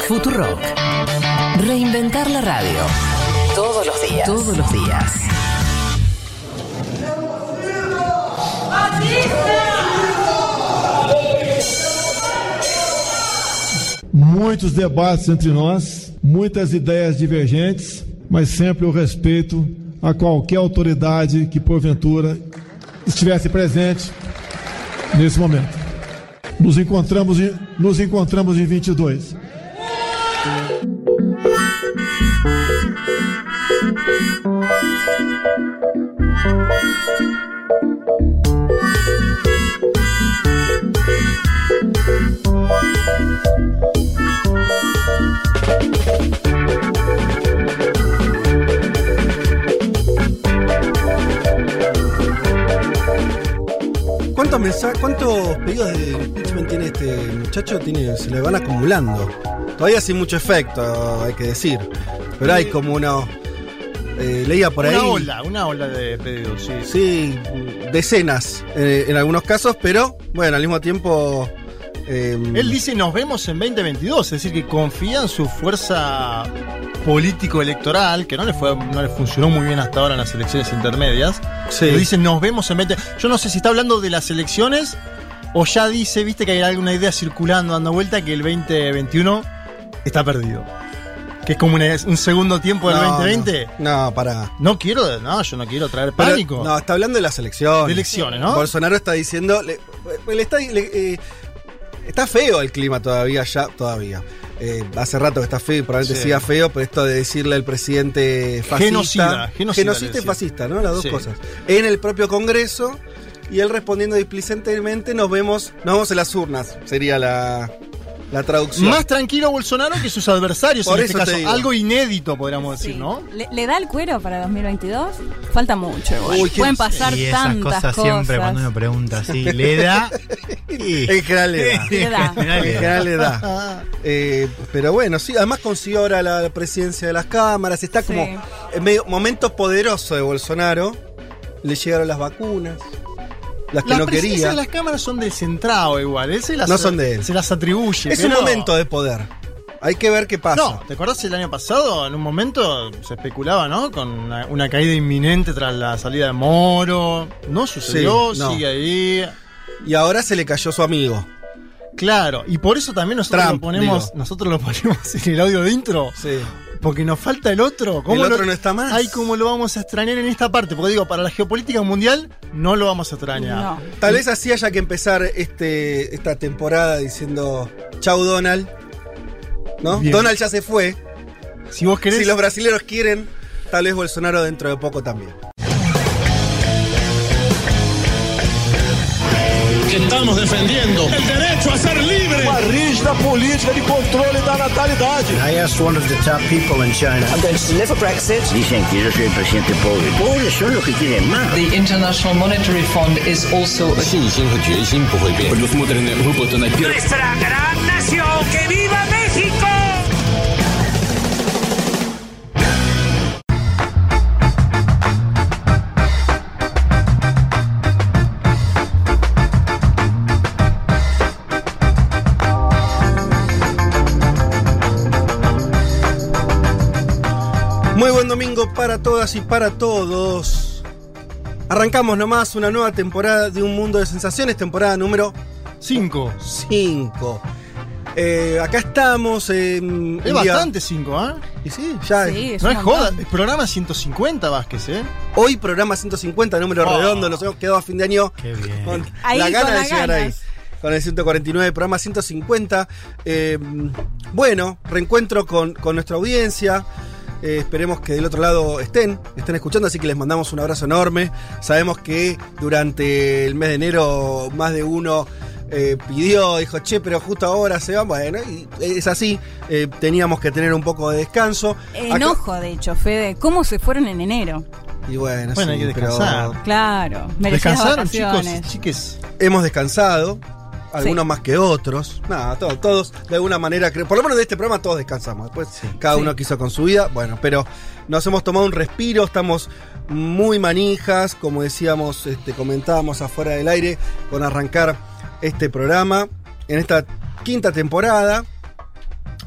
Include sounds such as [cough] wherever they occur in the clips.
Futurock. Reinventar la radio. Todos los días. Todos los días. Muitos debates entre nós, muitas ideias divergentes, mas sempre o respeito a qualquer autoridade que porventura estivesse presente nesse momento. Nos encontramos em, nos encontramos em 22. ¿Cuántos, mensa- ¿Cuántos pedidos de impeachment tiene este muchacho? Tiene, se le van acumulando. Todavía sin mucho efecto, hay que decir. Pero hay como una. Eh, leía por ahí. Una ola, una ola de pedidos, sí. Sí, decenas eh, en algunos casos, pero bueno, al mismo tiempo. eh, Él dice nos vemos en 2022, es decir, que confía en su fuerza político-electoral, que no le, fue, no le funcionó muy bien hasta ahora en las elecciones intermedias. Sí. Dice nos vemos en 20... Yo no sé si está hablando de las elecciones o ya dice, viste que hay alguna idea circulando, dando vuelta, que el 2021 está perdido. Que es como una- un segundo tiempo del no, 2020. No, no, para. No quiero, no, yo no quiero traer Pero, pánico. No, está hablando de las elecciones. De elecciones, ¿no? Bolsonaro está diciendo. le- le está, le- eh, está feo el clima todavía, ya, todavía. Eh, hace rato que está feo y probablemente Sí. siga feo, pero esto de decirle al presidente fascista. Genocida, genocida le y fascista, ¿no? Las dos Sí. cosas. En el propio Congreso y él respondiendo displicentemente, nos vemos, nos vemos en las urnas, sería la, la traducción. Más tranquilo Bolsonaro que sus adversarios Por en este caso. digo. Algo inédito, podríamos Sí. decir, ¿no? ¿Le, le da el cuero para 2022? Falta mucho igual. Uy, qué- Pueden pasar y esas tantas cosas, cosas. siempre cuando uno pregunta así, [laughs] le da. y- [laughs] En general le da. Le da. En general le da. Eh, pero bueno, sí, además consiguió ahora la presidencia de las cámaras, está como Sí. en medio momento poderoso de Bolsonaro. Le llegaron las vacunas, las que Las no quería. de las cámaras son del centrado igual. Él se las, No son de él. Se las atribuye. Es un momento de poder. Hay que ver qué pasa. No, ¿te acordás el año pasado? En un momento se especulaba, ¿no? Con una, una caída inminente tras la salida de Moro. No sucedió, Sí, no. sigue ahí. Y ahora se le cayó su amigo. Claro, y por eso también nosotros Trump, lo ponemos, digo. nosotros lo ponemos [laughs] en el audio de intro. Sí. Porque nos falta el otro. El otro lo- no está más. Ay, ¿cómo lo vamos a extrañar en esta parte? Porque digo, para la geopolítica mundial no lo vamos a extrañar. No. Tal vez así haya que empezar este, esta temporada diciendo chau Donald. ¿No? Bien. Donald ya se fue. Si vos querés. Si los brasileños quieren, tal vez Bolsonaro dentro de poco también. que estamos defendiendo el derecho a ser libre. uma rígida política de controle da natalidade. I asked one of the top people in China. I'm going to deliver Brexit. Dicen que yo soy el presidente pobre. Pobres son los que quieren más. The International Monetary Fund is also a 信心和决心不会变。Предусмотрены выплаты на первый. Nuestra gran nación, que viva México. Domingo para todas y para todos. Arrancamos nomás una nueva temporada de Un Mundo de Sensaciones, temporada número Cinco. 5. acá estamos en. Es día- bastante cinco, ¿ah? Y sí, ya. Sí, es No es joda. El programa 150, Vázquez, ¿eh? Hoy programa 150, número Oh. redondo, nos hemos quedado a fin de año Qué bien. con Ahí, la con gana de las llegar ahí. Con el 149, programa 150. Eh, bueno, reencuentro con, con nuestra audiencia. Eh, esperemos que del otro lado estén, estén escuchando, así que les mandamos un abrazo enorme. Sabemos que durante el mes de enero más de uno eh, pidió, dijo, che, pero justo ahora se van. Bueno, y es así, eh, teníamos que tener un poco de descanso. Acá- Enojo, de hecho, Fede. ¿Cómo se fueron en enero? y bueno, Bueno, sí, hay que pero descansar. Claro. ¿Descansaron, chicos chiques? hemos descansado. Algunos Sí. más que otros. Nada, todos, todos de alguna manera, creo- por lo menos de este programa todos descansamos. Después cada Sí. uno quiso con su vida. Bueno, pero nos hemos tomado un respiro, estamos muy manijas, como decíamos, este, comentábamos afuera del aire, con arrancar este programa en esta quinta temporada.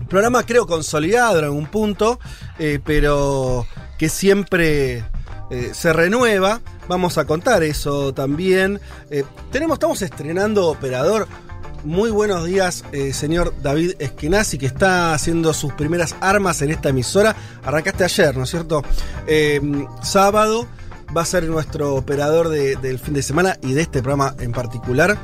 Programa creo consolidado en algún punto, eh, pero que siempre eh, se renueva. Vamos a contar eso también. Eh, tenemos, estamos estrenando operador. Muy buenos días, eh, señor David Eskenazi, que está haciendo sus primeras armas en esta emisora. Arrancaste ayer, ¿no es cierto? Eh, sábado va a ser nuestro operador de- del fin de semana y de este programa en particular.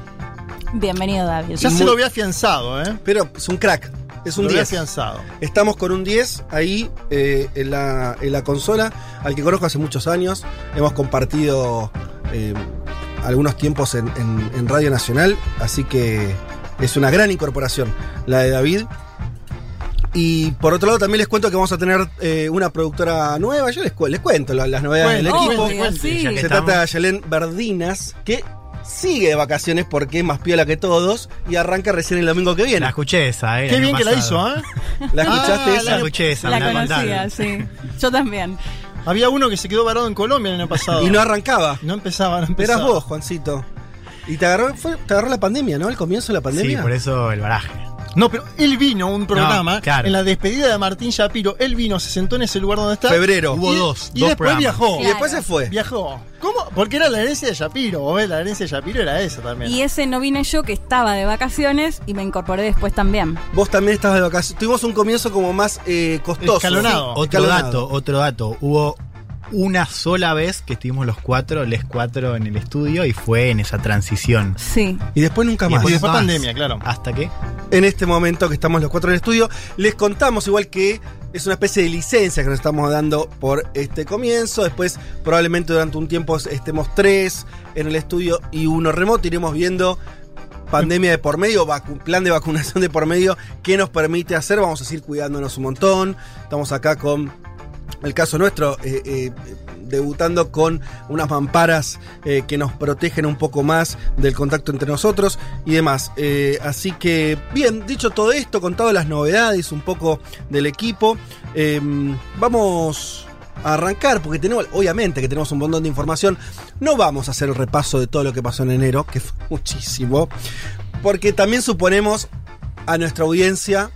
Bienvenido, David. Ya se lo había afianzado, ¿eh? Pero es un crack, es un Lo había 10. afianzado. Estamos con un 10 ahí eh, en, la, en la consola, al que conozco hace muchos años. Hemos compartido eh, algunos tiempos en, en- en Radio Nacional, así que es una gran incorporación la de David. Y por otro lado también les cuento que vamos a tener eh, una productora nueva. Yo les, cu- les cuento la- las novedades del equipo. Obvio, sí. Se estamos. trata de Yelén Verdinas, que sigue de vacaciones porque es más piola que todos y arranca recién el domingo que La viene. escuché esa, eh. Qué bien que la hizo, ¿eh? [laughs] ¿La escuchaste Ah, esa? La escuché esa, La me conocía, sí. Yo también. Había uno que se quedó varado en Colombia el año pasado. Y no arrancaba. No empezaba, no empezaba. Eras vos, Juancito. Y te agarró, fue- te agarró la pandemia, ¿no? El comienzo de la Sí, pandemia. por eso el baraje. No, pero él vino a un programa claro. en la despedida de Martín Shapiro. Él vino, se sentó en ese lugar donde está. Febrero. Hubo dos, Y dos después programas. viajó. Y después se fue. Viajó. ¿Cómo? Porque era la herencia de Shapiro. ¿vos ves? La herencia de Shapiro era esa también. Y ese no vine yo, que estaba de vacaciones, y me incorporé después también. Vos también estabas de vacaciones. Tuvimos un comienzo como más eh, costoso. Escalonado. Sí, Otro escalonado. dato, otro dato. Hubo una sola vez que estuvimos los cuatro, les cuatro en el estudio y fue en esa transición. Sí. Y después nunca Y más. Y después más. pandemia, claro. ¿Hasta qué? En este momento que estamos los cuatro en el estudio, les contamos igual que es una especie de licencia que nos estamos dando por este comienzo. Después, probablemente durante un tiempo estemos tres en el estudio y uno remoto. Iremos viendo pandemia de por medio, vacu- plan de vacunación de por medio, que nos permite hacer. Vamos a seguir cuidándonos un montón. Estamos acá con el caso nuestro, eh, eh, debutando con unas mamparas eh, que nos protegen un poco más del contacto entre nosotros y demás. Así que, bien, dicho todo esto, contado las novedades un poco del equipo, eh, vamos a arrancar, porque tenemos, obviamente que tenemos un montón de información. No vamos a hacer el repaso de todo lo que pasó en enero, que fue [laughs] muchísimo, porque también suponemos a nuestra audiencia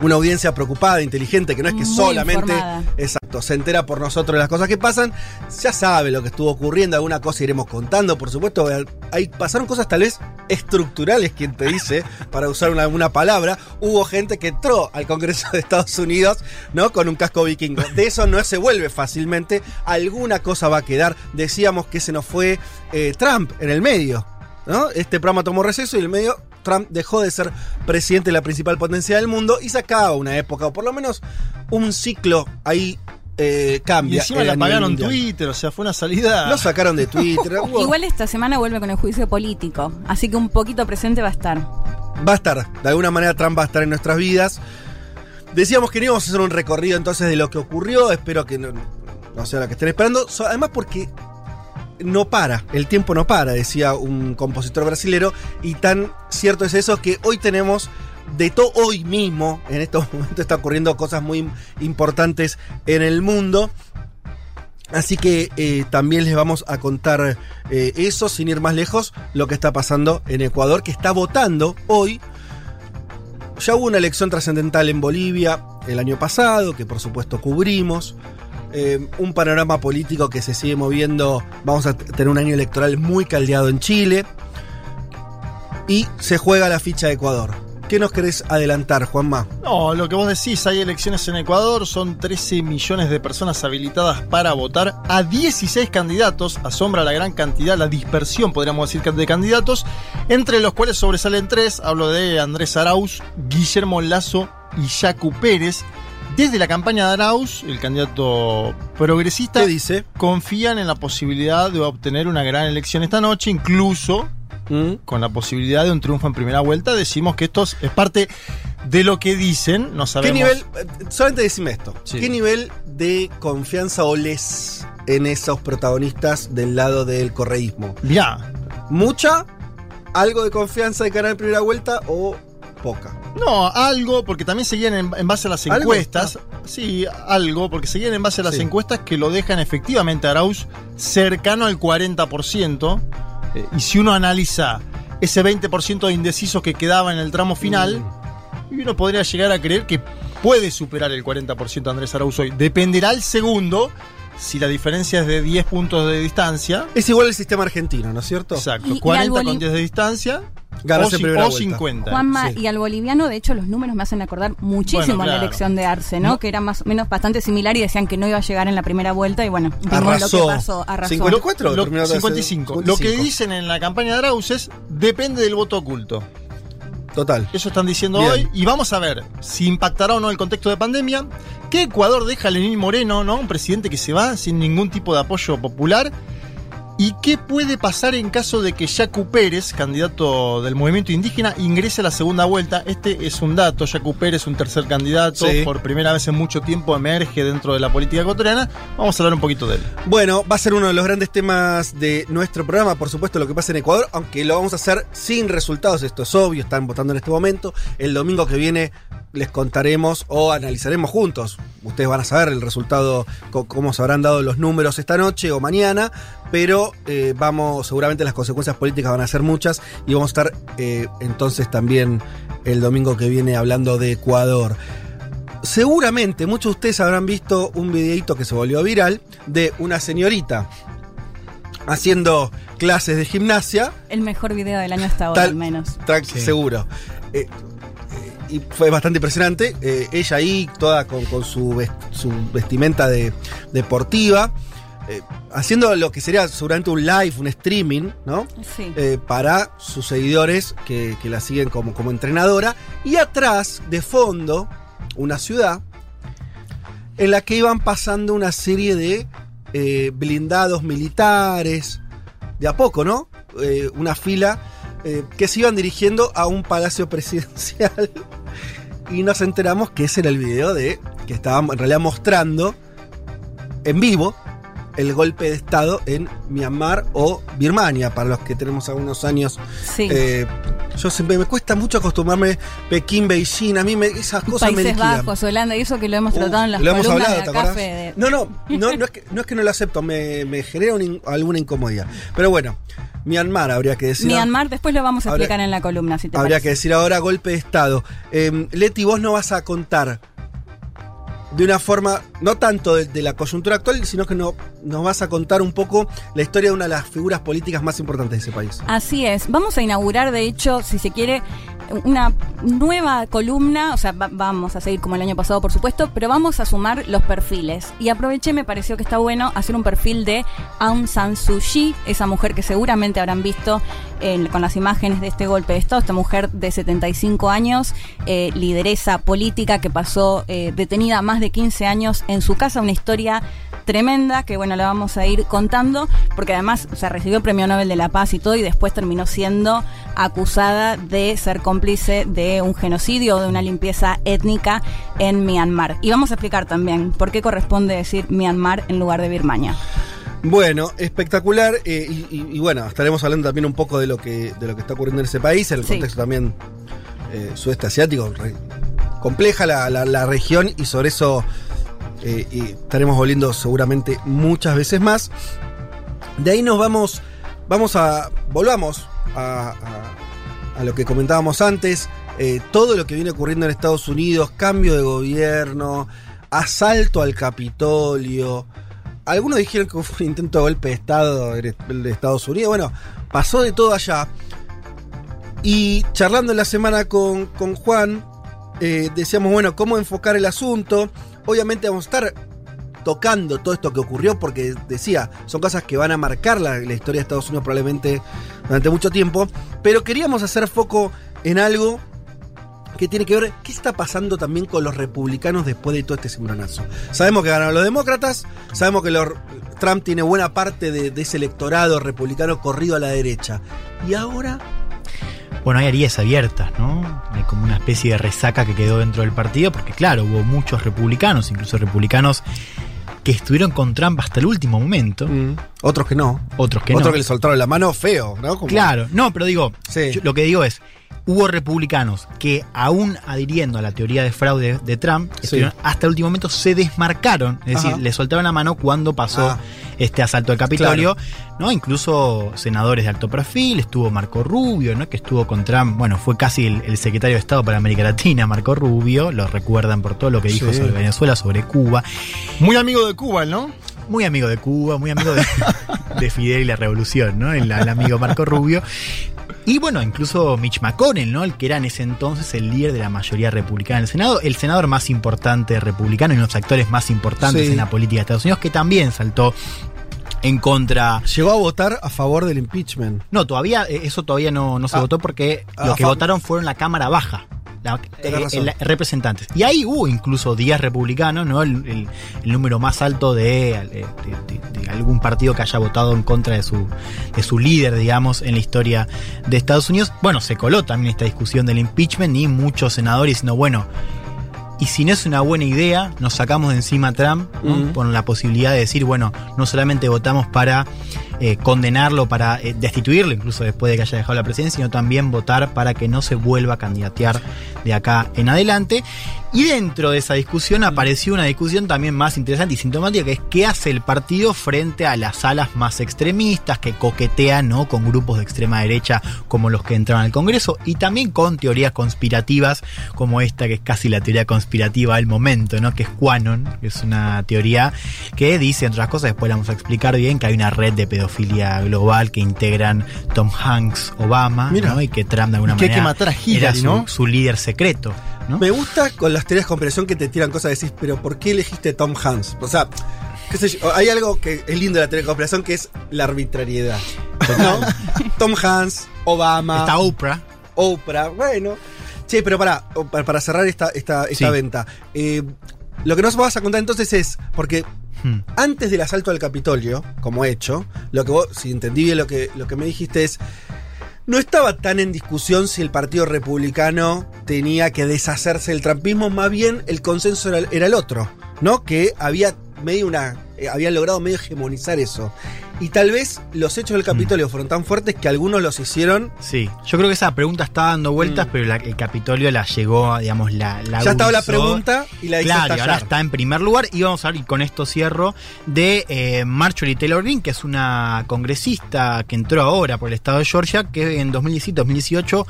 una audiencia preocupada, inteligente, que no es que Muy solamente informada. exacto, se entera por nosotros de las cosas que pasan, ya sabe lo que estuvo ocurriendo, alguna cosa iremos contando, por supuesto, ahí pasaron cosas tal vez estructurales, quien te dice, [laughs] para usar una, una palabra, hubo gente que entró al Congreso de Estados Unidos, ¿no? Con un casco vikingo. De eso no se vuelve fácilmente, alguna cosa va a quedar. Decíamos que se nos fue eh, Trump en el medio, ¿no? Este programa tomó receso y en el medio Trump dejó de ser presidente de la principal potencia del mundo y se acaba una época, o por lo menos un ciclo ahí eh, Y cambia. encima eh, le apagaron. Twitter, o sea, fue una salida. Lo sacaron de Twitter. [laughs] Igual esta semana vuelve con el juicio político, así que un poquito presente va a estar. va a estar, de alguna manera Trump va a estar en nuestras vidas. Decíamos que no íbamos a hacer un recorrido entonces de lo que ocurrió, espero que no, no sea lo que estén esperando, además porque no para, el tiempo no para, decía un compositor brasilero, y tan cierto es eso que hoy tenemos de todo hoy mismo, en estos [laughs] momentos está ocurriendo cosas muy importantes en el mundo. Así que eh, también les vamos a contar eh, eso, sin ir más lejos, lo que está pasando en Ecuador, que está votando hoy. Ya hubo una elección trascendental en Bolivia el año pasado, que por supuesto cubrimos. Eh, un panorama político que se sigue moviendo. Vamos a tener un año electoral muy caldeado en Chile. Y se juega la ficha de Ecuador. ¿Qué nos querés adelantar, Juanma? No, lo que vos decís, hay elecciones en Ecuador, son 13 millones de personas habilitadas para votar, a 16 candidatos, asombra la gran cantidad, la dispersión, podríamos decir, de candidatos, entre los cuales sobresalen tres, hablo de Andrés Arauz, Guillermo Lazo y Yacu Pérez. Desde la campaña de Arauz, el candidato progresista, ¿Qué dice? confían en la posibilidad de obtener una gran elección esta noche, incluso ¿Mm? con la posibilidad de un triunfo en primera vuelta. Decimos que esto es parte de lo que dicen, no ¿Qué nivel, eh, solamente decime esto, Sí. ¿qué nivel de confianza oles en esos protagonistas del lado del correísmo? Ya. ¿Mucha? ¿Algo de confianza de ganar en primera vuelta o poca? No, algo, porque también seguían en, en base a las ¿Algo? encuestas. Sí, algo, porque seguían en base a las Sí. encuestas que lo dejan efectivamente a Arauz cercano al 40%. Eh, y si uno analiza ese 20% de indecisos que quedaba en el tramo final, Y uno podría llegar a creer que puede superar el 40% Andrés Arauz hoy. Dependerá el segundo si la diferencia es de 10 puntos de distancia. Es igual el sistema argentino, ¿no es cierto? Exacto. Y- y 40 al con boli- 10 de distancia. Ganas o, en ci- primera o vuelta. 50. Juanma, Sí. y al boliviano, de hecho, los números me hacen acordar muchísimo Bueno, a la elección de Arce, ¿no? No. Que era más o menos bastante similar y decían que no iba a llegar en la primera vuelta y bueno, vimos Arrasó. lo que pasó. Arrasó. 54 Lo- terminó de hacer- 55. Lo que 55. dicen en la campaña de Arauz es depende del voto oculto. Total. Eso están diciendo Bien. hoy. Y vamos a ver si impactará o no el contexto de pandemia. ¿Qué Ecuador deja a Lenín Moreno, ¿no? Un presidente que se va sin ningún tipo de apoyo popular. ¿Y qué puede pasar en caso de que Yacu Pérez, candidato del movimiento indígena, ingrese a la segunda vuelta? Este es un dato. Yacu Pérez, un tercer candidato, Sí. por primera vez en mucho tiempo emerge dentro de la política ecuatoriana. Vamos a hablar un poquito de él. Bueno, va a ser uno de los grandes temas de nuestro programa, por supuesto, lo que pasa en Ecuador, aunque lo vamos a hacer sin resultados, esto es obvio, están votando en este momento. El domingo que viene les contaremos o analizaremos juntos. Ustedes van a saber el resultado, cómo se habrán dado los números esta noche o mañana, pero eh, vamos, seguramente las consecuencias políticas van a ser muchas y vamos a estar eh, entonces también el domingo que viene hablando de Ecuador. Seguramente muchos de ustedes habrán visto un videito que se volvió viral de una señorita haciendo clases de gimnasia, El mejor video del año hasta ahora, al menos. seguro. Eh, y fue bastante impresionante. Eh, ella ahí, toda con, con su, su vestimenta de, deportiva, eh, haciendo lo que sería seguramente un live, un streaming, ¿no? Sí. eh, para sus seguidores que, que la siguen como, como entrenadora. Y atrás, de fondo, una ciudad en la que iban pasando una serie de eh, blindados militares, de a poco, ¿no? Eh, una fila eh, que se iban dirigiendo a un palacio [laughs] presidencial. Y nos enteramos que ese era el video de que estaban en realidad mostrando en vivo el golpe de Estado en Myanmar o Birmania, para los que tenemos algunos años. Sí. Eh, yo siempre me cuesta mucho acostumbrarme Pekín, Beijing, a mí me, esas cosas me Países liquidan. Bajos, Holanda, y eso que lo hemos Uh, tratado en las lo hemos columnas hablado, de. No, no, no, no es, que, no es que no lo acepto, me, me genera un alguna incomodidad. Pero bueno, Myanmar habría que decir. Myanmar, después lo vamos a Habría- explicar en la columna, si te Habría parece. que decir ahora golpe de Estado. Eh, Leti, vos no vas a contar de una forma, no tanto de, la coyuntura actual, sino que no, nos vas a contar un poco la historia de una de las figuras políticas más importantes de ese país. Así es. Vamos a inaugurar, de hecho, si se quiere, una nueva columna. O sea, va- vamos a seguir como el año pasado, por supuesto, pero vamos a sumar los perfiles. Y aproveché, me pareció que está bueno hacer un perfil de Aung San Suu Kyi, esa mujer que seguramente habrán visto en- con las imágenes de este golpe de Estado. Esta mujer de 75 años, eh, lideresa política que pasó eh, detenida más de 15 años en su casa. Una historia tremenda que bueno la vamos a ir contando porque además o sea, recibió el premio Nobel de la Paz y todo y después terminó siendo acusada de ser cómplice de un genocidio o de una limpieza étnica en Myanmar y vamos a explicar también por qué corresponde decir Myanmar en lugar de Birmania Bueno, espectacular. eh, y, y- y bueno, estaremos hablando también un poco de lo que, de lo que está ocurriendo en ese país, en el Sí. contexto también eh, sudeste asiático. Compleja la, región y sobre eso eh, estaremos volviendo seguramente muchas veces más. De ahí nos vamos, vamos a, volvamos a, a- lo que comentábamos antes, eh, todo lo que viene ocurriendo en Estados Unidos, cambio de gobierno, asalto al Capitolio. Algunos dijeron que fue un intento de golpe de Estado de Estados Unidos. Bueno, pasó de todo allá. Y charlando en la semana con, con Juan, eh, decíamos, bueno, cómo enfocar el asunto. Obviamente vamos a estar tocando todo esto que ocurrió, porque decía, son cosas que van a marcar la, historia de Estados Unidos probablemente durante mucho tiempo. Pero queríamos hacer foco en algo que tiene que ver qué está pasando también con los republicanos después de todo este cimbronazo. Sabemos que ganaron los demócratas, sabemos que los- Trump tiene buena parte de ese electorado republicano corrido a la derecha. Y ahora Bueno, hay heridas abiertas, ¿no? Hay como una especie de resaca que quedó dentro del partido, porque claro, hubo muchos republicanos, incluso republicanos que estuvieron con Trump hasta el último momento, otros que no. otros que Otros no. que le soltaron la mano feo, ¿no? Como- Claro, no, pero digo, Sí. yo lo que digo es, hubo republicanos que, aún adhiriendo a la teoría de fraude de Trump, hasta el último momento se desmarcaron, es decir, le soltaron la mano cuando pasó Ah. este asalto al Capitolio, ¿no? Incluso senadores de alto perfil, estuvo Marco Rubio, ¿no? Que estuvo con Trump, bueno, fue casi el, el secretario de Estado para América Latina, Marco Rubio, lo recuerdan por todo lo que dijo Sí. sobre Venezuela, sobre Cuba. Muy amigo de Cuba, ¿no? Muy amigo de Cuba, muy amigo de, [laughs] de Fidel y la revolución, ¿no? El, el amigo Marco Rubio. Y bueno, incluso Mitch McConnell, ¿no? El que era en ese entonces el líder de la mayoría republicana en el Senado, el senador más importante republicano y uno de los actores más importantes Sí. en la política de Estados Unidos, que también saltó en contra. Llegó a votar a favor del impeachment. No, todavía, eh, eso todavía no, no se Ah. votó porque lo que votaron fueron la Cámara Baja. La, eh, el- representantes. Y ahí hubo incluso días republicanos, ¿no? El, el- el número más alto de, de- de- de algún partido que haya votado en contra de su, de su líder, digamos, en la historia de Estados Unidos. Bueno, se coló también esta discusión del impeachment y muchos senadores diciendo, bueno, y si no es una buena idea, nos sacamos de encima a Trump ¿no? Con la posibilidad de decir, bueno, no solamente votamos para eh, condenarlo, para eh, destituirlo, incluso después de que haya dejado la presidencia, sino también votar para que no se vuelva a candidatear de acá en adelante. Y dentro de esa discusión apareció una discusión también más interesante y sintomática, que es qué hace el partido frente a las alas más extremistas que coquetean ¿no? con grupos de extrema derecha como los que entraron al Congreso y también con teorías conspirativas como esta que es casi la teoría conspirativa del momento, ¿no? que es QAnon, que es una teoría que dice, entre otras cosas, después la vamos a explicar bien, que hay una red de pedofilia global que integran Tom Hanks, Obama, Mira. ¿no? y que Trump de alguna que hay manera que matar a Hillary, era su, ¿no? su líder secreto. ¿no? Me gusta con las teorías de conspiración que te tiran cosas y decís, pero ¿por qué elegiste Tom Hanks? O sea, qué sé yo, hay algo que es lindo de la teoría de conspiración que es la arbitrariedad. ¿no? Tom Hanks, Obama, Está Oprah. Oprah, bueno. Che, pero para, para cerrar esta, esta, esta Sí. venta. eh, lo que nos vas a contar entonces es, porque Hmm. antes del asalto al Capitolio, como hecho, lo que vos, si entendí bien lo que, lo que me dijiste es, no estaba tan en discusión si el Partido Republicano tenía que deshacerse del trampismo, más bien el consenso era, era el otro, ¿no? Que había medio una. Eh, habían logrado medio hegemonizar eso. Y tal vez los hechos del Capitolio fueron tan fuertes que algunos los hicieron. Sí, yo creo que esa pregunta está dando vueltas, Mm. pero la- el Capitolio la llegó, digamos, la, la ya estaba la pregunta y la Claro, y ahora está en primer lugar. Y vamos a ver, y con esto cierro, de eh, Marjorie Taylor Greene, que es una congresista que entró ahora por el estado de Georgia, que en 2017-2018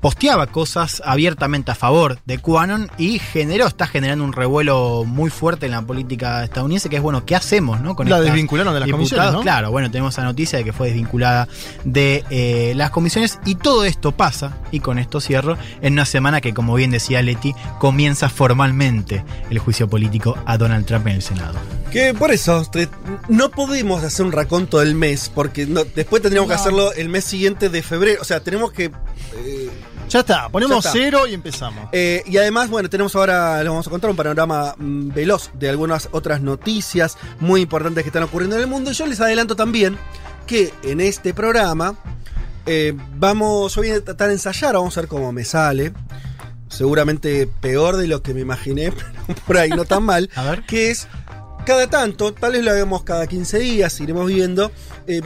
posteaba cosas abiertamente a favor de QAnon y generó, está generando un revuelo muy fuerte en la política estadounidense, que es bueno, ¿qué hacemos no? con La desvincularon de las comisiones, ¿no? Claro, bueno, tenemos esa noticia de que fue desvinculada de eh, las comisiones y todo esto pasa, y con esto cierro, en una semana que, como bien decía Leti, comienza formalmente el juicio político a Donald Trump en el Senado. Que por eso te- no podemos hacer un raconto del mes, porque no- después tendríamos que hacerlo el mes siguiente de febrero. O sea, tenemos que. eh, Ya está, ponemos Ya está. cero y empezamos. eh, y además, bueno, tenemos ahora, les vamos a contar un panorama mm, veloz de algunas otras noticias muy importantes que están ocurriendo en el mundo. Y yo les adelanto también que en este programa eh, vamos, yo voy a tratar de ensayar, vamos a ver cómo me sale. Seguramente peor de lo que me imaginé, [laughs] pero por ahí no tan mal. A ver. que es cada tanto, tal vez lo hagamos cada 15 días, iremos viendo. eh,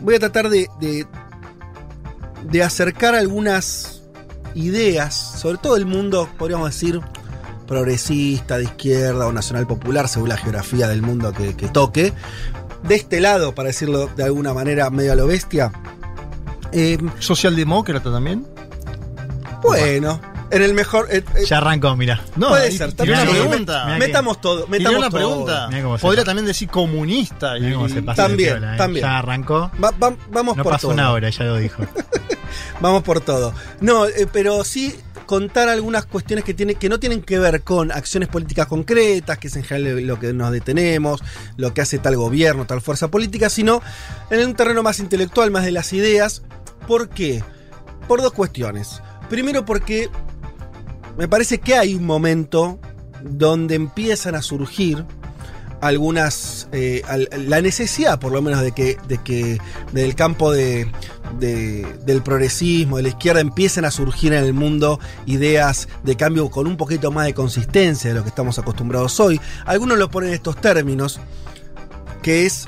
voy a tratar de, de, de acercar algunas ideas, sobre todo el mundo, podríamos decir, progresista, de izquierda o nacional popular, según la geografía del mundo que, que toque. De este lado, para decirlo de alguna manera medio a lo bestia. eh, ¿Socialdemócrata también? bueno, en el mejor. eh, eh, Ya arrancó, mira. No, puede ser. también una pregunta. Mirá Metamos todo. Metamos una pregunta. Mirá Podría también decir comunista. y- Mirá cómo se pasa También, piola, ¿eh? también. Ya arrancó. Va- va- vamos No por pasó todo. una hora, ya lo dijo. [laughs] Vamos por todo. No, pero sí contar algunas cuestiones que, tiene, que no tienen que ver con acciones políticas concretas, que es en general lo que nos detenemos, lo que hace tal gobierno, tal fuerza política, sino en un terreno más intelectual, más de las ideas. ¿Por qué? Por dos cuestiones. Primero porque me parece que hay un momento donde empiezan a surgir algunas eh, la necesidad por lo menos de que de que del campo de, de- del progresismo de la izquierda empiecen a surgir en el mundo ideas de cambio con un poquito más de consistencia de lo que estamos acostumbrados hoy. Algunos lo ponen en estos términos que es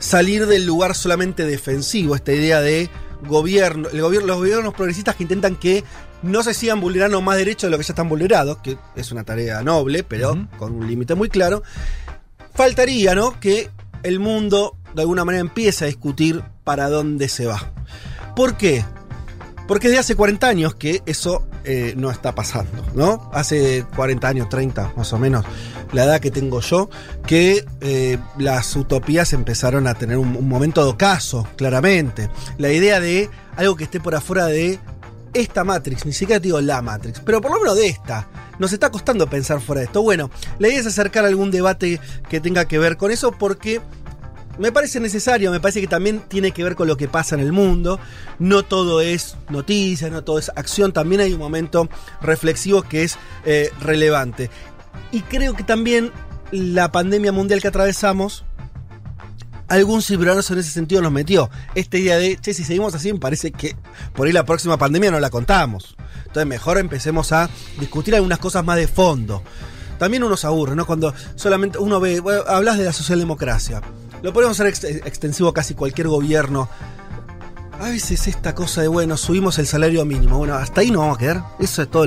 salir del lugar solamente defensivo esta idea de gobierno, gobierno, los gobiernos progresistas que intentan que no se sigan vulnerando más derechos de lo que ya están vulnerados, que es una tarea noble, pero con un límite muy claro. Faltaría, ¿no? Que el mundo de alguna manera empiece a discutir para dónde se va. ¿Por qué? Porque desde hace 40 años que eso eh, no está pasando, ¿no? Hace 40 años, 30 más o menos, la edad que tengo yo, que eh, las utopías empezaron a tener un, un momento de ocaso, claramente. La idea de algo que esté por afuera de esta Matrix, ni siquiera digo la Matrix, pero por lo menos de esta. Nos está costando pensar fuera de esto. Bueno, la idea es acercar algún debate que tenga que ver con eso porque me parece necesario, me parece que también tiene que ver con lo que pasa en el mundo. No todo es noticia, no todo es acción, también hay un momento reflexivo que es eh, relevante. Y creo que también la pandemia mundial que atravesamos, algún ciudadano en ese sentido nos metió. Esta idea de, che, si seguimos así, me parece que por ahí la próxima pandemia no la contamos. Entonces mejor empecemos a discutir algunas cosas más de fondo. También uno se aburre, ¿no? Cuando solamente uno ve, hablas de la socialdemocracia. Lo podemos hacer ex- extensivo a casi cualquier gobierno. A veces esta cosa de, bueno, subimos el salario mínimo. Bueno, hasta ahí no vamos a quedar. Eso es todo.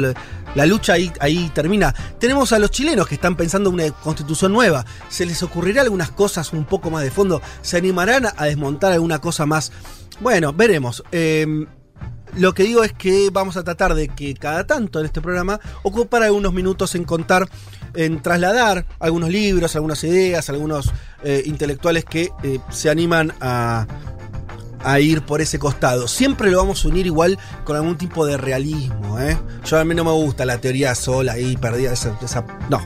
la lucha ahí, ahí termina. Tenemos a los chilenos que están pensando una constitución nueva. ¿Se les ocurrirá algunas cosas un poco más de fondo? ¿Se animarán a desmontar alguna cosa más? Bueno, veremos. Eh, lo que digo es que vamos a tratar de que cada tanto en este programa ocupar algunos minutos en contar, en trasladar algunos libros, algunas ideas, algunos eh, intelectuales que eh, se animan a, a ir por ese costado. Siempre lo vamos a unir igual con algún tipo de realismo. ¿eh? Yo a mí no me gusta la teoría sola ahí perdida. Esa, esa- no.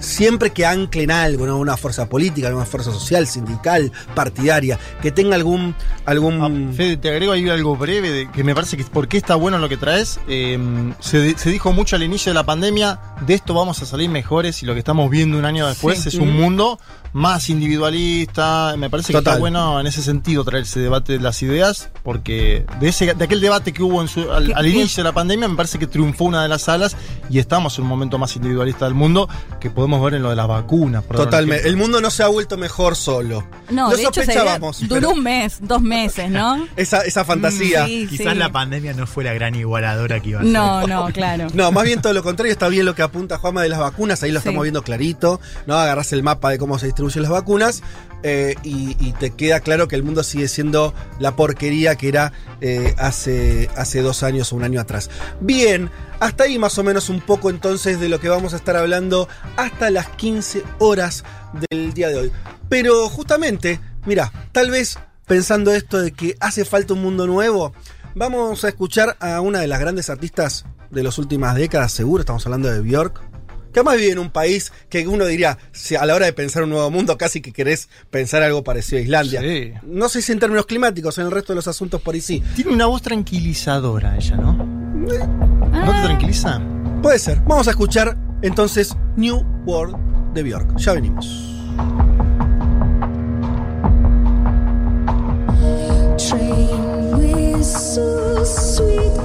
Siempre que anclen algo, ¿no? una fuerza política, alguna fuerza social, sindical, partidaria, que tenga algún. algún Ah, Fede, te agrego ahí algo breve de, que me parece que por qué está bueno lo que traes. Eh, se, di- se dijo mucho al inicio de la pandemia, de esto vamos a salir mejores y lo que estamos viendo un año después Sí. es un mundo más individualista. Me parece que está bueno en ese sentido traer ese debate de las ideas, porque de, ese, de aquel debate que hubo en su- al, ¿Qué- al qué- inicio de la pandemia me parece que triunfó una de las alas y estamos en un momento más individualista del mundo que podemos ver en lo de las vacunas. Totalmente. El mundo no se ha vuelto mejor solo. No, Lo de hecho, duró pero un mes, dos meses, ¿no? [laughs] Esa, esa fantasía. Sí, Quizás sí. la pandemia no fue la gran igualadora que iba a ser. No, no, claro. No, más bien todo lo contrario, está bien lo que apunta Juanma de las vacunas, ahí lo Sí. estamos viendo clarito, ¿no? Agarras el mapa de cómo se las vacunas eh, y, y te queda claro que el mundo sigue siendo la porquería que era eh, hace, hace dos años o un año atrás. Bien, hasta ahí más o menos un poco entonces de lo que vamos a estar hablando hasta las 15 horas del día de hoy. Pero justamente, mira, tal vez pensando esto de que hace falta un mundo nuevo, vamos a escuchar a una de las grandes artistas de las últimas décadas, seguro, estamos hablando de Björk. Que además vive en un país que uno diría, si a la hora de pensar un nuevo mundo, casi que querés pensar algo parecido a Islandia. Sí. No sé si en términos climáticos, en el resto de los asuntos por ahí sí. Tiene una voz tranquilizadora ella, ¿no? ¿No te tranquiliza? Puede ser. Vamos a escuchar entonces New World de Björk. Ya venimos. Train whistle, sweet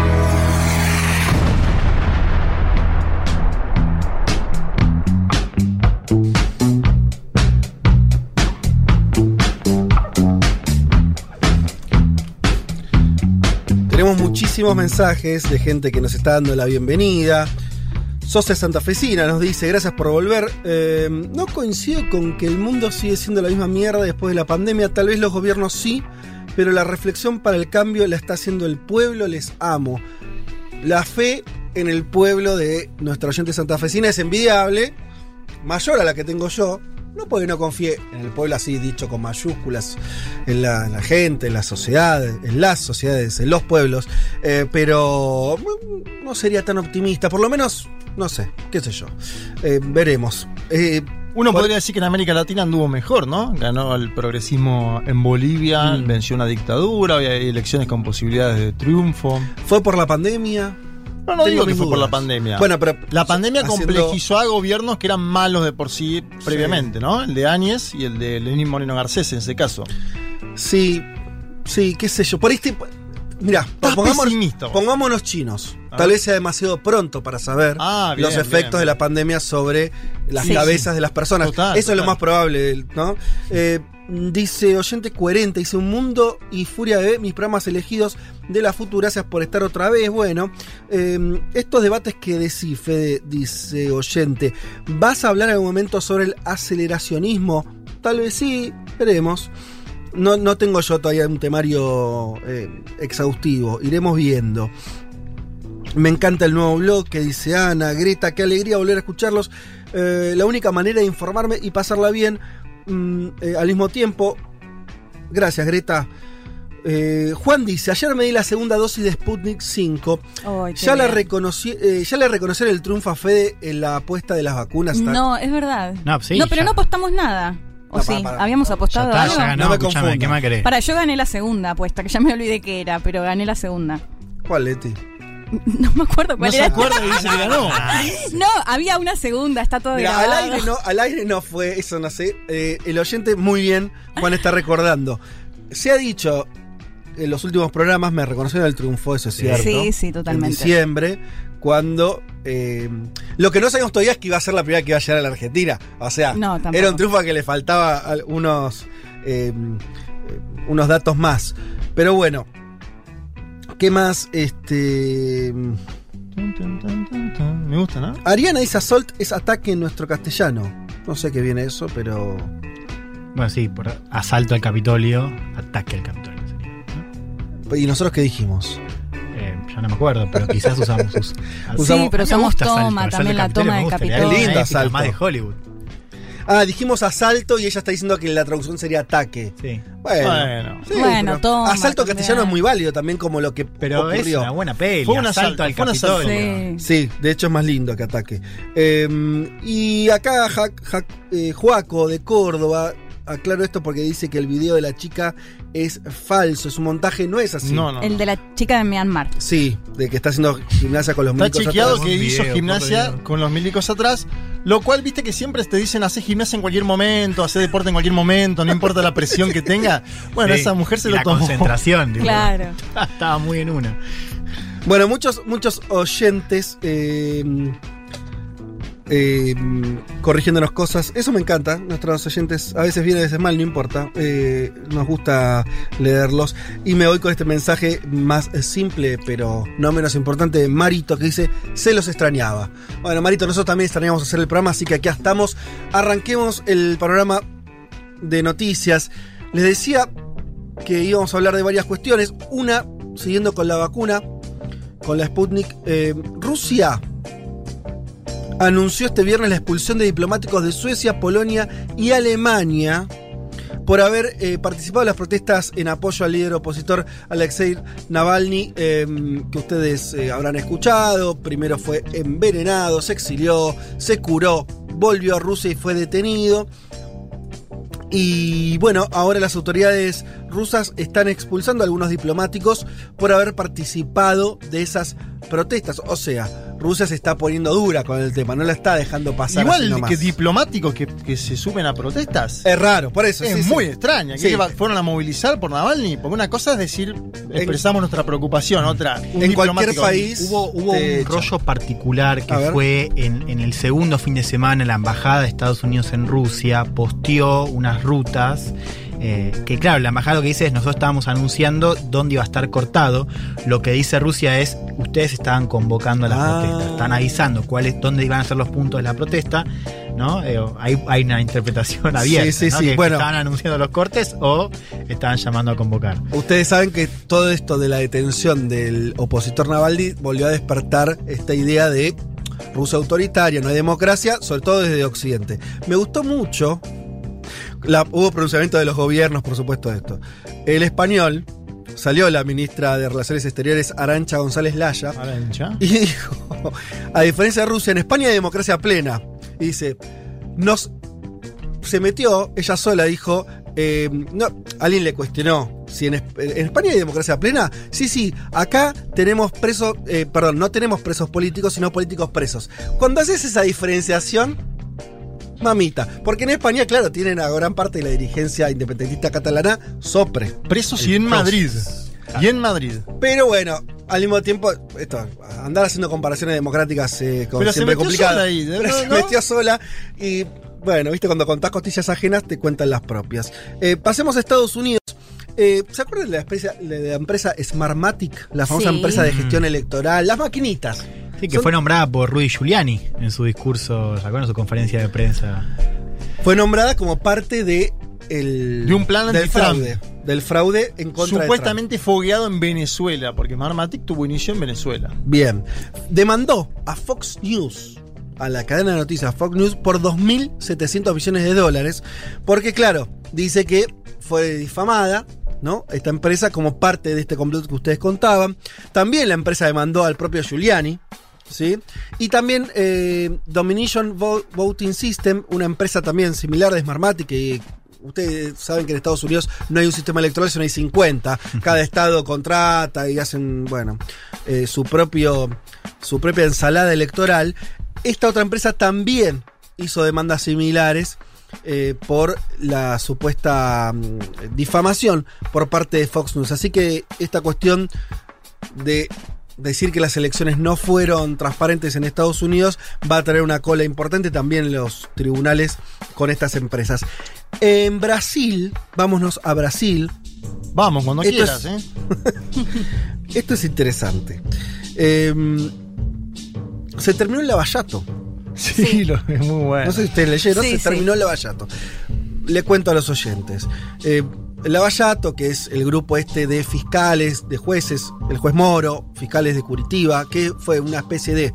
Tenemos muchísimos mensajes de gente que nos está dando la bienvenida. Socia Santafesina nos dice, gracias por volver. Eh, no coincido con que el mundo sigue siendo la misma mierda después de la pandemia. Tal vez los gobiernos sí, pero la reflexión para el cambio la está haciendo el pueblo. Les amo. La fe en el pueblo de nuestra oyente santafesina es envidiable, mayor a la que tengo yo. No porque no confíe en el pueblo así dicho con mayúsculas, en la, en la gente, en la sociedad, en las sociedades, en los pueblos, eh, pero mm, no sería tan optimista, por lo menos, no sé, qué sé yo. Eh, veremos. Eh, Uno podría decir que en América Latina anduvo mejor, ¿no? Ganó el progresismo en Bolivia, Mm. venció una dictadura, hay elecciones con posibilidades de triunfo. ¿Fue por la pandemia? No, no digo que fue por la pandemia. Bueno, pero La pandemia haciendo- complejizó a gobiernos que eran malos de por sí previamente, ¿no? El de Áñez y el de Lenín Moreno Garcés en ese caso. Sí, sí, qué sé yo. Por este. Mirá, pongámonos, pongámonos chinos. A Tal vez sea demasiado pronto para saber Ah, bien, los efectos bien. de la pandemia sobre las Sí. cabezas de las personas. Total, Eso es lo más probable, ¿no? Eh, dice oyente coherente, dice un mundo y furia de mis programas elegidos de la futura, gracias por estar otra vez. Bueno, eh, estos debates que decís, Fede, dice oyente, ¿vas a hablar en algún momento sobre el aceleracionismo? Tal vez sí, veremos. No, no tengo yo todavía un temario eh, exhaustivo, iremos viendo. Me encanta el nuevo blog que dice Ana, Greta, qué alegría volver a escucharlos. Eh, la única manera de informarme y pasarla bien mm, eh, al mismo tiempo. Gracias, Greta. Eh, Juan dice, ayer me di la segunda dosis de Sputnik 5. Ay, qué Ya, la reconocí, eh, ya le reconocieron el triunfo a Fede en la apuesta de las vacunas. Está- No, es verdad. No, sí, no, pero ya. no apostamos nada. ¿O No, sí? para, para. ¿Habíamos Ya apostado está, algo? ya ganó, No me escuchame, confunda. ¿qué más querés? Para, yo gané la segunda apuesta, que ya me olvidé qué era, pero gané la segunda. ¿Cuál, Leti? [laughs] No me acuerdo No cuál se era. acuerda y dice que ganó. No, había una segunda, está todo Mira, al aire, no, al aire no fue, eso no sé. Eh, el oyente muy bien, Juan está recordando. Se ha dicho en los últimos programas, me reconocieron el triunfo, eso es cierto. Sí, sí, totalmente. En diciembre, cuando. eh, lo que no sabíamos todavía es que iba a ser la primera que iba a llegar a la Argentina. O sea, No, era un triunfo a que le faltaba al- unos, eh, unos datos más. Pero bueno. ¿Qué más? Este. Me gusta, ¿no? Ariana dice Assault es ataque en nuestro castellano. No sé qué viene eso, pero. Bueno, sí, por asalto al Capitolio, ataque al Capitolio sería. ¿no? ¿Y nosotros qué dijimos? Eh, ya no me acuerdo, pero quizás usamos. [laughs] us- Usamos- Sí, pero usamos gusta toma, asalto, también la toma del Capitolio. Lindo épica asalto. Más de Hollywood. Ah, dijimos asalto y ella está diciendo que la traducción sería ataque. Sí. Bueno, Bueno. sí, Bueno, pero toma, Asalto también. castellano es muy válido también como lo que Pero es ocurrió. una buena peli. Fue un asalto asalto, al fue un asalto. Capitolio. Sí. Sí, de hecho es más lindo que ataque. Eh, y acá Ja- Ja- eh, Juaco de Córdoba, aclaro esto porque dice que el video de la chica es falso, es un montaje, no es así. No, no. El de la chica de Myanmar. Sí, de que está haciendo gimnasia con los Está milicos chequeado atrás. que hizo gimnasia con los milicos atrás, lo cual viste que siempre te dicen hacer gimnasia en cualquier momento, hacer deporte en cualquier momento, no importa la presión que tenga. [laughs] Bueno, Sí, esa mujer se lo la tomó. concentración. [laughs] digo. Claro. [laughs] Estaba muy en una. Bueno, muchos, muchos oyentes eh, eh, corrigiéndonos cosas. Eso me encanta. Nuestros oyentes a veces bien, a veces mal, no importa. Eh, nos gusta leerlos. Y me voy con este mensaje más simple, pero no menos importante, de Marito, que dice, se los extrañaba. Bueno, Marito, nosotros también extrañamos hacer el programa, así que aquí estamos. Arranquemos el panorama de noticias. Les decía que íbamos a hablar de varias cuestiones. Una, siguiendo con la vacuna, con la Sputnik, eh, Rusia anunció este viernes la expulsión de diplomáticos de Suecia, Polonia y Alemania por haber eh, participado en las protestas en apoyo al líder opositor Alexei Navalny, eh, que ustedes eh, habrán escuchado. Primero fue envenenado, se exilió, se curó, volvió a Rusia y fue detenido. Y bueno, ahora las autoridades rusas están expulsando a algunos diplomáticos por haber participado de esas protestas. O sea, Rusia se está poniendo dura con el tema, no la está dejando pasar. así Igual nomás. que diplomáticos que, que se suben a protestas. Es raro, por eso. es sí, sí. muy extraña. Sí. ¿Qué va- fueron a movilizar por Navalny? Porque una cosa es decir, expresamos nuestra preocupación, otra. un en cualquier país Hubo, un rollo particular que fue en, en el segundo fin de semana la embajada de Estados Unidos en Rusia posteó unas rutas eh, que claro, la embajada lo que dice es nosotros estábamos anunciando dónde iba a estar cortado. Lo que dice Rusia es ustedes estaban convocando a las Ah. protestas, están avisando cuáles, dónde iban a ser los puntos de la protesta. ¿no? Eh, hay, hay una interpretación abierta. Sí, sí, ¿no? sí, Que bueno. estaban anunciando los cortes o estaban llamando a convocar. Ustedes saben que todo esto de la detención del opositor Navalny volvió a despertar esta idea de Rusia autoritaria, no hay democracia, sobre todo desde Occidente. Me gustó mucho, la- hubo pronunciamiento de los gobiernos, por supuesto, de esto. El español, salió la ministra de Relaciones Exteriores, Arancha González Laya, Arancha. y dijo, a diferencia de Rusia, en España hay democracia plena. Y dice, nos... Se metió, ella sola dijo, eh, no, alguien le cuestionó si en España hay democracia plena, sí, sí, acá tenemos presos, eh, perdón, no tenemos presos políticos, sino políticos presos. Cuando haces esa diferenciación, mamita, porque en España, claro, tienen a gran parte de la dirigencia independentista catalana sopre. Presos y en Madrid. Y en Madrid. Pero bueno, al mismo tiempo, esto, andar haciendo comparaciones democráticas eh, con Pero se siempre metió complicado. sola ahí, [laughs] se metió sola y bueno, viste, cuando contás costillas ajenas te cuentan las propias. Eh, pasemos a Estados Unidos. Eh, ¿Se acuerdan de la, empresa, de la empresa Smartmatic? La famosa Sí. empresa de gestión electoral, las maquinitas. Sí, que Son- fue nombrada por Rudy Giuliani en su discurso, ¿se su conferencia de prensa. Fue nombrada como parte de el, De un plan del fraude. Del fraude en contra de Supuestamente fogueado en Venezuela, porque Marmatic tuvo inicio en Venezuela. Bien. Demandó a Fox News, a la cadena de noticias Fox News, por 2.700 millones de dólares. Porque, claro, dice que fue difamada. ¿no? Esta empresa como parte de este complot que ustedes contaban. También la empresa demandó al propio Giuliani. ¿Sí? Y también eh, Domination Vo- Voting System, una empresa también similar de Smartmatic, que ustedes saben que en Estados Unidos no hay un sistema electoral, sino hay 50. Cada estado contrata y hacen, bueno, eh, su, propio, su propia ensalada electoral. Esta otra empresa también hizo demandas similares eh, por la supuesta mm, difamación por parte de Fox News. Así que esta cuestión de decir que las elecciones no fueron transparentes en Estados Unidos va a tener una cola importante también en los tribunales con estas empresas. En Brasil, vámonos a Brasil. Vamos, cuando Esto quieras, es- ¿eh? [laughs] Esto es interesante. Eh, se terminó el lavallato. Sí, lo, es muy bueno. No sé si ustedes leyeron, Sí, se sí. terminó el Lavallato. Le cuento a los oyentes. Eh, Lavallato, que es el grupo este de fiscales, de jueces, el juez Moro, fiscales de Curitiba, que fue una especie de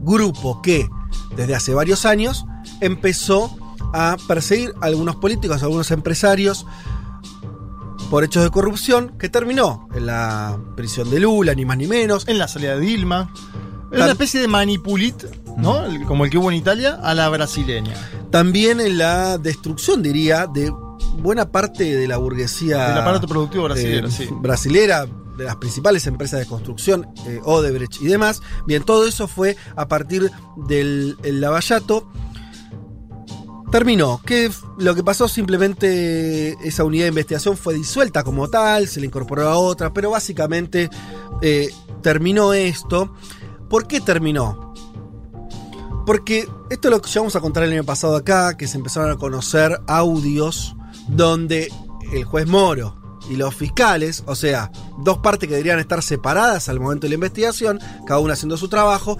grupo que desde hace varios años empezó a perseguir a algunos políticos, a algunos empresarios por hechos de corrupción, que terminó en la prisión de Lula, ni más ni menos. En la salida de Dilma. Es Tal- una especie de manipulit, ¿no? El- Como el que hubo en Italia, a la brasileña. También en la destrucción, diría, de buena parte de la burguesía. Del aparato productivo brasileño, eh, sí. brasilera, de las principales empresas de construcción, eh, Odebrecht y demás. Bien, todo eso fue a partir del el Lavallato. Terminó. Que lo que pasó simplemente esa unidad de investigación fue disuelta como tal, se le incorporó a otra, pero básicamente eh, terminó esto. ¿Por qué terminó? Porque esto es lo que llevamos a contar el año pasado acá, que se empezaron a conocer audios donde el juez Moro y los fiscales, o sea, dos partes que deberían estar separadas al momento de la investigación, cada una haciendo su trabajo,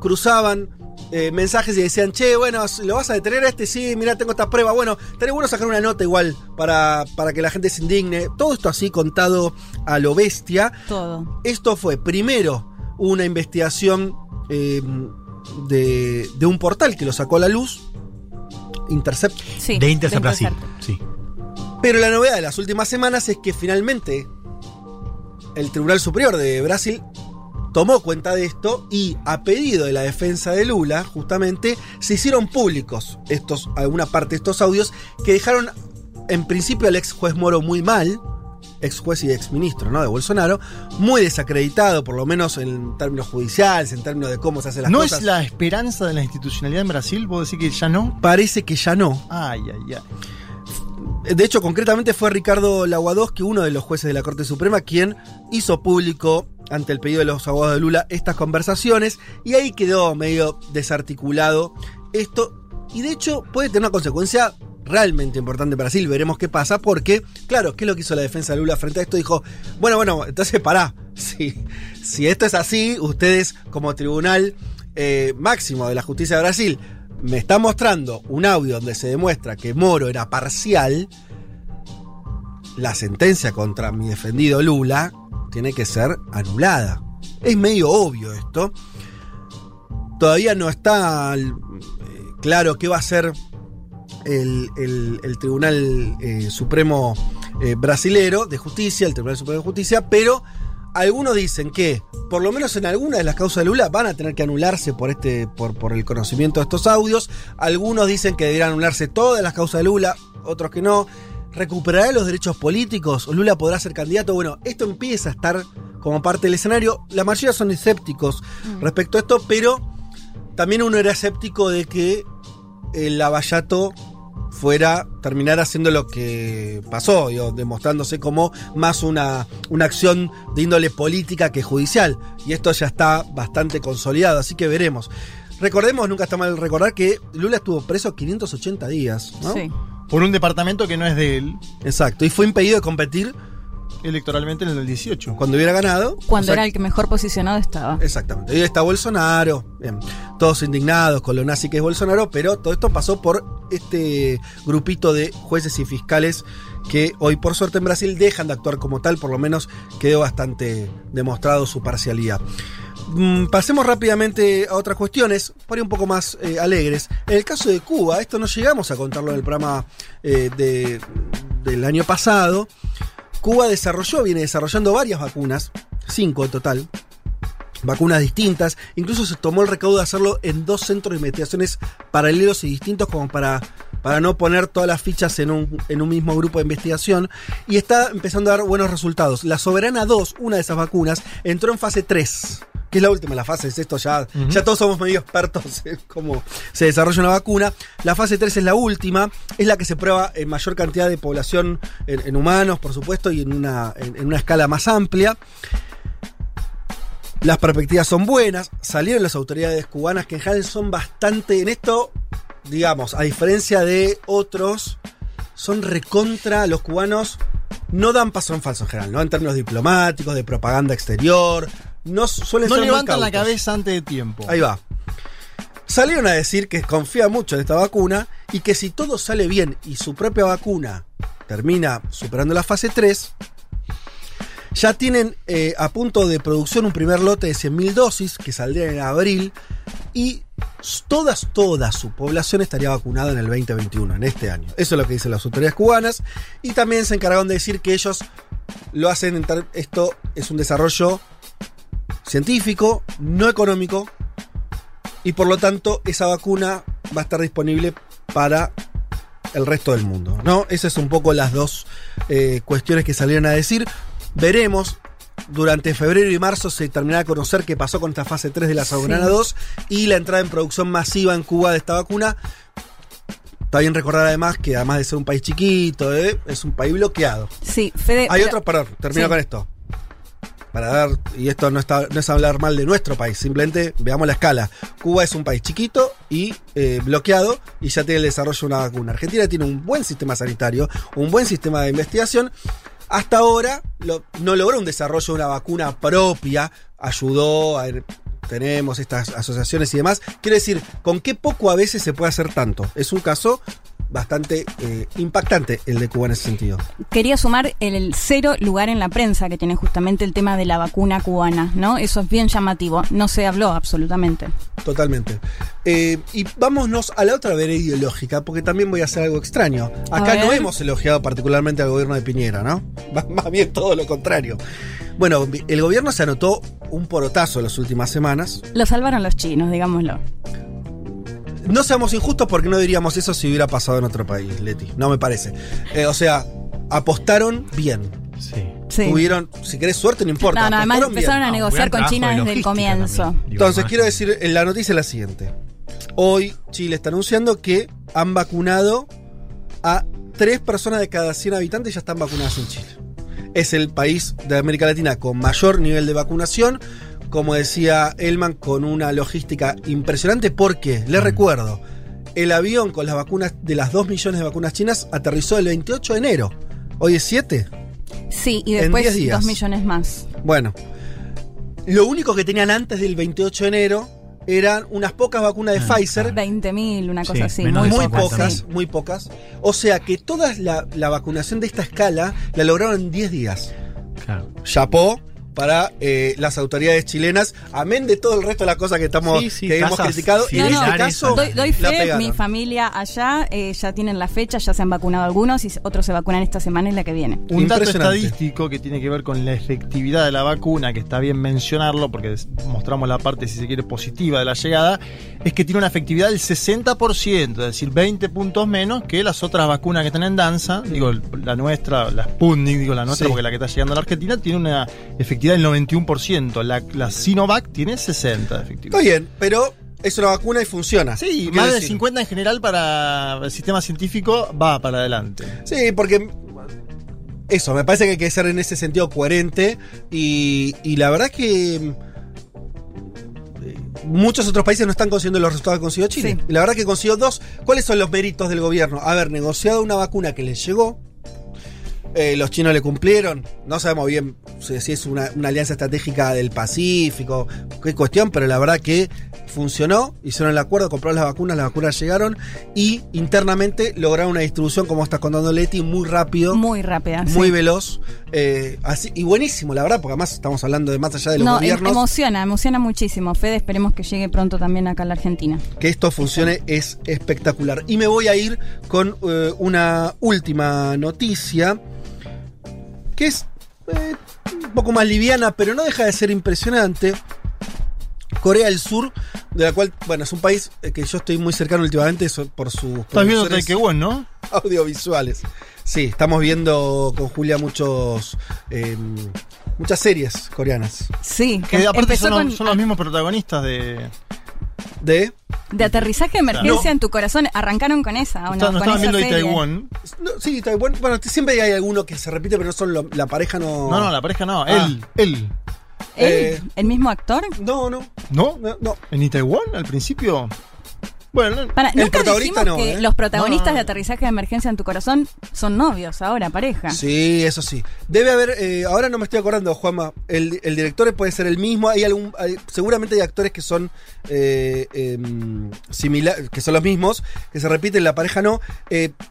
cruzaban eh, mensajes y decían, che, bueno, ¿lo vas a detener a este? Sí, mira, tengo esta prueba. Bueno, estaría bueno sacar una nota igual para, para que la gente se indigne. Todo esto así contado a lo bestia. Todo. Esto fue primero una investigación eh, de, de un portal que lo sacó a la luz, Intercept. Sí, de Intercept de Brasil. Intercept. Sí. Pero la novedad de las últimas semanas es que finalmente el Tribunal Superior de Brasil tomó cuenta de esto y a pedido de la defensa de Lula, justamente, se hicieron públicos estos, alguna parte de estos audios que dejaron en principio al ex juez Moro muy mal, ex juez y ex ministro ¿no? de Bolsonaro, muy desacreditado, por lo menos en términos judiciales, en términos de cómo se hacen las ¿No cosas. es la esperanza de la institucionalidad en Brasil? ¿Vos decís que ya no? Parece que ya no. Ay, ay, ay. De hecho, concretamente fue Ricardo Laguadosque, uno de los jueces de la Corte Suprema, quien hizo público, ante el pedido de los abogados de Lula, estas conversaciones, y ahí quedó medio desarticulado esto, y de hecho puede tener una consecuencia realmente importante en Brasil, veremos qué pasa, porque, claro, ¿qué es lo que hizo la defensa de Lula frente a esto? Dijo, bueno, bueno, entonces pará, [laughs] si, si esto es así, ustedes como tribunal eh, máximo de la justicia de Brasil me están mostrando un audio donde se demuestra que Moro era parcial, la sentencia contra mi defendido Lula tiene que ser anulada. Es medio obvio esto. Todavía no está claro qué va a hacer el, el- el Tribunal eh, Supremo eh, Brasilero de Justicia, el Tribunal Supremo de Justicia, pero algunos dicen que, por lo menos en alguna de las causas de Lula, van a tener que anularse por, este, por, por el conocimiento de estos audios. Algunos dicen que deberían anularse todas las causas de Lula, otros que no. ¿Recuperará los derechos políticos? ¿Lula podrá ser candidato? Bueno, esto empieza a estar como parte del escenario. La mayoría son escépticos respecto a esto, pero también uno era escéptico de que el Lavallato fuera terminar haciendo lo que pasó, digo, demostrándose como más una, una acción de índole política que judicial. Y esto ya está bastante consolidado, así que veremos. Recordemos, nunca está mal recordar que Lula estuvo preso 580 días, ¿no? Sí. Por un departamento que no es de él, Exacto, y fue impedido de competir electoralmente en el 18. cuando hubiera ganado. Cuando O sea, era el que mejor posicionado estaba. Exactamente. Hoy está Bolsonaro, bien, todos indignados con lo nazi que es Bolsonaro, pero todo esto pasó por este grupito de jueces y fiscales que hoy por suerte en Brasil dejan de actuar como tal, por lo menos quedó bastante demostrado su parcialidad. Mm, Pasemos rápidamente a otras cuestiones, por ahí un poco más eh, alegres. En el caso de Cuba, esto no llegamos a contarlo en el programa eh, de- del año pasado. Cuba desarrolló, viene desarrollando varias vacunas, cinco en total, vacunas distintas. Incluso se tomó el recaudo de hacerlo en dos centros de investigaciones paralelos y distintos como para, para no poner todas las fichas en un, en un mismo grupo de investigación. Y está empezando a dar buenos resultados. La Soberana 2, una de esas vacunas, entró en fase 3. Que es la última, la fase es esto, ya, ya todos somos medio expertos [laughs] en cómo se desarrolla una vacuna. La fase 3 es la última, es la que se prueba en mayor cantidad de población, en, en humanos, por supuesto, y en una, en- en una escala más amplia. Las perspectivas son buenas. Salieron las autoridades cubanas que en general son bastante. En esto, digamos, a diferencia de otros, son recontra. Los cubanos no dan paso en falso en general, ¿no? En términos diplomáticos, de propaganda exterior. No suelen No ser muy levantan la cabeza antes de tiempo. Ahí va. Salieron a decir que confía mucho en esta vacuna y que si todo sale bien y su propia vacuna termina superando la fase 3, ya tienen eh, a punto de producción un primer lote de 100.000 dosis que saldría en abril y todas, toda su población estaría vacunada en el 2021, en este año. Eso es lo que dicen las autoridades cubanas y también se encargaron de decir que ellos lo hacen, esto es un desarrollo científico, no económico, y por lo tanto esa vacuna va a estar disponible para el resto del mundo. ¿no? Esas son un poco las dos eh, cuestiones que salieron a decir. Veremos. Durante febrero y marzo se terminará de conocer qué pasó con esta fase 3 de la Soberana Sí. 2 y la entrada en producción masiva en Cuba de esta vacuna. Está bien recordar además que además de ser un país chiquito, ¿eh? es un país bloqueado. Sí, Fede. Hay pero- otro, perdón, termino Sí. con esto. Para dar, y esto no, está, no es hablar mal de nuestro país, simplemente veamos la escala. Cuba es un país chiquito y eh, bloqueado y ya tiene el desarrollo de una vacuna. Argentina tiene un buen sistema sanitario, un buen sistema de investigación. Hasta ahora no logró un desarrollo de una vacuna propia, ayudó a... Tenemos estas asociaciones y demás. Quiero decir, con qué poco a veces se puede hacer tanto. Es un caso bastante eh, impactante el de Cuba en ese sentido. Quería sumar el, el cero lugar en la prensa que tiene justamente el tema de la vacuna cubana, ¿no? Eso es bien llamativo. No se habló absolutamente. Totalmente. Eh, y vámonos a la otra vereda ideológica, porque también voy a hacer algo extraño. Acá no hemos elogiado particularmente al gobierno de Piñera, ¿no? [laughs] Más más bien todo lo contrario. Bueno, el gobierno se anotó un porotazo en las últimas semanas. Lo salvaron los chinos, digámoslo. No seamos injustos porque no diríamos eso si hubiera pasado en otro país, Leti. No me parece. Eh, o sea, apostaron bien. Sí. Sí. Tuvieron, si querés suerte, no importa. No, no, además bien. empezaron a Ah, negociar con China de desde el comienzo. también. Digo, Entonces, quiero decir, eh, la noticia es la siguiente. Hoy Chile está anunciando que han vacunado a tres personas de cada 100 habitantes ya están vacunadas en Chile. Es el país de América Latina con mayor nivel de vacunación. Como decía Elman, con una logística impresionante. Porque, les recuerdo, el avión con las vacunas de las 2 millones de vacunas chinas aterrizó el 28 de enero. Hoy es 7. Sí, y después 10 días. dos millones más. Bueno, lo único que tenían antes del 28 de enero eran unas pocas vacunas de Ah, Pfizer. 20.000, una cosa Sí, así. Muy, de Muy 50.000. pocas, Sí. muy pocas. O sea que toda la, la vacunación de esta escala la lograron en 10 días. Claro. Chapó para eh, las autoridades chilenas, amén de todo el resto de las cosas que estamos Sí, sí, que hemos criticado. Y en este caso, Doy, doy fe, mi familia allá eh, ya tienen la fecha, ya se han vacunado algunos y otros se vacunan esta semana y la que viene. Un dato estadístico que tiene que ver con la efectividad de la vacuna, que está bien mencionarlo porque mostramos la parte, si se quiere, positiva de la llegada, es que tiene una efectividad del 60%, es decir, 20 puntos menos que las otras vacunas que están en danza. Digo, la nuestra, la Sputnik, digo la nuestra Sí. porque la que está llegando a la Argentina, tiene una efectividad del 91%. La, la Sinovac tiene 60% de efectividad. Está bien, pero es una vacuna y funciona. Sí, más de decir. 50 en general para el sistema científico va para adelante. Sí, porque eso, me parece que hay que ser en ese sentido coherente y, y la verdad es que eh, muchos otros países no están consiguiendo los resultados que consiguió Chile. Sí. Y la verdad que consiguió dos. ¿Cuáles son los méritos del gobierno? Haber negociado una vacuna que les llegó. Eh, los chinos le cumplieron. No sabemos bien si es una, una alianza estratégica del Pacífico, qué cuestión, pero la verdad que funcionó. Hicieron el acuerdo, compraron las vacunas, las vacunas llegaron y internamente lograron una distribución, como estás contando Leti, muy rápido, muy, Muy rápida. sí. veloz. eh, así, y buenísimo, la verdad, porque además estamos hablando de más allá de los No, em- gobiernos. emociona, emociona muchísimo. Fede, esperemos que llegue pronto también acá a la Argentina. que esto funcione es espectacular. Y me voy a ir con eh, una última noticia que es eh, un poco más liviana, pero no deja de ser impresionante. Corea del Sur, de la cual, bueno, es un país eh, que yo estoy muy cercano últimamente por sus Estás viendo Taekwondo, ¿no? [laughs] audiovisuales. Sí, estamos viendo con Julia muchos eh, muchas series coreanas. Sí, Que aparte con son los mismos protagonistas de. De de aterrizaje de emergencia No. en tu corazón. Arrancaron con esa, ¿o no? Con estaban viendo de. Taiwán. no, sí, Taiwán, bueno, siempre hay alguno que se repite, pero no son lo- la pareja no. No, no, la pareja no. Ah. Él, él. ¿Él? Eh. ¿El mismo actor? No, no, ¿No? no, no. ¿En Itaewon al principio? Bueno, no- Para, El nunca protagonista dijimos no, que ¿eh? los protagonistas de aterrizaje de emergencia en tu corazón son novios ahora, pareja. Sí, eso sí. Debe haber, eh, ahora no me estoy acordando, Juanma, el, el director puede ser el mismo, hay algún, hay- seguramente hay actores que son eh, em, similar, que son los mismos, que se repiten, la pareja no.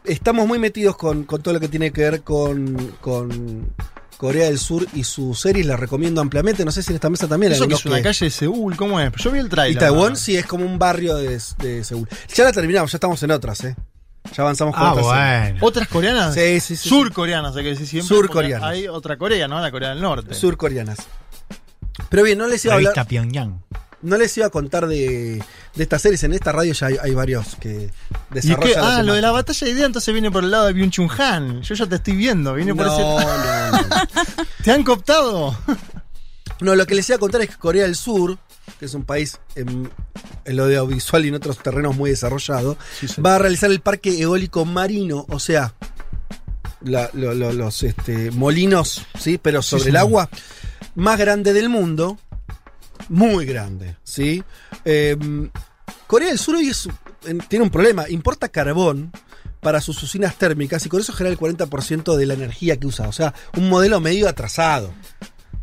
Estamos muy metidos con, con todo lo que tiene que ver con, con Corea del Sur y sus series, las recomiendo ampliamente, no sé si en esta mesa también hay eso que es una que- calle de Seúl, ¿cómo es? Yo vi el Y trailer. Taiwán sí es como un barrio de, de Seúl. Ya la terminamos, ya estamos en otras, ¿eh? Ya avanzamos con Ah, otras bueno. ¿Otras coreanas? Sí, sí, sí. Surcoreanas, hay que decir siempre. Surcoreanas. Hay otra Corea, ¿no? La Corea del Norte. surcoreanas. Pero bien, no les iba a hablar. Pyongyang. No les iba a contar de, de estas series. En esta radio ya hay, hay varios que ¿Y qué? desarrollan. Ah, lo de la batalla de idea entonces viene por el lado de Byung Chun Han. Yo ya te estoy viendo, viene por no, ese. no, no. [laughs] ¿Te han cooptado? [laughs] No, lo que les iba a contar es que Corea del Sur, que es un país en, en lo de audiovisual y en otros terrenos muy desarrollado, va a realizar el parque eólico marino, o sea, la- lo- lo- los este, molinos, ¿sí? Pero sobre el agua, más grande del mundo, muy grande, ¿sí? Eh, Corea del Sur hoy es- tiene un problema, importa carbón para sus usinas térmicas y con eso genera el 40% de la energía que usa, o sea, un modelo medio atrasado.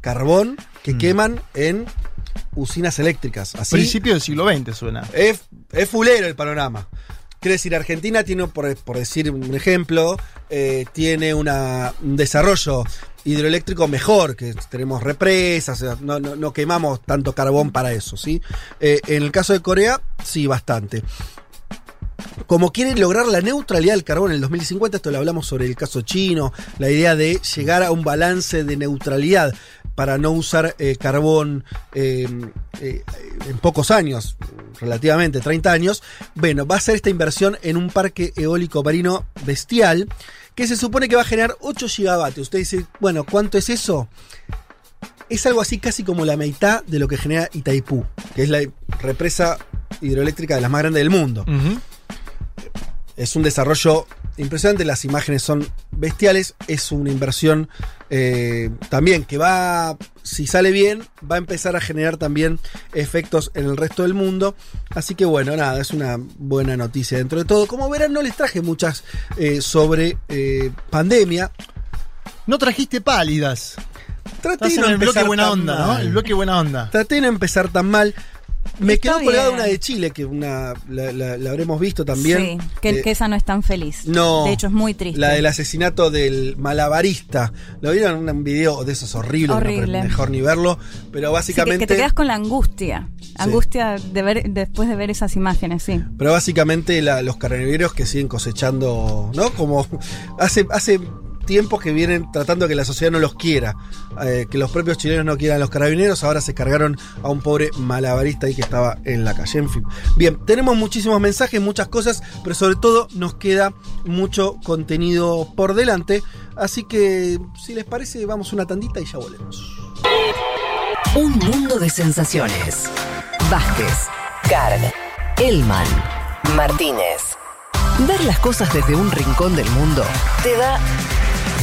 Carbón que queman en usinas eléctricas. Así Principio del siglo XX suena. es, es fulero el panorama. Quiere decir, Argentina tiene, por, por decir un ejemplo, eh, tiene una, un desarrollo hidroeléctrico mejor, que tenemos represas, no, no- no quemamos tanto carbón para eso, ¿sí? Eh, en el caso de Corea, sí, bastante. Como quieren lograr la neutralidad del carbón en el 2050, esto lo hablamos sobre el caso chino, la idea de llegar a un balance de neutralidad para no usar eh, carbón eh, eh, en pocos años, relativamente 30 años, bueno, va a ser esta inversión en un parque eólico marino bestial que se supone que va a generar 8 gigavatios. Usted dice, bueno, ¿cuánto es eso? Es algo así casi como la mitad de lo que genera Itaipú, que es la represa hidroeléctrica de las más grandes del mundo. Es un desarrollo impresionante, las imágenes son bestiales, es una inversión eh, también que va, si sale bien, va a empezar a generar también efectos en el resto del mundo. Así que bueno, nada, es una buena noticia dentro de todo. Como verán, no les traje muchas eh, sobre eh, pandemia. No trajiste pálidas. Traté de no el bloque empezar buena onda. El bloque buena onda. Traté de no empezar tan mal. Me Está quedó colgada bien. una de Chile, que una la, la- la habremos visto también. Sí, que, Eh, que esa no es tan feliz. no. De hecho, es muy triste. La del asesinato del malabarista. ¿Lo vieron? Un video de esos horribles. Horrible. no, mejor ni verlo. Pero Sí, que, básicamente. que te quedas con la angustia. Angustia de ver, después de ver esas imágenes, sí. Pero básicamente la- los carabineros que siguen cosechando, ¿no? Como hace, hace tiempos que vienen tratando que la sociedad no los quiera, eh, que los propios chilenos no quieran a los carabineros, ahora se cargaron a un pobre malabarista ahí que estaba en la calle. En fin. Bien, tenemos muchísimos mensajes, muchas cosas, pero sobre todo nos queda mucho contenido por delante. Así que, si les parece, vamos una tandita y ya volvemos. Un mundo de sensaciones. Vázquez, Carg, Elman, Martínez. Ver las cosas desde un rincón del mundo te da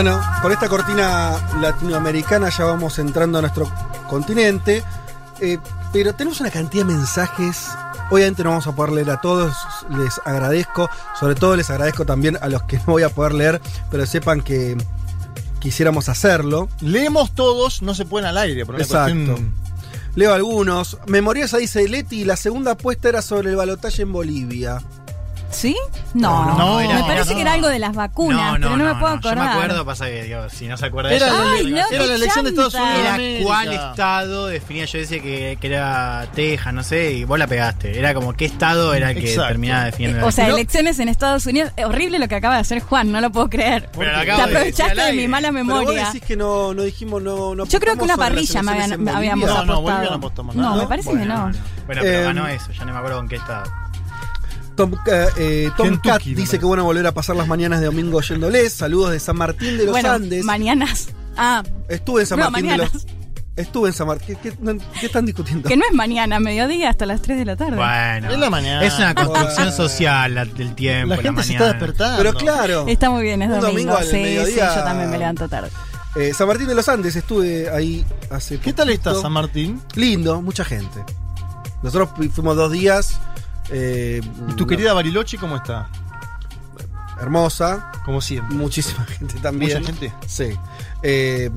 Bueno, con esta cortina latinoamericana ya vamos entrando a nuestro continente, eh, pero tenemos una cantidad de mensajes. Obviamente no vamos a poder leer a todos, les agradezco, sobre todo les agradezco también a los que no voy a poder leer, pero sepan que quisiéramos hacerlo. Leemos todos, no se pueden al aire. Por una Exacto. cuestión- Leo algunos. Memoriosa dice Leti, la segunda apuesta era sobre el balotaje en Bolivia. ¿Sí? No, No, no, me era- parece no. que era algo de las vacunas, pero no, me puedo acordar. Yo me acuerdo, pasa que digo, si no se acuerda Era, de la, ella, Ay, no, era qué la elección de Estados chanta. Unidos. de era América. cuál estado definía. Yo decía que, que era Texas, no sé, y vos la pegaste. Era como qué estado era el que Exacto. terminaba definiendo. O sea, Pero- elecciones en Estados Unidos. Es horrible lo que acaba de hacer Juan, no lo puedo creer. Pero lo Te acabo de decir aprovechaste al de mi aire. mala Pero vos memoria. decís que no, no dijimos, no, no Yo creo que una apostamos sobre las parrilla me elecciones habían- en habíamos Bolivia. No, no, apostado. Bolivia no apostamos No, nada. me parece que no. Bueno, pero Eh, ganó eso, ya no me acuerdo con qué estado. Tom, eh, eh, Tom Cat dice que bueno volver a pasar las mañanas de domingo oyéndoles. Saludos de San Martín de los bueno, Andes. mañanas. Ah, Estuve en San No, Martín de los Estuve en San Martín. ¿Qué, qué- no- qué están discutiendo? que no es mañana, mediodía hasta las 3 de la tarde. Bueno, Es la mañana. es una construcción social la- del tiempo, La la, gente se está despertando. Pero claro, Está muy bien, es Un domingo. domingo al sí, sí, mediodía. yo también me levanto tarde. eh, San Martín de los Andes estuve ahí hace ¿Qué tal está. San Martín? Lindo, mucha gente. Nosotros fu- fuimos dos días. Eh, ¿Y tu querida Bariloche cómo está? Hermosa. Como siempre. Muchísima [laughs] gente también. Mucha gente. Sí. Eh,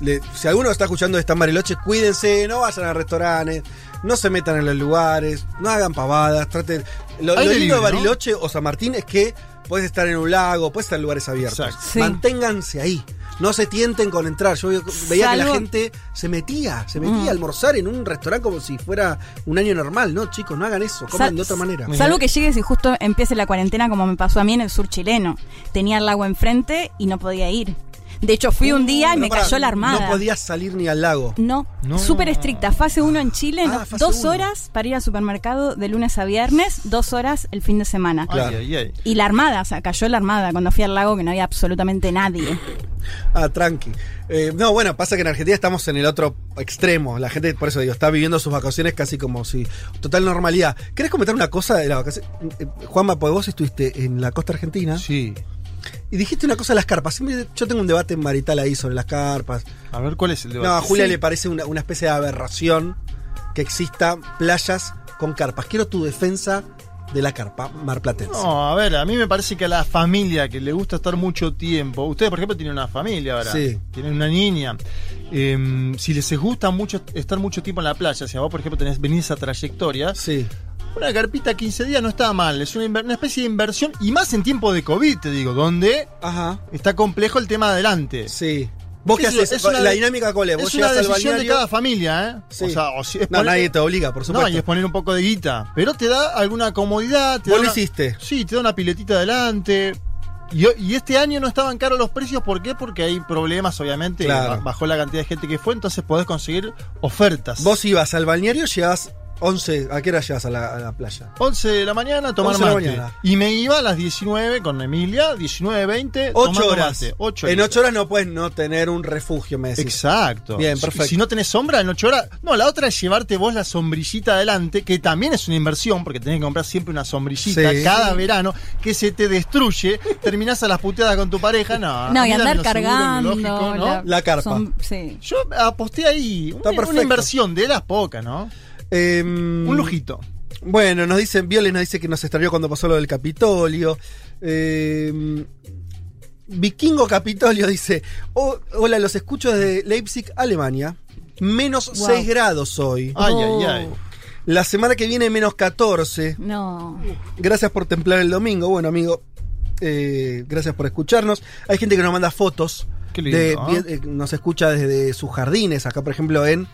le- si alguno está escuchando esta Mariloche, cuídense, no vayan a restaurantes, no se metan en los lugares, no hagan pavadas, traten. Lo, lo lindo de. Bariloche o San Martín es que puedes estar en un lago, puedes estar en lugares abiertos. Exacto. Sí. Manténganse ahí. No se tienten con entrar. Yo veía que la gente se metía, se metía Mm. a almorzar en un restaurante como si fuera un año normal. No, chicos, no hagan eso, coman Sal- de otra manera. Salvo que llegues y justo empiece la cuarentena como me pasó a mí en el sur chileno. Tenía el lago enfrente y no podía ir. De hecho, fui un día y Pero me cayó la armada. No podías salir ni al lago. No, No. súper estricta. Fase 1 en Chile, Ah, no, dos uno. horas para ir al supermercado de lunes a viernes, dos horas el fin de semana. Claro. Ay, ay, ay. Y la armada, o sea, cayó la armada cuando fui al lago que no había absolutamente nadie. Ah, tranqui. Eh, no, bueno, pasa que en Argentina estamos en el otro extremo. La gente, por eso digo, está viviendo sus vacaciones casi como si. Total normalidad. ¿Querés comentar una cosa de la vacación? Eh, Juanma, porque vos estuviste en la costa argentina Sí. Y dijiste una cosa de las carpas. Siempre- yo tengo un debate marital ahí sobre las carpas. A ver, ¿cuál es el debate? No, a Julia Sí. le parece una, una especie de aberración que exista playas con carpas. Quiero tu defensa de la carpa marplatense. No, a ver, a mí me parece que a la familia que le gusta estar mucho tiempo, ustedes por ejemplo tienen una familia ahora, Sí. tienen una niña, eh, si les gusta mucho estar mucho tiempo en la playa, si a vos por ejemplo tenés venir esa trayectoria, Sí. Una carpita 15 días no está mal, es una, una especie de inversión y más en tiempo de COVID, te digo, donde Ajá. está complejo el tema adelante. Sí. ¿Vos qué Es- haces? es una la dinámica cuál es? Vos Es una llegás al decisión de cada familia, ¿eh? Sí. O sea, o si es No, poner- nadie te obliga, por supuesto. No, y es poner un poco de guita. Pero te da alguna comodidad. Te Vos da lo una- hiciste. Sí, te da una piletita adelante. Y, y este año no estaban caros los precios, ¿por qué? Porque hay problemas, obviamente. Claro. ba- Bajó la cantidad de gente que fue, entonces podés conseguir ofertas. Vos ibas al balneario, llegabas 11, ¿a qué hora llegas a la, a la playa? 11 de la mañana, tomar 11 de la mate. mañana. Y me iba a las 19 con Emilia, 19.20. 8 tomando horas. mate. Ocho en horitas. 8 horas no puedes no tener un refugio, me decís. Exacto. Bien, Si- perfecto. Si, no tenés sombra en 8 horas. No, la otra es llevarte vos la sombrillita adelante, que también es una inversión, porque tenés que comprar siempre una sombrillita Sí. cada verano, que se te destruye. terminás a las puteadas con tu pareja. No, No, y andar seguro, cargando. lógico, ¿no? la- La carpa. son- sí. Yo aposté ahí. Está Una, una perfecto. inversión de las pocas, ¿no? Em, Un lujito. Bueno, nos dicen, Violes nos dice que nos extrañó cuando pasó lo del Capitolio. Eh, Vikingo Capitolio dice, "Oh, hola, los escucho desde Leipzig, Alemania. Menos Wow. 6 grados hoy. Ay, Oh. ay, ay. La semana que viene menos 14. No. Gracias por templar el domingo. Bueno, amigo, eh, gracias por escucharnos. Hay gente que nos manda fotos. Qué lindo, de- eh, nos escucha desde sus jardines, acá por ejemplo en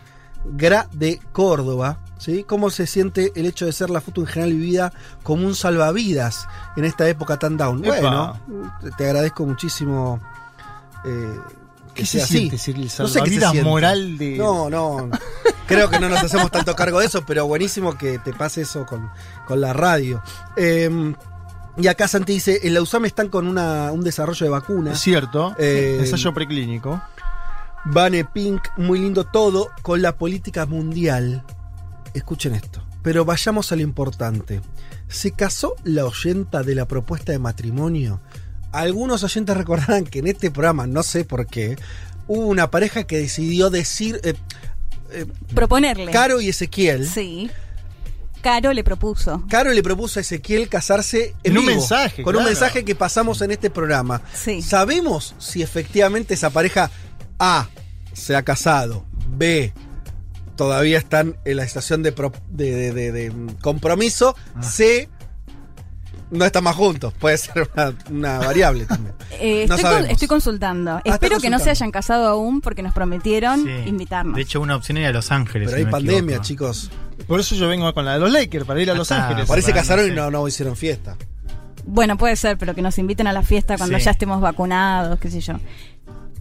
Gra de Córdoba. ¿sí? ¿Cómo se siente el hecho de ser la foto en general vivida como un salvavidas en esta época tan down? Epa. Bueno, te- agradezco muchísimo. eh, que ¿Qué se así. siente el No sé qué se moral de- No, no. Creo que no nos hacemos tanto cargo de eso, pero buenísimo que te pase eso con, con la radio. Eh, y acá Santi dice, en la USAM están con una, un desarrollo de vacuna. Es cierto. Eh, ensayo preclínico. Vane Pink, muy lindo todo, con la política mundial. Escuchen esto. Pero vayamos a lo importante. ¿Se casó la oyenta de la propuesta de matrimonio? Algunos oyentes recordarán que en este programa, no sé por qué, hubo una pareja que decidió decir... eh, eh, Proponerle. Caro y Ezequiel. Sí. Caro le propuso. Caro le propuso a Ezequiel casarse en, En un vivo, mensaje, Con un mensaje que pasamos en este programa. Sí. ¿Sabemos si efectivamente esa pareja A se ha casado? B todavía están en la estación de, pro- de- de- de- de compromiso. Ah. C no están más juntos. Puede ser una, una variable [laughs] también. Eh, No estoy, con- sabemos. estoy consultando. Ah, Espero que no se hayan casado aún porque nos prometieron Sí. invitarnos. De hecho, una opción era Los Ángeles. Pero si hay pandemia, equivoco. chicos. Por eso yo vengo con la de los Lakers, para ir a Los. Ángeles. Parece que casaron y no, no hicieron fiesta. Bueno, puede ser, pero que nos inviten a la fiesta cuando Sí. ya estemos vacunados, qué sé yo.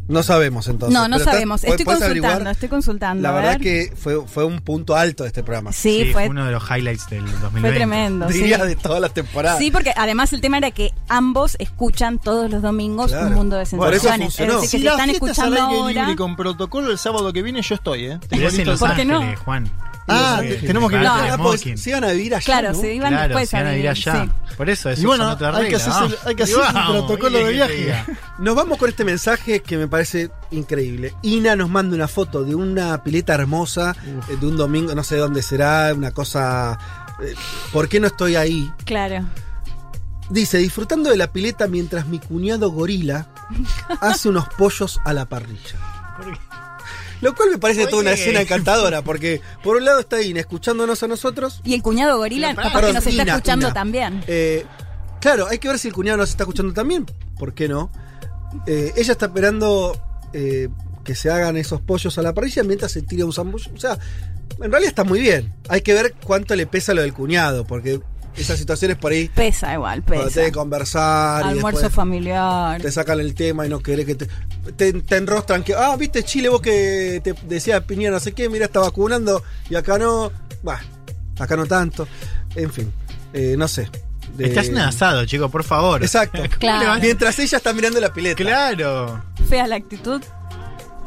No sabemos entonces. no, no estás- sabemos. ¿puedes- Estoy consultando, averiguar? estoy consultando. La a verdad ver. que fue, fue un punto alto de este programa. Sí, Sí, fue, uno de los highlights del 2020. fue tremendo. sí. Diría de todas las temporadas. Sí, porque además el tema era que ambos escuchan todos los domingos Claro. un mundo de Por eso sensaciones. funcionó. es decir, que Si están escuchando ahora. y con protocolo el sábado que viene, yo estoy, ¿eh? Pero es en Los el- ¿Por qué no? Ángeles, Juan. Ah, Sí, te- sí, tenemos que sí, ir. sí, sí, pues, se iban a vivir allá. Claro, ¿no? se iban Claro, después se van a vivir, ir allá. sí. Por eso, eso Y bueno, hay que el- vamos. hay que el vamos, protocolo ¿qué de viaje. Nos vamos con este mensaje que me parece increíble. Ina nos manda una foto de una pileta hermosa eh, de un domingo, no sé dónde será, una cosa. eh, ¿Por qué no estoy ahí? Claro. Dice, disfrutando de la pileta mientras mi cuñado gorila [laughs] hace unos pollos a la parrilla. Lo cual me parece toda una escena encantadora, porque por un lado está Ina escuchándonos a nosotros. Y el cuñado gorila, capaz que nos está Ina, escuchando Ina. también. Eh, claro, hay que ver si el cuñado nos está escuchando también. ¿Por qué no? Eh, ella está esperando eh, que se hagan esos pollos a la parrilla mientras se tira un sambucho. O sea, en realidad está muy bien. Hay que ver cuánto le pesa lo del cuñado, porque esas situaciones por ahí, Pesa igual, pesa. tenés que conversar Almuerzo familiar. te sacan el tema y no querés que te, te, te enrostran que, ah, viste Chile, vos que te decía Piñera no sé qué, mira, está vacunando y acá no. Bah, acá no tanto. En fin, eh, no sé. De- Estás en asado, chico, por favor. Exacto. [laughs] Claro. Mientras ella está mirando la pileta. Claro. Fea la actitud.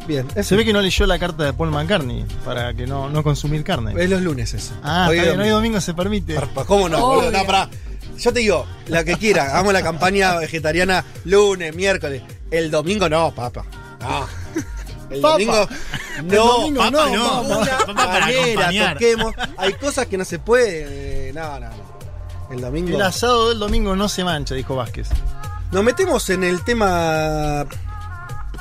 Bien. Se ve que no leyó la carta de Paul McCartney para que no, no consumir carne. Es los lunes eso. Ah, Hoy domingo. domingo se permite. Parpa, ¿Cómo no? Obvio. No, pará. Yo te digo, la que quiera, hagamos la campaña vegetariana lunes, miércoles. El domingo no, papá. No. El Papa. domingo El no. domingo Papa no, no. Papá para manera, acompañar. toquemos. Hay cosas que no se puede. eh, No, no, no. El domingo. El asado del domingo no se mancha, dijo Vázquez. Nos metemos en el tema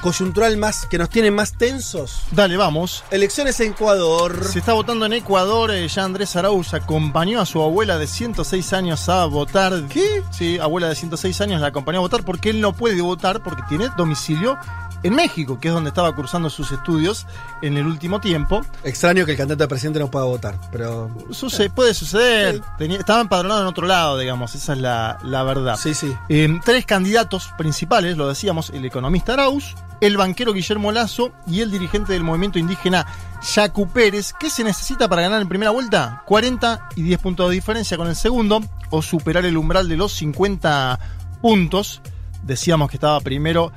coyuntural más que nos tiene más tensos. Dale, vamos. Elecciones en Ecuador. Se está votando en Ecuador. eh, ya Andrés Arauz acompañó a su abuela de 106 años a votar. ¿Qué? Sí, abuela de 106 años la acompañó a votar porque él no puede votar porque tiene domicilio en México, que es donde estaba cursando sus estudios en el último tiempo. Extraño que el candidato a presidente no pueda votar, pero. Suce- puede suceder. Sí. Tenía- estaba empadronado en otro lado, digamos. Esa es la, la verdad. Sí, sí. Eh, tres candidatos principales, lo decíamos, el economista Arauz, el banquero Guillermo Lazo y el dirigente del movimiento indígena Yacu Pérez. ¿Qué se necesita para ganar en primera vuelta? 40 y 10 puntos de diferencia con el segundo o superar el umbral de los 50 puntos. Decíamos que estaba primero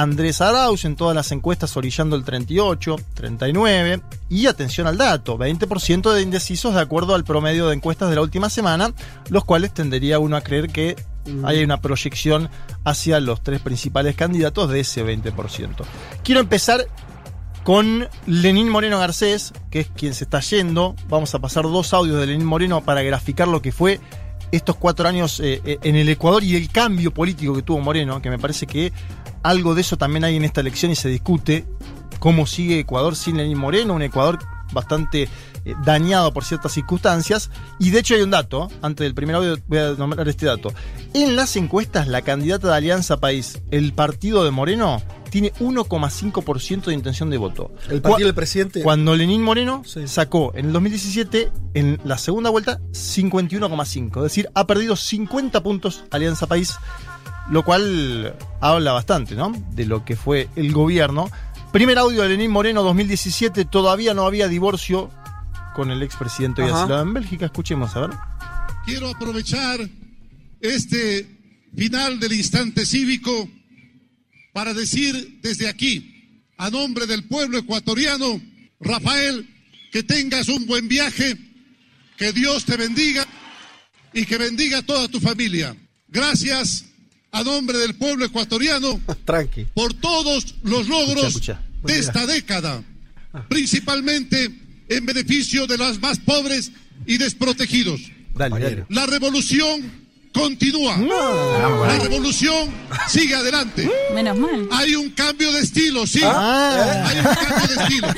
Andrés Arauz en todas las encuestas orillando el 38, 39 y atención al dato, 20% de indecisos de acuerdo al promedio de encuestas de la última semana, los cuales tendería uno a creer que hay una proyección hacia los tres principales candidatos de ese 20%. Quiero empezar con Lenín Moreno Garcés, que es quien se está yendo. Vamos a pasar dos audios de Lenín Moreno para graficar lo que fue estos cuatro años eh, eh, en el Ecuador y el cambio político que tuvo Moreno, que me parece que algo de eso también hay en esta elección y se discute cómo sigue Ecuador sin Lenín Moreno, un Ecuador bastante eh, dañado por ciertas circunstancias. Y de hecho hay un dato, antes del primer audio voy a nombrar este dato. En las encuestas, la candidata de Alianza País, el partido de Moreno, tiene 1,5% de intención de voto. El partido del presidente. Cuando Lenín Moreno Sí. sacó en el 2017, en la segunda vuelta, 51,5. Es decir, ha perdido 50 puntos Alianza País, lo cual habla bastante, ¿no? De lo que fue el gobierno. Primer audio de Lenín Moreno 2017, todavía no había divorcio con el expresidente Ajá. asilado en Bélgica. Escuchemos, a ver. Quiero aprovechar este final del instante cívico para decir desde aquí, a nombre del pueblo ecuatoriano, Rafael, que tengas un buen viaje, que Dios te bendiga y que bendiga a toda tu familia. Gracias a nombre del pueblo ecuatoriano [laughs] Tranqui. por todos los logros Escucha, escucha. de esta década, principalmente en beneficio de los más pobres y desprotegidos. Dale, dale. La revolución continúa. La revolución sigue adelante. [laughs] Menos mal. Hay un cambio de estilo, sí. Ah. Hay un cambio de estilo.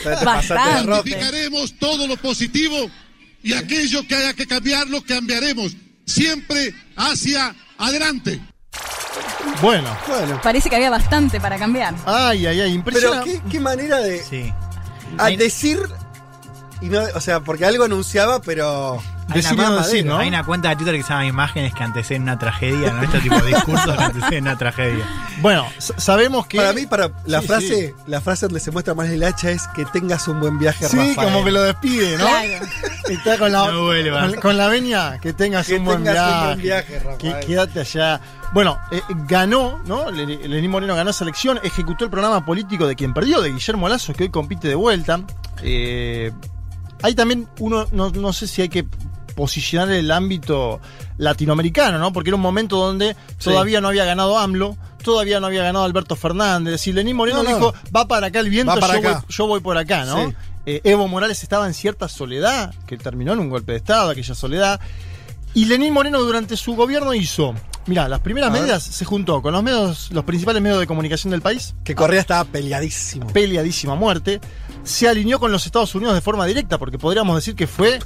[laughs] Todo lo positivo y aquello que haya que cambiarlo, cambiaremos. Siempre hacia adelante. Bueno. Bueno. Parece que había bastante para cambiar. Ay, ay, ay, Pero impresionante. qué, qué manera de Sí. a decir. Y no, o sea, porque algo anunciaba, pero. Hay Decir una, decir, ¿no? hay una cuenta de Twitter que se llama Imágenes que anteceden una tragedia, ¿no? Este tipo de discursos que anteceden una tragedia. Bueno, sabemos que. Para mí, para la Sí, frase, sí. la frase donde se muestra más el hacha es que tengas un buen viaje, Sí, Rafael. como que lo despide, ¿no? Claro. [laughs] Está con la, No con, con la venia, que tengas Que un buen tengas viaje. un buen viaje, Rafael. Que- quédate allá. Bueno, eh, ganó, ¿no? Le- Lenín Moreno ganó esa elección, ejecutó el programa político de quien perdió, de Guillermo Lazo, que hoy compite de vuelta. Eh, hay también uno, no, no sé si hay que posicionar el ámbito latinoamericano, ¿no? Porque era un momento donde Sí. todavía no había ganado AMLO, todavía no había ganado Alberto Fernández. Decir, Lenín Moreno No, no. dijo, va para acá el viento, yo, acá. Voy, yo voy por acá, ¿no? Sí. Eh, Evo Morales estaba en cierta soledad, que terminó en un golpe de Estado, aquella soledad. Y Lenín Moreno durante su gobierno hizo, mira, las primeras medidas se juntó con los medios, los principales medios de comunicación del país, Que Correa estaba peleadísimo. peleadísima muerte, se alineó con los Estados Unidos de forma directa, porque podríamos decir que fue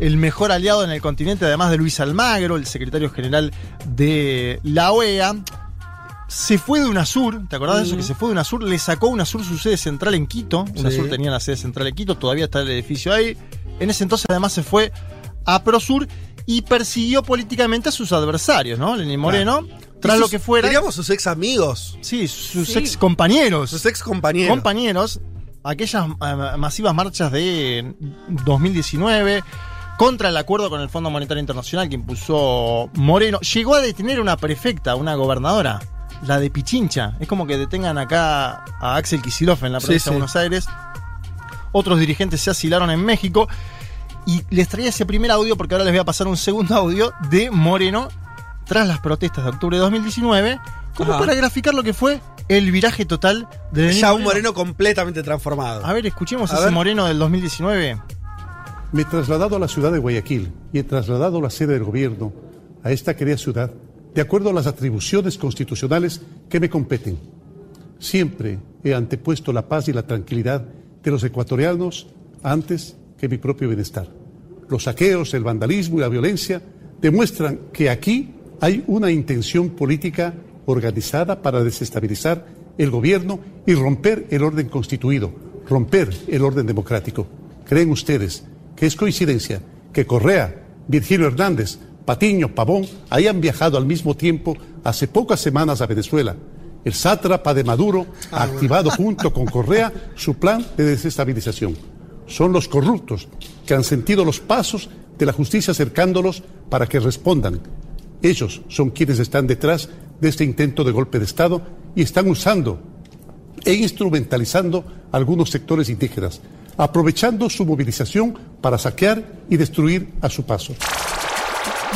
el mejor aliado en el continente, además de Luis Almagro, el secretario general de la OEA. Se fue de UNASUR, ¿te acordás de eso? Que se fue de UNASUR, le sacó UNASUR su sede central en Quito. UNASUR tenía la sede central en Quito, todavía está el edificio ahí. En ese entonces además se fue a ProSur y persiguió políticamente a sus adversarios, ¿no? Lenín Moreno, tras lo que fuera. Digamos sus ex amigos, Sí, sus Sí. ex compañeros sus ex compañeros. compañeros, aquellas eh, masivas marchas de 2019 contra el acuerdo con el Fondo Monetario Internacional que impulsó Moreno, llegó a detener una prefecta, una gobernadora, la de Pichincha. Es como que detengan acá a Axel Kicillof en la provincia sí. de Buenos Aires. Otros dirigentes se asilaron en México. Y les traía ese primer audio porque ahora les voy a pasar un segundo audio de Moreno tras las protestas de octubre de 2019, como Ajá. para graficar lo que fue el viraje total de Ya un Moreno completamente transformado. a ver, escuchemos A ese ver. Moreno del 2019. Me he trasladado a la ciudad de Guayaquil y he trasladado la sede del gobierno a esta querida ciudad de acuerdo a las atribuciones constitucionales que me competen. Siempre he antepuesto la paz y la tranquilidad de los ecuatorianos antes que mi propio bienestar. Los saqueos, el vandalismo y la violencia demuestran que aquí hay una intención política organizada para desestabilizar el gobierno y romper el orden constituido, romper el orden democrático. ¿Creen ustedes que es coincidencia que Correa, Virgilio Hernández, Patiño, Pavón hayan viajado al mismo tiempo hace pocas semanas a Venezuela El sátrapa de Maduro ha activado junto con Correa su plan de desestabilización. Son los corruptos que han sentido los pasos de la justicia acercándolos para que respondan. Ellos son quienes están detrás de este intento de golpe de Estado y están usando e instrumentalizando algunos sectores indígenas, aprovechando su movilización para saquear y destruir a su paso.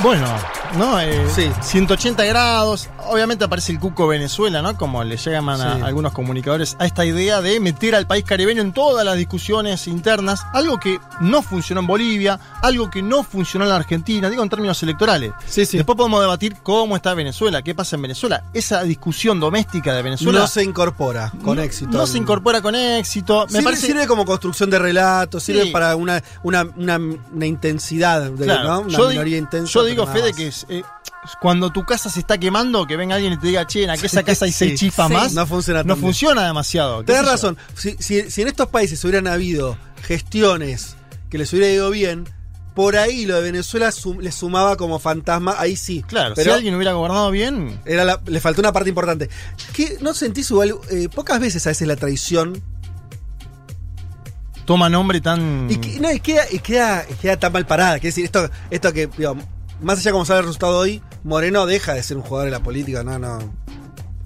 Bueno, ¿no? Eh, 180 grados. Obviamente aparece el cuco Venezuela, ¿no? Como le llaman a Sí. algunos comunicadores a esta idea de meter al país caribeño en todas las discusiones internas. Algo que no funcionó en Bolivia, algo que no funcionó en la Argentina, digo en términos electorales. Después podemos debatir cómo está Venezuela, qué pasa en Venezuela. Esa discusión doméstica de Venezuela No se incorpora con no- éxito. No se incorpora con éxito. Me sirve, parece sirve como construcción de relatos, sirve Sí. para una, una, una, una intensidad, de, Claro, ¿no? Una yo, minoría intensa. yo digo, Fede, que es, eh, cuando tu casa se está quemando, que venga alguien y te diga, che, en esa casa hay seis chispas Sí. más. No funciona No funciona demasiado. ¿qué Tenés sé yo? razón. Si, si- si en estos países hubieran habido gestiones que les hubiera ido bien, por ahí lo de Venezuela sum- le sumaba como fantasma, ahí sí. Claro, pero si alguien hubiera gobernado bien. era la- le faltó una parte importante. ¿Qué, ¿No sentís igual? eh, pocas veces a veces la traición. Toma nombre tan. Y, que- no, y queda, y queda, y queda tan mal parada. Quiere decir, esto, esto que, más allá de cómo sale el resultado hoy, Moreno deja de ser un jugador de la política. No, no.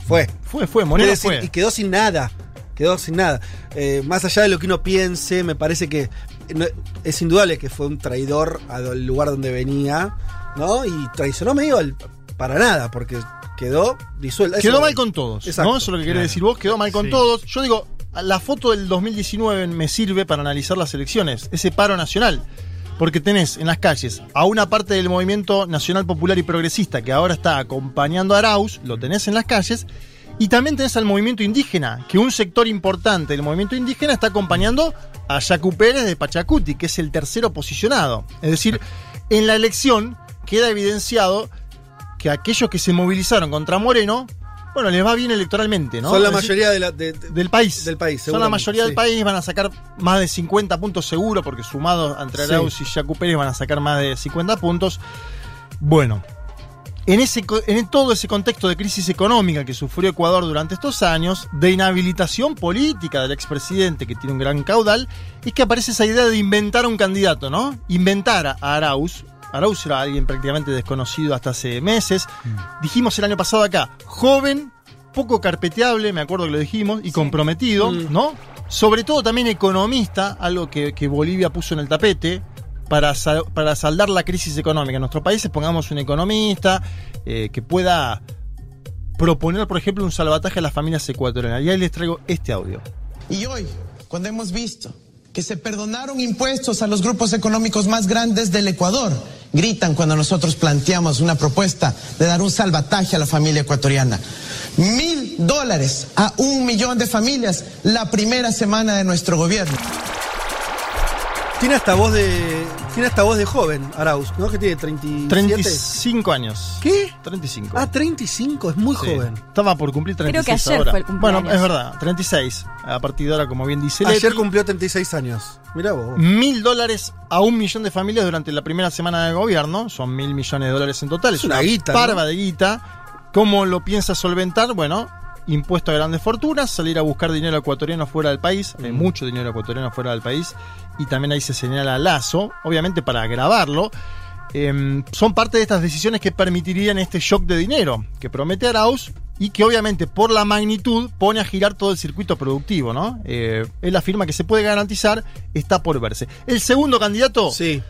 Fue. Fue, fue, Moreno decir, fue. Y quedó sin nada. Quedó sin nada. Eh, más allá de lo que uno piense, me parece que no- es indudable que fue un traidor al lugar donde venía, ¿no? Y traicionó medio al- para nada, porque quedó disuelto. Quedó Eso- mal con todos, Exacto. ¿no? Eso es lo que quiere Claro. decir vos, quedó mal con Sí. todos. Yo digo, la foto del 2019 me sirve para analizar las elecciones, ese paro nacional. Porque tenés en las calles a una parte del movimiento nacional popular y progresista que ahora está acompañando a Arauz, lo tenés en las calles, y también tenés al movimiento indígena, que un sector importante del movimiento indígena está acompañando a Yacu Pérez de Pachacuti, que es el tercero posicionado. Es decir, en la elección queda evidenciado que aquellos que se movilizaron contra Moreno, bueno, les va bien electoralmente, ¿no? Son la decir, mayoría de la- de- de- del país. del país. Son la mayoría del país, van a sacar más de 50 puntos seguro, porque sumados entre Sí. Arauz y Yacu Pérez van a sacar más de 50 puntos. Bueno, en, ese, en todo ese contexto de crisis económica que sufrió Ecuador durante estos años, de inhabilitación política del expresidente que tiene un gran caudal, es que aparece esa idea de inventar un candidato, ¿no? Inventar a Arauz. Arauz era alguien prácticamente desconocido hasta hace meses. Dijimos el año pasado acá, joven, poco carpeteable, me acuerdo que lo dijimos, y comprometido, ¿no? Sobre todo también economista, algo que, que Bolivia puso en el tapete, para, sal- para saldar la crisis económica en nuestros países, pongamos un economista eh, que pueda proponer, por ejemplo, un salvataje a las familias ecuatorianas. Y ahí les traigo este audio. Y hoy, cuando hemos visto que se perdonaron impuestos a los grupos económicos más grandes del Ecuador, gritan cuando nosotros planteamos una propuesta de dar un salvataje a la familia ecuatoriana. Mil dólares a un millón de familias la primera semana de nuestro gobierno. Tiene hasta voz de. Tiene hasta voz de joven, Arauz, ¿no? Que tiene 37. 35 años. ¿Qué? 35. Ah, 35, es muy Sí. joven. Estaba por cumplir Creo 36 que ayer ahora. fue el cumpleaños. Bueno, es verdad, 36. A partir de ahora, como bien dice Ayer Leti, cumplió 36 años. Mirá vos. mil dólares a un millón de familias durante la primera semana de gobierno. Son mil millones de dólares en total. Es una guita, ¿no? Parva de guita. ¿Cómo lo piensa solventar? Bueno, impuesto a grandes fortunas, salir a buscar dinero ecuatoriano fuera del país. Hay mucho dinero ecuatoriano fuera del país. Y también ahí se señala Lazo, obviamente para agravarlo. Em, son parte de estas decisiones que permitirían este shock de dinero que promete Arauz y que obviamente por la magnitud pone a girar todo el circuito productivo, ¿no? Eh, él afirma que se puede garantizar, está por verse. El segundo candidato, Sí.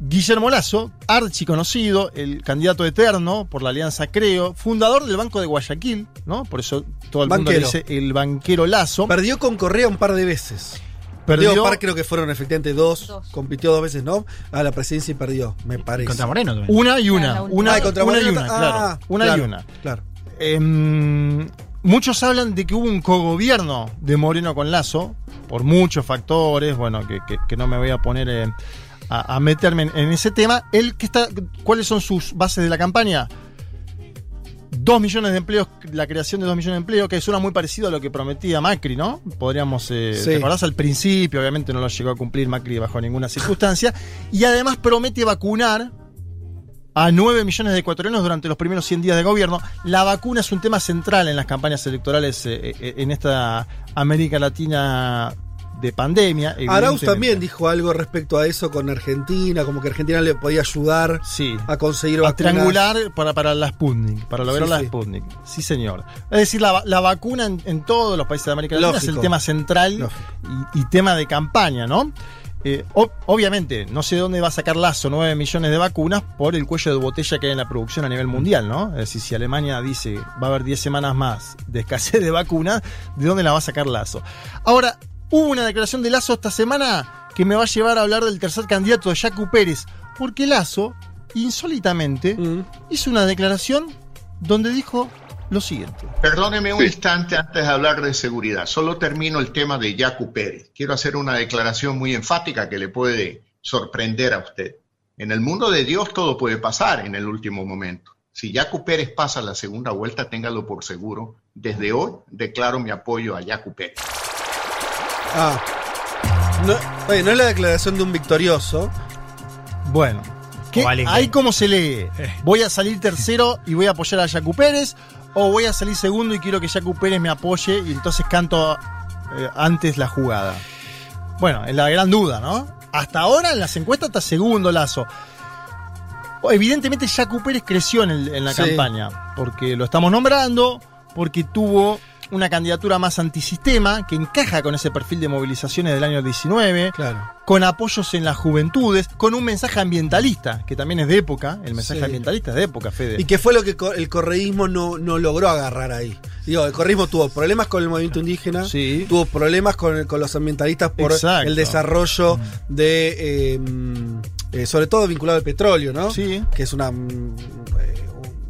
Guillermo Lazo, archiconocido, el candidato eterno por la Alianza Creo, fundador del Banco de Guayaquil, ¿no? Por eso todo el mundo le dice el banquero Lazo. Perdió con Correa un par de veces. Perdió- Perdió. par creo que fueron efectivamente dos. Compitió dos veces, ¿no? A la presidencia y perdió, me parece. Contra Moreno también. Una y Ah, una. Una, Ah, y contra una y Moreno una, ta- claro. ah, una claro, y una. Claro. Em, muchos hablan de que hubo un cogobierno de Moreno con Lazo, por muchos factores, bueno, que, que- que no me voy a poner eh, a, a meterme en, en ese tema. Él, que está, ¿Cuáles son sus bases de la campaña? Dos millones de empleos, la creación de dos millones de empleos, que suena muy parecido a lo que prometía Macri, ¿no? Podríamos, eh, Sí. ¿te acordás al principio? Obviamente no lo llegó a cumplir Macri bajo ninguna circunstancia. Y además promete vacunar a 9 millones de ecuatorianos durante los primeros 100 días de gobierno. La vacuna es un tema central en las campañas electorales eh, eh, en esta América Latina de pandemia. Arauz también dijo algo respecto a eso con Argentina, como que Argentina le podía ayudar Sí. a conseguir A vacunas. triangular para, para la Sputnik, para lograr Sí, la sí. Sputnik. Sí, señor. Es decir, la, la vacuna en, en todos los países de América Latina es Lógico. el tema central y, y tema de campaña, ¿no? Eh, obviamente, no sé dónde va a sacar Lazo 9 millones de vacunas por el cuello de botella que hay en la producción a nivel mundial, ¿no? Es decir, si Alemania dice va a haber 10 semanas más de escasez de vacunas, ¿de dónde la va a sacar Lazo? Ahora, hubo una declaración de Lazo esta semana que me va a llevar a hablar del tercer candidato, Jacu Pérez, porque Lazo, insólitamente, Mm. hizo una declaración donde dijo lo siguiente. Perdóneme un instante antes de hablar de seguridad. Solo termino el tema de Yacu Pérez. Quiero hacer una declaración muy enfática que le puede sorprender a usted. En el mundo de Dios todo puede pasar en el último momento. Si Yacu Pérez pasa la segunda vuelta, téngalo por seguro. Desde hoy declaro mi apoyo a Yacu Pérez. Ah. No, oye, no es la declaración de un victorioso. Bueno, ¿qué- alguien que- ahí cómo se lee. [laughs] ¿Voy a salir tercero y voy a apoyar a Jacu Pérez? ¿O voy a salir segundo y quiero que Jacu Pérez me apoye y entonces canto eh, antes la jugada? Bueno, es la gran duda, ¿no? Hasta ahora en las encuestas está segundo Lazo. Evidentemente Jacu Pérez creció en, el- en la Sí. campaña, porque lo estamos nombrando, porque tuvo una candidatura más antisistema, que encaja con ese perfil de movilizaciones del año 19, Claro. con apoyos en las juventudes, con un mensaje ambientalista, que también es de época, el mensaje Sí. ambientalista es de época, Fede. Y que fue lo que el correísmo no, no logró agarrar ahí. Digo, el correísmo tuvo problemas con el movimiento indígena, Sí. tuvo problemas con, con los ambientalistas por Exacto. Mm. el desarrollo de, eh, eh, sobre todo vinculado al petróleo, ¿no? Sí. Que es una, mm, eh,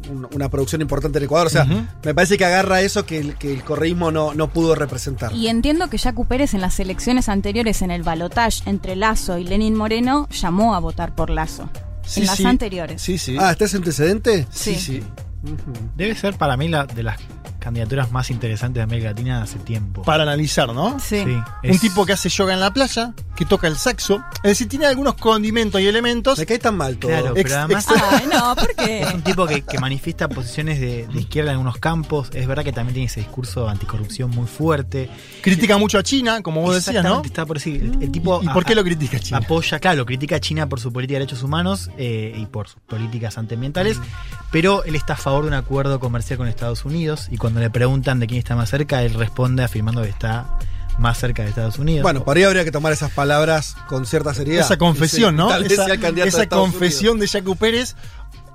un- una producción importante en Ecuador. O sea, me parece que agarra eso que el, que el correísmo no, no pudo representar. Y entiendo que Jacu Pérez en las elecciones anteriores, en el balotaje entre Lazo y Lenin Moreno, llamó a votar por Lazo. Sí, en las sí. anteriores. Sí, sí. Ah, ¿está ese antecedente? sí, sí. sí. Debe ser para mí la de las candidaturas más interesantes de América Latina de hace tiempo. Para analizar, ¿no? Sí. Sí, Un es- tipo que hace yoga en la playa, que toca el saxo, es decir, tiene algunos condimentos y elementos. Me cae tan mal todo. Claro, Ex- pero además Ay, no, ¿por qué? es un tipo que, que manifiesta posiciones de, de izquierda en algunos campos. Es verdad que también tiene ese discurso anticorrupción muy fuerte. Critica mucho a China, como vos decías, ¿no? Está por decir, el, el tipo ¿Y a- por qué a- lo critica China? apoya, claro, critica a China por su política de derechos humanos eh, y por sus políticas antiambientales, pero él está a favor de un acuerdo comercial con Estados Unidos y cuando le preguntan de quién está más cerca, él responde afirmando que está más cerca de Estados Unidos. Bueno, por ahí habría que tomar esas palabras con cierta seriedad. Esa confesión, Sí, ¿no? tal vez Esa, sea el candidato de esa confesión de Jacu Pérez.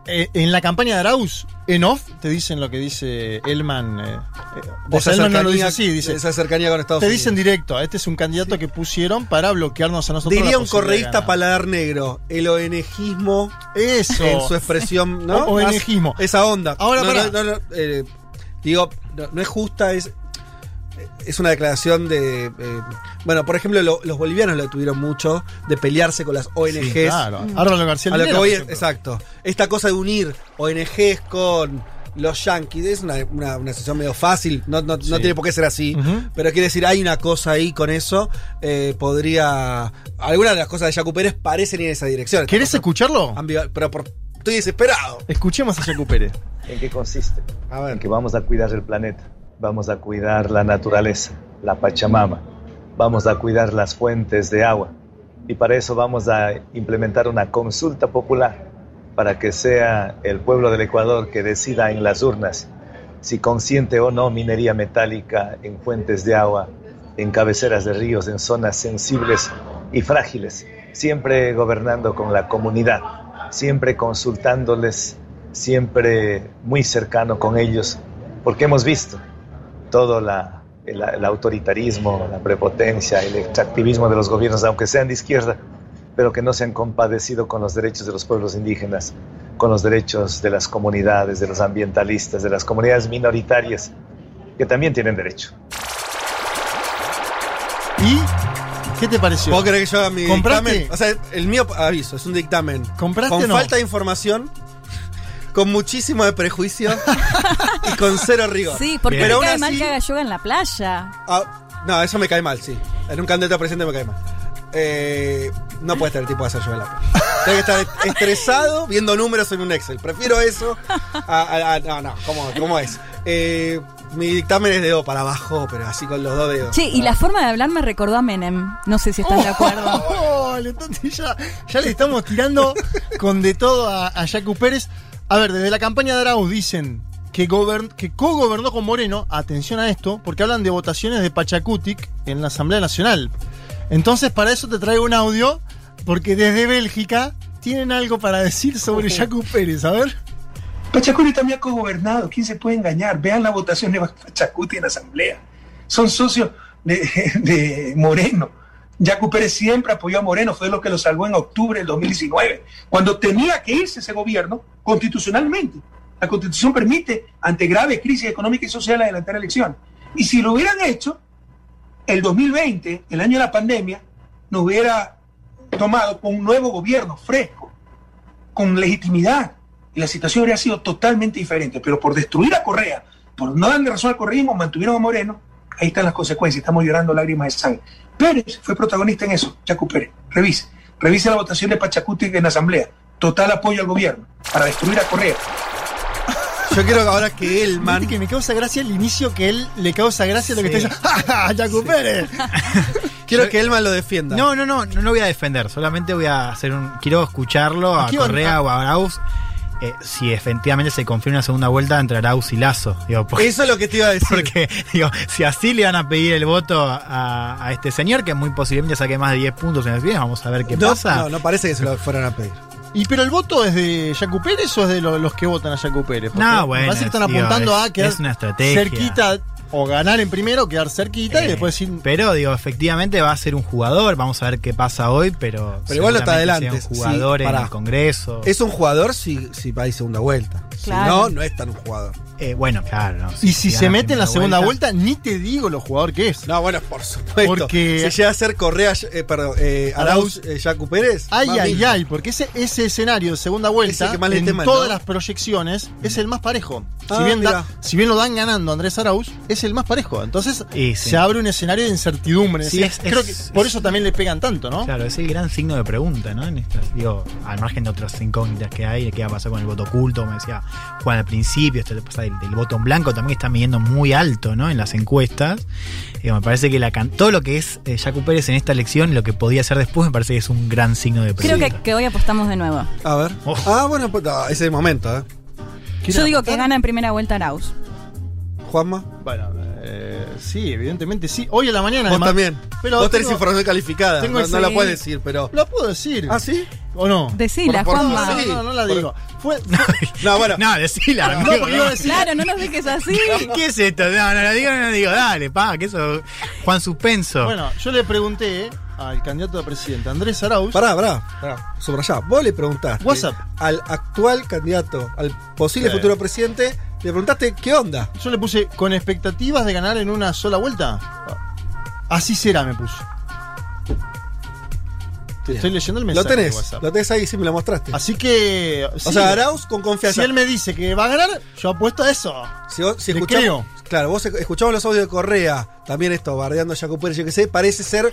Eh, en la campaña de Arauz, en off, te dicen lo que dice Elman. eh, eh, o sea, esa Elman no lo dice cercanía- así, dice. esa cercanía con Estados Te Unidos. dicen directo, este es un candidato que pusieron para bloquearnos a nosotros. Diría un correísta paladar negro, el ONGismo Eso. en su expresión, ¿no? ONGismo. Esa onda. Ahora, no, pará. no, no, no, eh, digo, no, no es justa, es, es una declaración de... eh, bueno, por ejemplo, lo- los bolivianos lo tuvieron mucho, de pelearse con las ONGs. Sí, claro. Álvaro García A lo que voy es- exacto. Esta cosa de unir ONGs con los yanquis es una, una, una situación medio fácil, no, no, no tiene por qué ser así, pero quiere decir, hay una cosa ahí con eso, eh, podría... Algunas de las cosas de Jacu Pérez parecen ir en esa dirección. ¿Querés escucharlo? ambival- Pero por- estoy desesperado. Escuchemos a Jacu Pérez. ¿En qué consiste? A ver. En que vamos a cuidar el planeta, vamos a cuidar la naturaleza, la Pachamama, vamos a cuidar las fuentes de agua y para eso vamos a implementar una consulta popular para que sea el pueblo del Ecuador que decida en las urnas si consiente o no minería metálica en fuentes de agua, en cabeceras de ríos, en zonas sensibles y frágiles, siempre gobernando con la comunidad, siempre consultándoles, siempre muy cercano con ellos, porque hemos visto todo el autoritarismo, la prepotencia, el extractivismo de los gobiernos, aunque sean de izquierda, pero que no se han compadecido con los derechos de los pueblos indígenas, con los derechos de las comunidades, de los ambientalistas, de las comunidades minoritarias, que también tienen derecho. Qué te pareció? ¿Puedo creer que yo haga mi ¿Compraste? dictamen? O sea, el mío, aviso, es un dictamen. ¿Compraste Con o no? falta de información, con muchísimo de prejuicio y con cero rigor. Sí, porque Pero me aún cae mal así- que haga yoga en la playa. Ah, no, eso me cae mal, sí. En un candidato a presidente me cae mal. Eh, no puede estar el tipo de hacer yo en la playa. Tengo que estar est- estresado viendo números en un Excel. Prefiero eso a. a- a- no, no, ¿cómo, cómo es? Eh, mi dictamen es de dedo para abajo, pero así con los dos dedos. Che, y la forma de hablar me recordó a Menem. No sé si están de acuerdo. [laughs] Oh, entonces ya, ya le estamos tirando con de todo a, a Yacu Pérez. A ver, desde la campaña de Arauz dicen que, gobern- que co-gobernó con Moreno, atención a esto, porque hablan de votaciones de Pachacutic en la Asamblea Nacional. Entonces, para eso te traigo un audio, porque desde Bélgica tienen algo para decir sobre Yacu Pérez. A ver. Pachacuti también ha cogobernado. ¿Quién se puede engañar? Vean la votación de Pachacuti en la asamblea. Son socios [laughs] de, Moreno. Yacu Pérez siempre apoyó a Moreno, fue lo que lo salvó en octubre del 2019, cuando tenía que irse ese gobierno constitucionalmente. La constitución permite, ante grave crisis económica y social, adelantar elecciones. Y si lo hubieran hecho, el 2020, el año de la pandemia, nos hubiera tomado con un nuevo gobierno fresco, con legitimidad, y la situación habría sido totalmente diferente. Pero por destruir a Correa, por no darle razón al correísmo, mantuvieron a Moreno, ahí están las consecuencias, estamos llorando lágrimas de sangre. Pérez fue protagonista en eso, Chaco Pérez. Revise, revise la votación de Pachacuti en la Asamblea. Total apoyo al gobierno para destruir a Correa. Yo quiero ahora que él, man. Que me causa gracia el inicio que él le causa gracia lo que está diciendo. [laughs] ¡Ja, ja, Pérez! [laughs] Quiero que Elman lo defienda. No, no, no, no lo voy a defender. Solamente voy a hacer un. Quiero escucharlo a Correa o a Arauz. Eh, si efectivamente se confirma una segunda vuelta entre Arauz y Lazo. Digo, porque, Eso es lo que te iba a decir. porque, digo, si así le van a pedir el voto a, a este señor, que muy posiblemente saque más de 10 puntos en las elecciones, vamos a ver qué no, pasa. no, no parece que se lo fueran a pedir. ¿Y pero el voto es de Yacu Pérez o es de lo- los que votan a Yacu Pérez? Porque No, bueno, parece que están digo, apuntando es- a quedar es una estrategia. cerquita o ganar en primero, quedar cerquita y Eh, después sin. Pero digo, efectivamente va a ser un jugador, vamos a ver qué pasa hoy, pero. Pero igual está adelante, sea Un jugador sí, en el Congreso. Es un jugador si, si va a ir segunda vuelta. Claro. Si no, no es tan un jugador. Eh, bueno, claro. no, y si se mete en la segunda vuelta, ni te digo lo jugador que es. No, bueno, por supuesto. Porque- Si llega a ser Correa, eh, perdón, eh, Arauz, eh, Yacu Pérez. Ay, mami. ay, ay, porque ese, ese escenario de segunda vuelta, que más en teman, todas ¿no? las proyecciones, es el más parejo. Ah, si, bien da- si bien lo dan ganando Andrés Arauz, es el más parejo. Entonces sí. se abre un escenario de incertidumbre. Sí, Es- creo es- que por eso también le pegan tanto, ¿no? Claro, es el gran signo de pregunta, ¿no? En estas, digo, al margen de otras incógnitas que hay, de qué va a pasar con el voto oculto, como decía Juan al principio, esto pasa del, en blanco también está midiendo muy alto, ¿no? En las encuestas. Digo, me parece que la todo lo que es eh, Yacu Pérez en esta elección lo que podía ser después, me parece que es un gran signo de Creo pregunta. que, que hoy apostamos de nuevo. A ver. Oh. Ah, bueno, pues, no, ese es el momento, ¿eh? Yo digo que gana en primera vuelta Arauz. Juanma. Bueno, eh, sí, evidentemente sí. Hoy en la mañana, Vos además. también. Pero Vos tenés tengo- información calificada. tengo No, la puedes decir, pero. Lo puedo decir. ¿Ah, sí? ¿O no? Decila, Por- por- Juanma. No, no, no la Por- digo. Fue, [laughs] No, bueno. No, decila, No, porque iba a decir- Claro, no nos dejes así. [laughs] ¿Qué es esto? No, no lo digo, no lo digo, dale, pa, que eso. Juan Suspenso. Bueno, yo le pregunté al candidato a presidente Andrés Arauz. Pará, pará, pará. Subrayá. Vos le preguntaste WhatsApp. al actual candidato, al posible Sí. futuro presidente, le preguntaste qué onda. Yo le puse con expectativas de ganar en una sola vuelta. Así será, me puso. Te estoy leyendo el Lo mensaje. de tenés, WhatsApp. lo tenés ahí, sí me lo mostraste. Así que. o sea, Arauz con confianza. Si él me dice que va a ganar, yo apuesto a eso. Si, vos- si Le escuchamos, creo. claro, vos esc- escuchamos los audios de Correa, también esto, bardeando a Jaco Pérez, yo que sé, parece ser.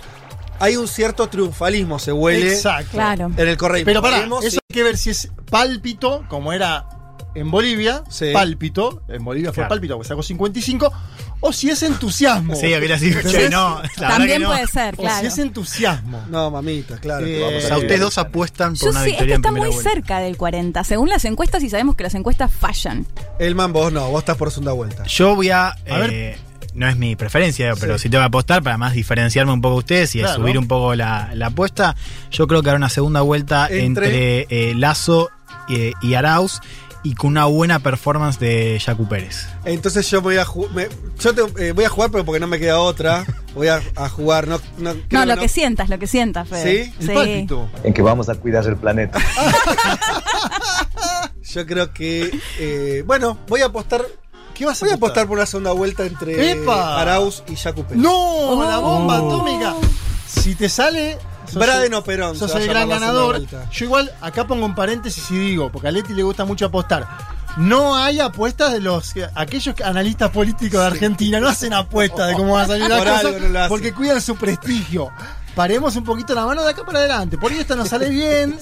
Hay un cierto triunfalismo, se huele Exacto. Claro. en el correo. Pero pará, eso hay que ver si es pálpito, como era en Bolivia, Sí. pálpito, en Bolivia fue Claro. pálpito, porque sacó 55, o si es entusiasmo. Sí, yo quería decir, che, no, la También que no. puede ser, O si claro. es entusiasmo. No, mamita, claro. Eh, que vamos O a ustedes dos apuestan por Yo una sí, victoria este en está muy vuelta. cerca del 40, según las encuestas, y sabemos que las encuestas fallan. Elman, vos no, vos estás por segunda vuelta. Yo voy a. A ver. eh, no es mi preferencia, pero Sí. si tengo que apostar para más diferenciarme un poco de ustedes y Claro. subir un poco la, la apuesta, yo creo que habrá una segunda vuelta Entre- entre, eh, Lazo eh, y Arauz y con una buena performance de Yacu Pérez. Entonces yo voy a jugar. Yo te- eh, voy a jugar, pero porque no me queda otra. Voy a, a jugar. No, no, creo No, lo no. que sientas, lo que sientas, Fede. ¿Sí? Pálpito. En que vamos a cuidar el planeta. [laughs] Yo creo que. eh, bueno, voy a apostar. ¿Qué vas a Voy a apostar? por una segunda vuelta entre ¡Epa! Arauz y Jacu Pérez. ¡No! ¡La bomba atómica! Si te sale. Braden el- o Perón, Sos el gran ganador. Yo igual acá pongo en paréntesis y digo, porque a Leti le gusta mucho apostar. No hay apuestas de los aquellos analistas políticos de Argentina, no hacen apuestas de cómo va a salir la Por cosa no porque cuidan su prestigio. Paremos un poquito la mano de acá para adelante. Por ahí esto nos sale bien.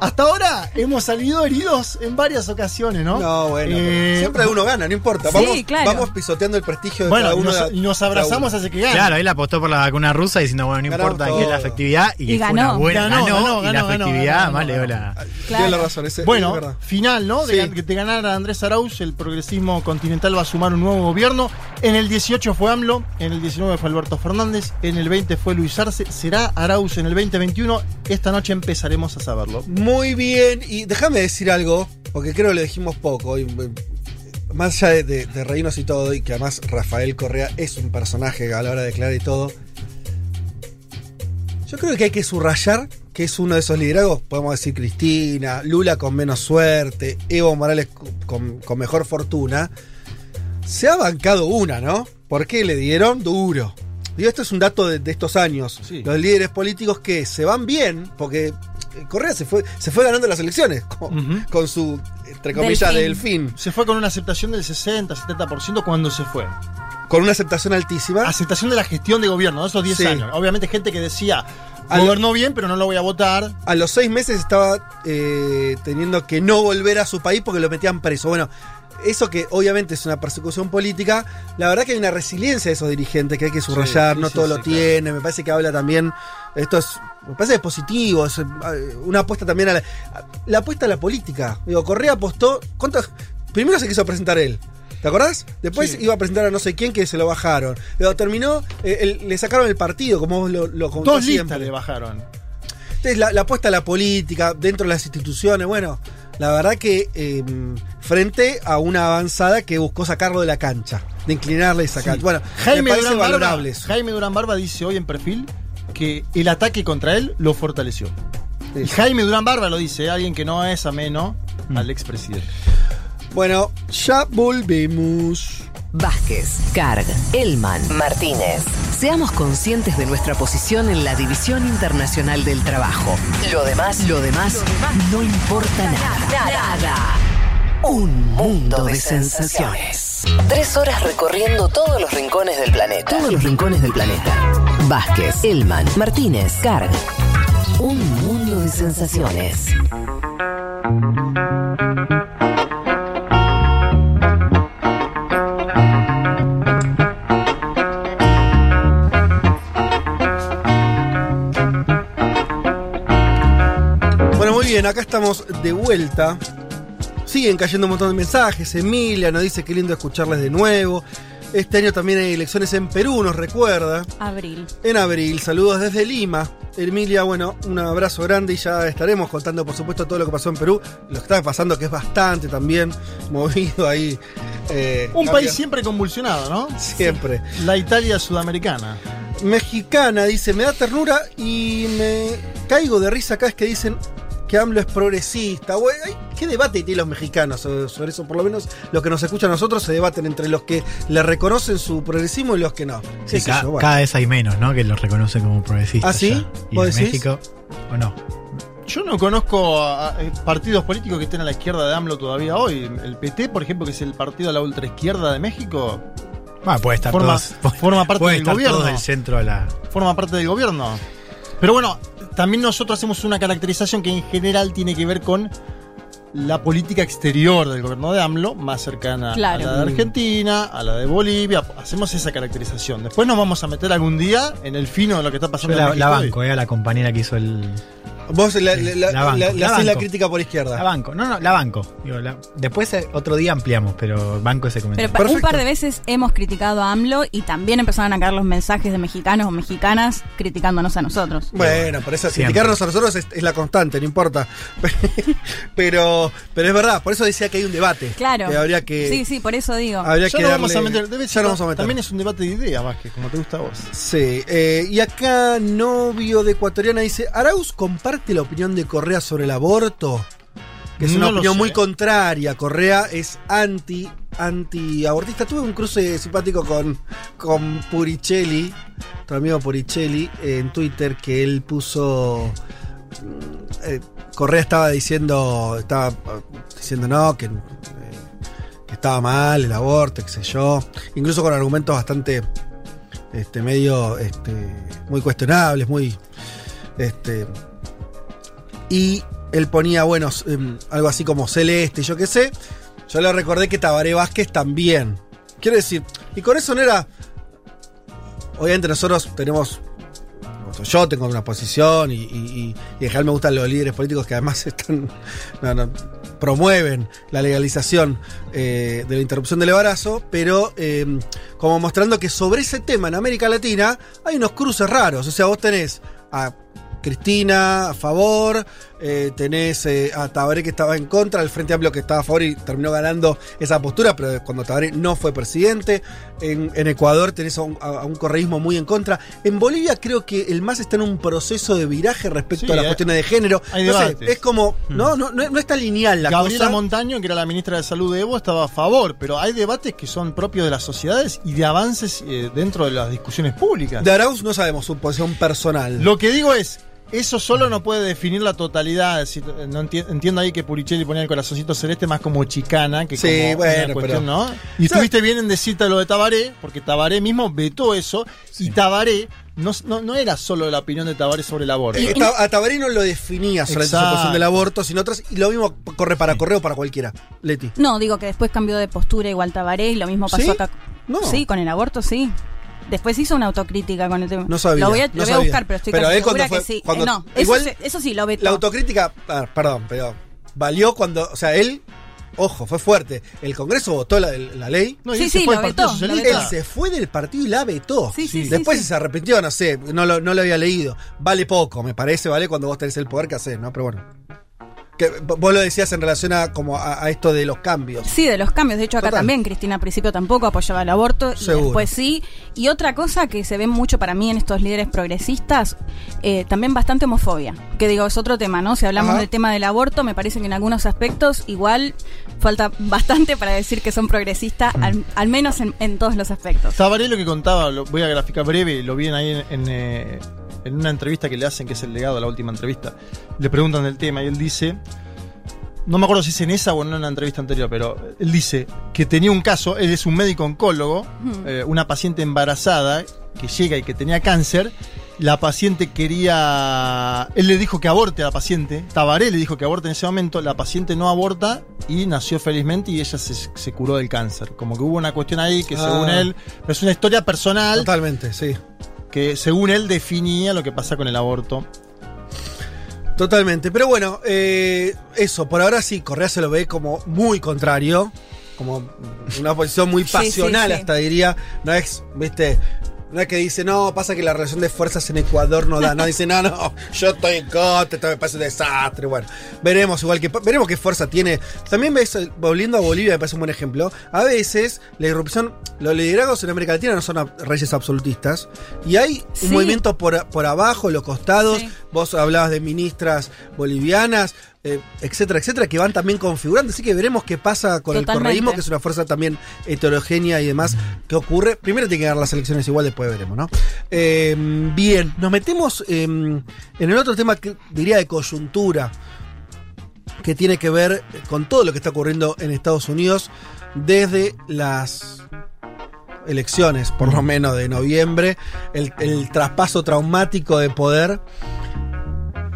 Hasta ahora hemos salido heridos en varias ocasiones, ¿no? No, bueno, Eh, siempre uno gana, no importa. Sí, Vamos, claro. vamos pisoteando el prestigio de Bueno, cada y uno. nos, de- y nos abrazamos hace que gane. Claro, él apostó por la vacuna rusa diciendo, bueno, no Ganamos importa que es la efectividad. Y, Y fue ganó. una buena. Ganó, Ganó, ganó, y la ganó, ganó, efectividad ganó, más le dio ganó. la. Claro. Tiene la razón, ese- es Bueno, verdad. final, ¿no? De, Sí. que te ganara Andrés Arauz, el progresismo continental va a sumar un nuevo gobierno. En el 18 fue AMLO, en el 19 fue Alberto Fernández, en el 20 fue Luis Arce. ¿Será Arauz en el 2021? Esta noche empezaremos a saberlo. Muy bien, y déjame decir algo, porque creo que lo dijimos poco. y, eh, más allá de, de- de reírnos y todo, y que además Rafael Correa es un personaje a la hora de declarar y todo. Yo creo que hay que subrayar que es uno de esos liderazgos, podemos decir Cristina, Lula con menos suerte, Evo Morales con, con mejor fortuna. Se ha bancado una, ¿no? Porque le dieron duro. Digo, esto es un dato de, de estos años. Sí. Los líderes políticos que se van bien, porque eh, Correa se fue, se fue ganando las elecciones con, su, entre comillas, Delfín. delfín. Se fue con una aceptación del 60-70% cuando se fue. Con una aceptación altísima. Aceptación de la gestión de gobierno, de esos 10 Sí. años. Obviamente gente que decía, gobernó bien, pero no lo voy a votar. A los seis meses estaba eh, teniendo que no volver a su país porque lo metían preso. Bueno, eso que obviamente es una persecución política, la verdad que hay una resiliencia de esos dirigentes que hay que subrayar, sí, no sí, todo lo claro. tiene, me parece que habla también, esto es, me parece que es positivo, es eh, una apuesta también a la, a- la apuesta a la política. Digo, Correa apostó, ¿cuántos? Primero se quiso presentar él. ¿Te acordás? Después Sí. iba a presentar a no sé quién que se lo bajaron. Luego terminó, eh, el- le sacaron el partido, como vos lo, lo Dos siempre. listas le bajaron. Entonces, la, la apuesta a la política, dentro de las instituciones, bueno, la verdad que eh, frente a una avanzada que buscó sacarlo de la cancha, de inclinarle esa cancha. Bueno, Jaime me Durán, Barba. Jaime Durán Barba dice hoy en perfil que el ataque contra él lo fortaleció. Sí. Jaime Durán Barba lo dice, alguien que no es ameno Mm. al expresidente. Bueno, ya volvemos. Vázquez, Carg, Elman, Martínez. Seamos conscientes de nuestra posición en la División Internacional del Trabajo. Lo demás, lo demás, no importa nada. Nada. Un mundo de sensaciones. Tres horas recorriendo todos los rincones del planeta. Todos los rincones del planeta. Vázquez, Elman, Martínez, Carg. Un mundo de sensaciones. Bien, acá estamos de vuelta. Siguen cayendo un montón de mensajes. Emilia nos dice qué lindo escucharles de nuevo. Este año también hay elecciones en Perú, nos recuerda. Abril. En abril, saludos desde Lima. Emilia, bueno, un abrazo grande y ya estaremos contando, por supuesto, todo lo que pasó en Perú. Lo que está pasando, que es bastante también [laughs] movido ahí. eh, Un cambia- país siempre convulsionado, ¿no? Siempre. La Italia sudamericana. Mexicana dice, me da ternura y me caigo de risa acá es que dicen que AMLO es progresista. Bueno, ¿Qué debate tienen los mexicanos sobre, sobre eso? Por lo menos los que nos escuchan a nosotros se debaten entre los que le reconocen su progresismo y los que no. Sí, Qué sé ca- yo, bueno. cada vez hay menos, ¿no? Que los reconocen como progresistas. ¿Ah, sí? ¿Y ¿Vos en? México? ¿O no? Yo no conozco a- a- eh, partidos políticos que estén a la izquierda de AMLO todavía hoy. El PT, por ejemplo, que es el partido de la ultraizquierda de México, Bueno, puede estar forma, todos. forma parte puede del estar gobierno. todos del centro a la. Forma parte del gobierno. Pero bueno, también nosotros hacemos una caracterización que en general tiene que ver con la política exterior del gobierno de AMLO, más cercana Claro. a la de Argentina, a la de Bolivia. Hacemos esa caracterización. Después nos vamos a meter algún día en el fino de lo que está Yo pasando en la, México la banco, eh, a la compañera que hizo el. Vos la, la- la- La banco, la- hacés crítica por izquierda. La banco. No, no, la banco. Digo, la- después eh, otro día ampliamos, pero banco ese Pero comentario. pa- un par de veces hemos criticado a AMLO y también empezaron a caer los mensajes de mexicanos o mexicanas criticándonos a nosotros. Bueno, por eso Siempre. criticarnos a nosotros es, es la constante, no importa. [laughs] pero, pero es verdad, por eso decía que hay un debate. Claro. Que habría que. Sí, sí, por eso digo. Habría Ya que lo vamos a meter. Debe ya ser- lo vamos a meter. También es un debate de ideas, Vázquez, como te gusta a vos. Sí, eh, y acá novio de ecuatoriana dice, ¿Arauz comparte la opinión de Correa sobre el aborto? Que es No una opinión sé. muy contraria. Correa es anti, anti abortista. Tuve un cruce simpático con, con Puricelli, tu amigo Puricelli, en Twitter, que él puso. mm, eh, Correa estaba diciendo. Estaba eh, diciendo no, que, eh, que estaba mal el aborto, qué sé yo. Incluso con argumentos bastante este, medio este, muy cuestionables, muy Este, y él ponía, bueno, em, algo así como celeste, yo qué sé. Yo le recordé que Tabaré Vázquez también. Quiero decir, y con eso no era. Obviamente nosotros tenemos. Yo tengo una posición y, y, y- en general me gustan los líderes políticos que además [laughs] están. promueven la legalización eh, de la interrupción del embarazo, pero eh, como mostrando que sobre ese tema en América Latina hay unos cruces raros. O sea, vos tenés Cristina a favor, eh, tenés eh, a Tabaré que estaba en contra, el Frente Amplio que estaba a favor y terminó ganando esa postura, pero cuando Tabaré no fue presidente. En, en Ecuador tenés a un, a un correísmo muy en contra. En Bolivia creo que el MAS está en un proceso de viraje respecto Sí, a las hay- cuestiones de género. hay No sé, debates. es como, no, no, no, no es tan lineal la Gabriela cosa. Montaño, que era la ministra de Salud de Evo, estaba a favor, pero hay debates que son propios de las sociedades y de avances eh, dentro de las discusiones públicas. De Arauz no sabemos su posición personal. Lo que digo es, eso solo no puede definir la totalidad. es decir, no enti- entiendo ahí que Puricelli ponía el corazoncito celeste más como chicana que Sí, como bueno, una cuestión, pero- ¿no? Y estuviste bien en decirte lo de Tabaré, porque Tabaré mismo vetó eso, y Tabaré no, no, no era solo la opinión de Tabaré sobre el aborto. Eh, a Tabaré no lo definía solamente su Exacto. posición del aborto, sino otras. Y lo mismo corre para correo para cualquiera. Leti. No, digo que después cambió de postura igual Tabaré y lo mismo pasó ¿Sí? acá. No. Sí, con el aborto sí. Después hizo una autocrítica con el tema. No sabía. Lo voy a, no lo voy a sabía. buscar, pero estoy Pero casi él segura fue- que sí. cuando- Eh, no, eso, igual se- eso sí lo vetó. La autocrítica, ah, perdón, pero valió cuando, o sea, él, ojo, fue fuerte. El Congreso votó la, la ley. No, y Sí, él se sí, fue lo Partido vetó, Socialista. Él se fue del partido y la vetó. Sí, sí, sí, Después sí. se arrepintió, no sé, no lo, no lo había leído. Vale poco, me parece, vale cuando vos tenés el poder que hacer, ¿no? Pero bueno. Que vos lo decías en relación a como a, a esto de los cambios. Sí, de los cambios. De hecho, acá Total. también Cristina al principio tampoco apoyaba el aborto. Seguro. Y después sí. Y otra cosa que se ve mucho para mí en estos líderes progresistas, eh, también bastante homofobia. Que digo, es otro tema, ¿no? Si hablamos Ajá. del tema del aborto, me parece que en algunos aspectos igual falta bastante para decir que son progresistas, al, al menos en, en todos los aspectos. Tabaré lo que contaba, lo voy a graficar breve, lo vi ahí en, en, eh, en una entrevista que le hacen, que es el legado, la última entrevista. Le preguntan del tema y él dice, no me acuerdo si es en esa o en una entrevista anterior, pero él dice que tenía un caso, él es un médico oncólogo, Hmm. eh, una paciente embarazada que llega y que tenía cáncer. La paciente quería. Él le dijo que aborte a la paciente. Tabaré le dijo que aborte en ese momento. La paciente no aborta y nació felizmente y ella se, se curó del cáncer. Como que hubo una cuestión ahí que Ah. según él. pero es una historia personal Totalmente, sí. Que según él definía lo que pasa con el aborto. Totalmente. Pero bueno, eh, eso, por ahora sí, Correa se lo ve como muy contrario. Como una posición muy Sí, pasional, sí, sí. hasta diría. No es, viste. No es que dice, no, pasa que la relación de fuerzas en Ecuador no da. No, dice, no, no, yo estoy en contra, esto me parece un desastre. Bueno, veremos igual que veremos qué fuerza tiene. También ves, volviendo a Bolivia, me parece un buen ejemplo. A veces la irrupción, los liderazgos en América Latina no son reyes absolutistas. Y hay un Sí. movimiento por, por abajo, los costados. Sí. Vos hablabas de ministras bolivianas, eh, etcétera, etcétera, que van también configurando. Así que veremos qué pasa con el correísmo, que es una fuerza también heterogénea y demás. ¿Qué ocurre? Primero tiene que dar las elecciones igual, después veremos, ¿no? Eh, bien, nos metemos eh, en el otro tema que diría de coyuntura, que tiene que ver con todo lo que está ocurriendo en Estados Unidos desde las elecciones, por lo menos de noviembre, el, el traspaso traumático de poder,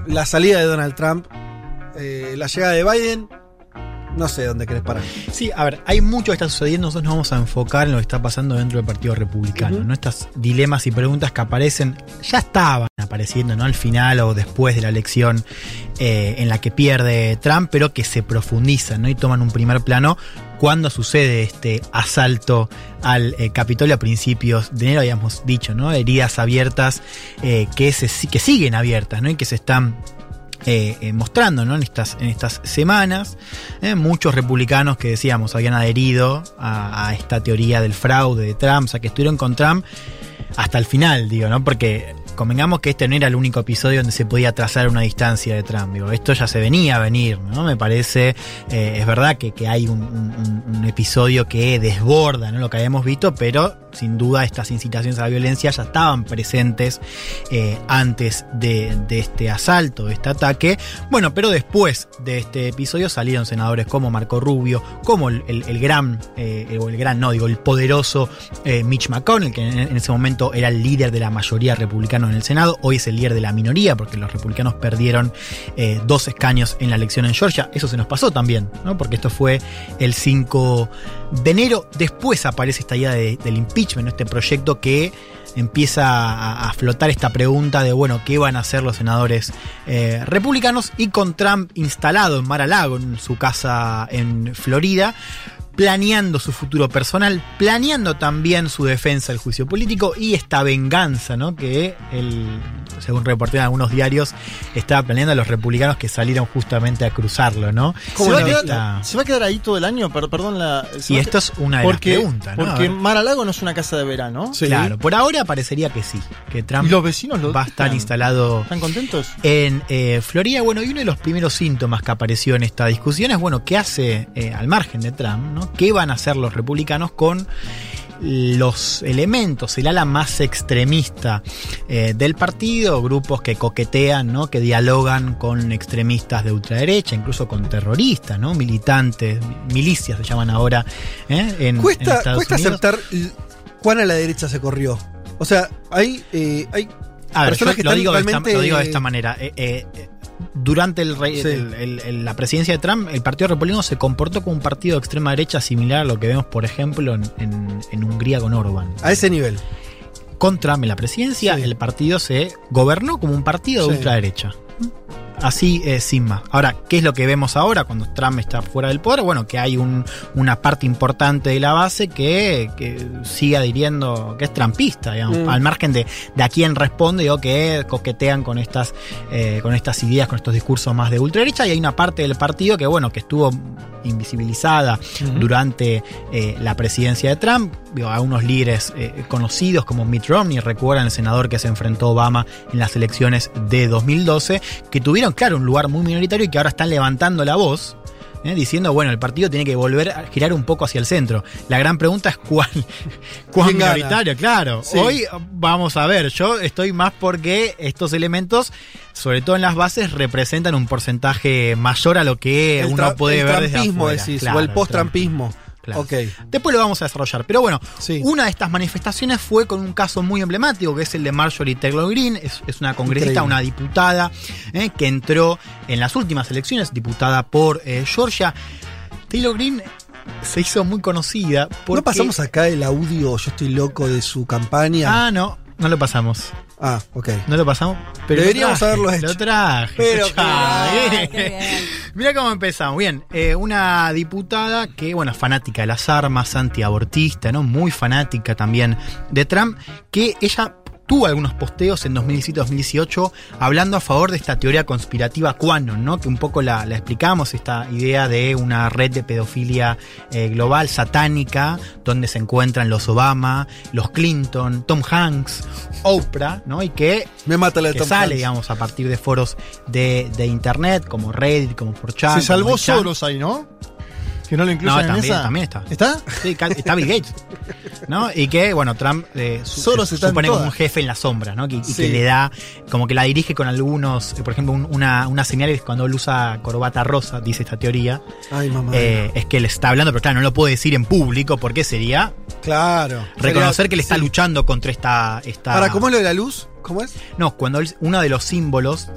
la salida de Donald Trump, eh, la llegada de Biden, no sé dónde querés parar. Sí, a ver, hay mucho que está sucediendo. Nosotros nos vamos a enfocar en lo que está pasando dentro del Partido Republicano. Estos dilemas y preguntas que aparecen, ya estaban apareciendo, ¿no? Al final o después de la elección eh, en la que pierde Trump, pero que se profundizan, ¿no? Y toman un primer plano cuando sucede este asalto al eh, Capitolio a principios de enero, habíamos dicho, ¿no? Heridas abiertas eh, que, se, que siguen abiertas, ¿no? Y que se están eh, eh, mostrando ¿no? en, estas, en estas semanas. Eh, muchos republicanos que decíamos habían adherido a, esta teoría del fraude de Trump, o sea, que estuvieron con Trump hasta el final, digo, ¿no? Porque convengamos que este no era el único episodio donde se podía trazar una distancia de Trump. Digo, esto ya se venía a venir, ¿no? Me parece, es verdad que, que hay un episodio que desborda ¿no? lo que habíamos visto, pero sin duda estas incitaciones a la violencia ya estaban presentes eh, antes de, este asalto, de este ataque. Bueno, pero después de este episodio salieron senadores como Marco Rubio, como el, gran, eh, el gran, no, digo, el poderoso eh, Mitch McConnell, que en, en ese momento era el líder de la mayoría republicana en el Senado, hoy es el líder de la minoría, porque los republicanos perdieron eh, dos escaños en la elección en Georgia. Eso se nos pasó también, ¿no? Porque esto fue el 5 de enero. Después aparece esta idea de- del impeachment, este proyecto que empieza a, a flotar esta pregunta de, bueno, ¿qué van a hacer los senadores eh, republicanos? Y con Trump instalado en Mar-a-Lago, en su casa en Florida, planeando su futuro personal, planeando también su defensa del juicio político y esta venganza, ¿no? Que él, según reportaron algunos diarios, estaba planeando a los republicanos que salieron justamente a cruzarlo, ¿no? ¿Se va, a quedar, se va a quedar ahí todo el año? Per- perdón la. Y esto es una de las porque, preguntas, ¿no? A Porque. Mar-a-Lago no es una casa de verano. Claro, por ahora parecería que sí, que Trump ¿Y los vecinos lo va a estar instalado ¿Están contentos? en eh, Florida. Bueno, y uno de los primeros síntomas que apareció en esta discusión es, bueno, ¿qué hace eh, al margen de Trump? ¿no? ¿Qué van a hacer los republicanos con los elementos, el ala más extremista eh, del partido, grupos que coquetean, ¿no? que dialogan con extremistas de ultraderecha, incluso con terroristas, ¿no? militantes, milicias se llaman ahora ¿eh? en, en Cuesta, Estados cuesta Unidos. aceptar cuán a la derecha se corrió. O sea, hay, eh, hay A ver, yo que lo digo, de esta, lo digo de esta manera. Eh, eh, durante el rey- Sí. el- el- el- la presidencia de Trump, el Partido Republicano se comportó como un partido de extrema derecha similar a lo que vemos, por ejemplo, en, en- en Hungría con Orban. A ese nivel. Con Trump en la presidencia, el partido se gobernó como un partido de Sí. ultraderecha. Así sin más. Ahora, ¿qué es lo que vemos ahora cuando Trump está fuera del poder? Bueno, que hay un- una parte importante de la base que, que sigue adhiriendo, que es trumpista, digamos, Mm. al margen de, de a quién responde o que coquetean con estas, eh, con estas ideas, con estos discursos más de ultraderecha. Y hay una parte del partido que, bueno, que estuvo invisibilizada durante eh, la presidencia de Trump. Digo, a unos líderes eh, conocidos como Mitt Romney, recuerdan el senador que se enfrentó a Obama en las elecciones de 2012, que tuvieron, claro, un lugar muy minoritario y que ahora están levantando la voz. eh, diciendo, bueno, el partido tiene que volver a girar un poco hacia el centro. La gran pregunta es cuál, [laughs] cuán minoritario, claro. Sí. Hoy vamos a ver, yo estoy más porque estos elementos, sobre todo en las bases, representan un porcentaje mayor a lo que El uno puede el ver desde trampismo, afuera. decís, Claro, o el el post-trampismo. Claro. Después lo vamos a desarrollar. Pero bueno, Sí. una de estas manifestaciones fue con un caso muy emblemático, que es el de Marjorie Taylor Greene. Es, es una congresista, Increíble. una diputada, eh, que entró en las últimas elecciones, diputada por eh, Georgia. Taylor Greene se hizo muy conocida porque... ¿No pasamos acá el audio Yo estoy loco de su campaña? Ah, no, no lo pasamos. Ah, ok. No lo pasamos. Pero lo Deberíamos traje, haberlo hecho. Lo traje. Pero. [laughs] Mira cómo empezamos. Bien, eh, una diputada que, bueno, fanática de las armas, antiabortista, ¿no? Muy fanática también de Trump, que ella tuvo algunos posteos en 2017-2018 hablando a favor de esta teoría conspirativa QAnon, ¿no? Que un poco la, la explicamos, esta idea de una red de pedofilia eh, global satánica, donde se encuentran los Obama, los Clinton, Tom Hanks, Oprah, ¿no? Y que, Me mata la que Tom sale, Hanks. digamos, a partir de foros de, de internet, como Reddit, como 4chan. Se salvó como 8chan. Soros ahí, ¿no? Que no lo incluyen No, en también, esa. también está. ¿Está? Sí, está Bill Gates. ¿No? Y que, bueno, Trump eh, su- Soros se supone como un jefe en la sombra, ¿no? Que- y que le da, como que la dirige con algunos, eh, por ejemplo, un- una, una señal es cuando él usa corbata rosa, dice esta teoría, Ay, mamá. eh, es que le está hablando, pero claro, no lo puede decir en público porque sería claro. reconocer Sería- que le está sí. luchando contra esta... esta Ahora, ¿cómo es lo de la luz? ¿Cómo es? no, cuando él- uno de los símbolos,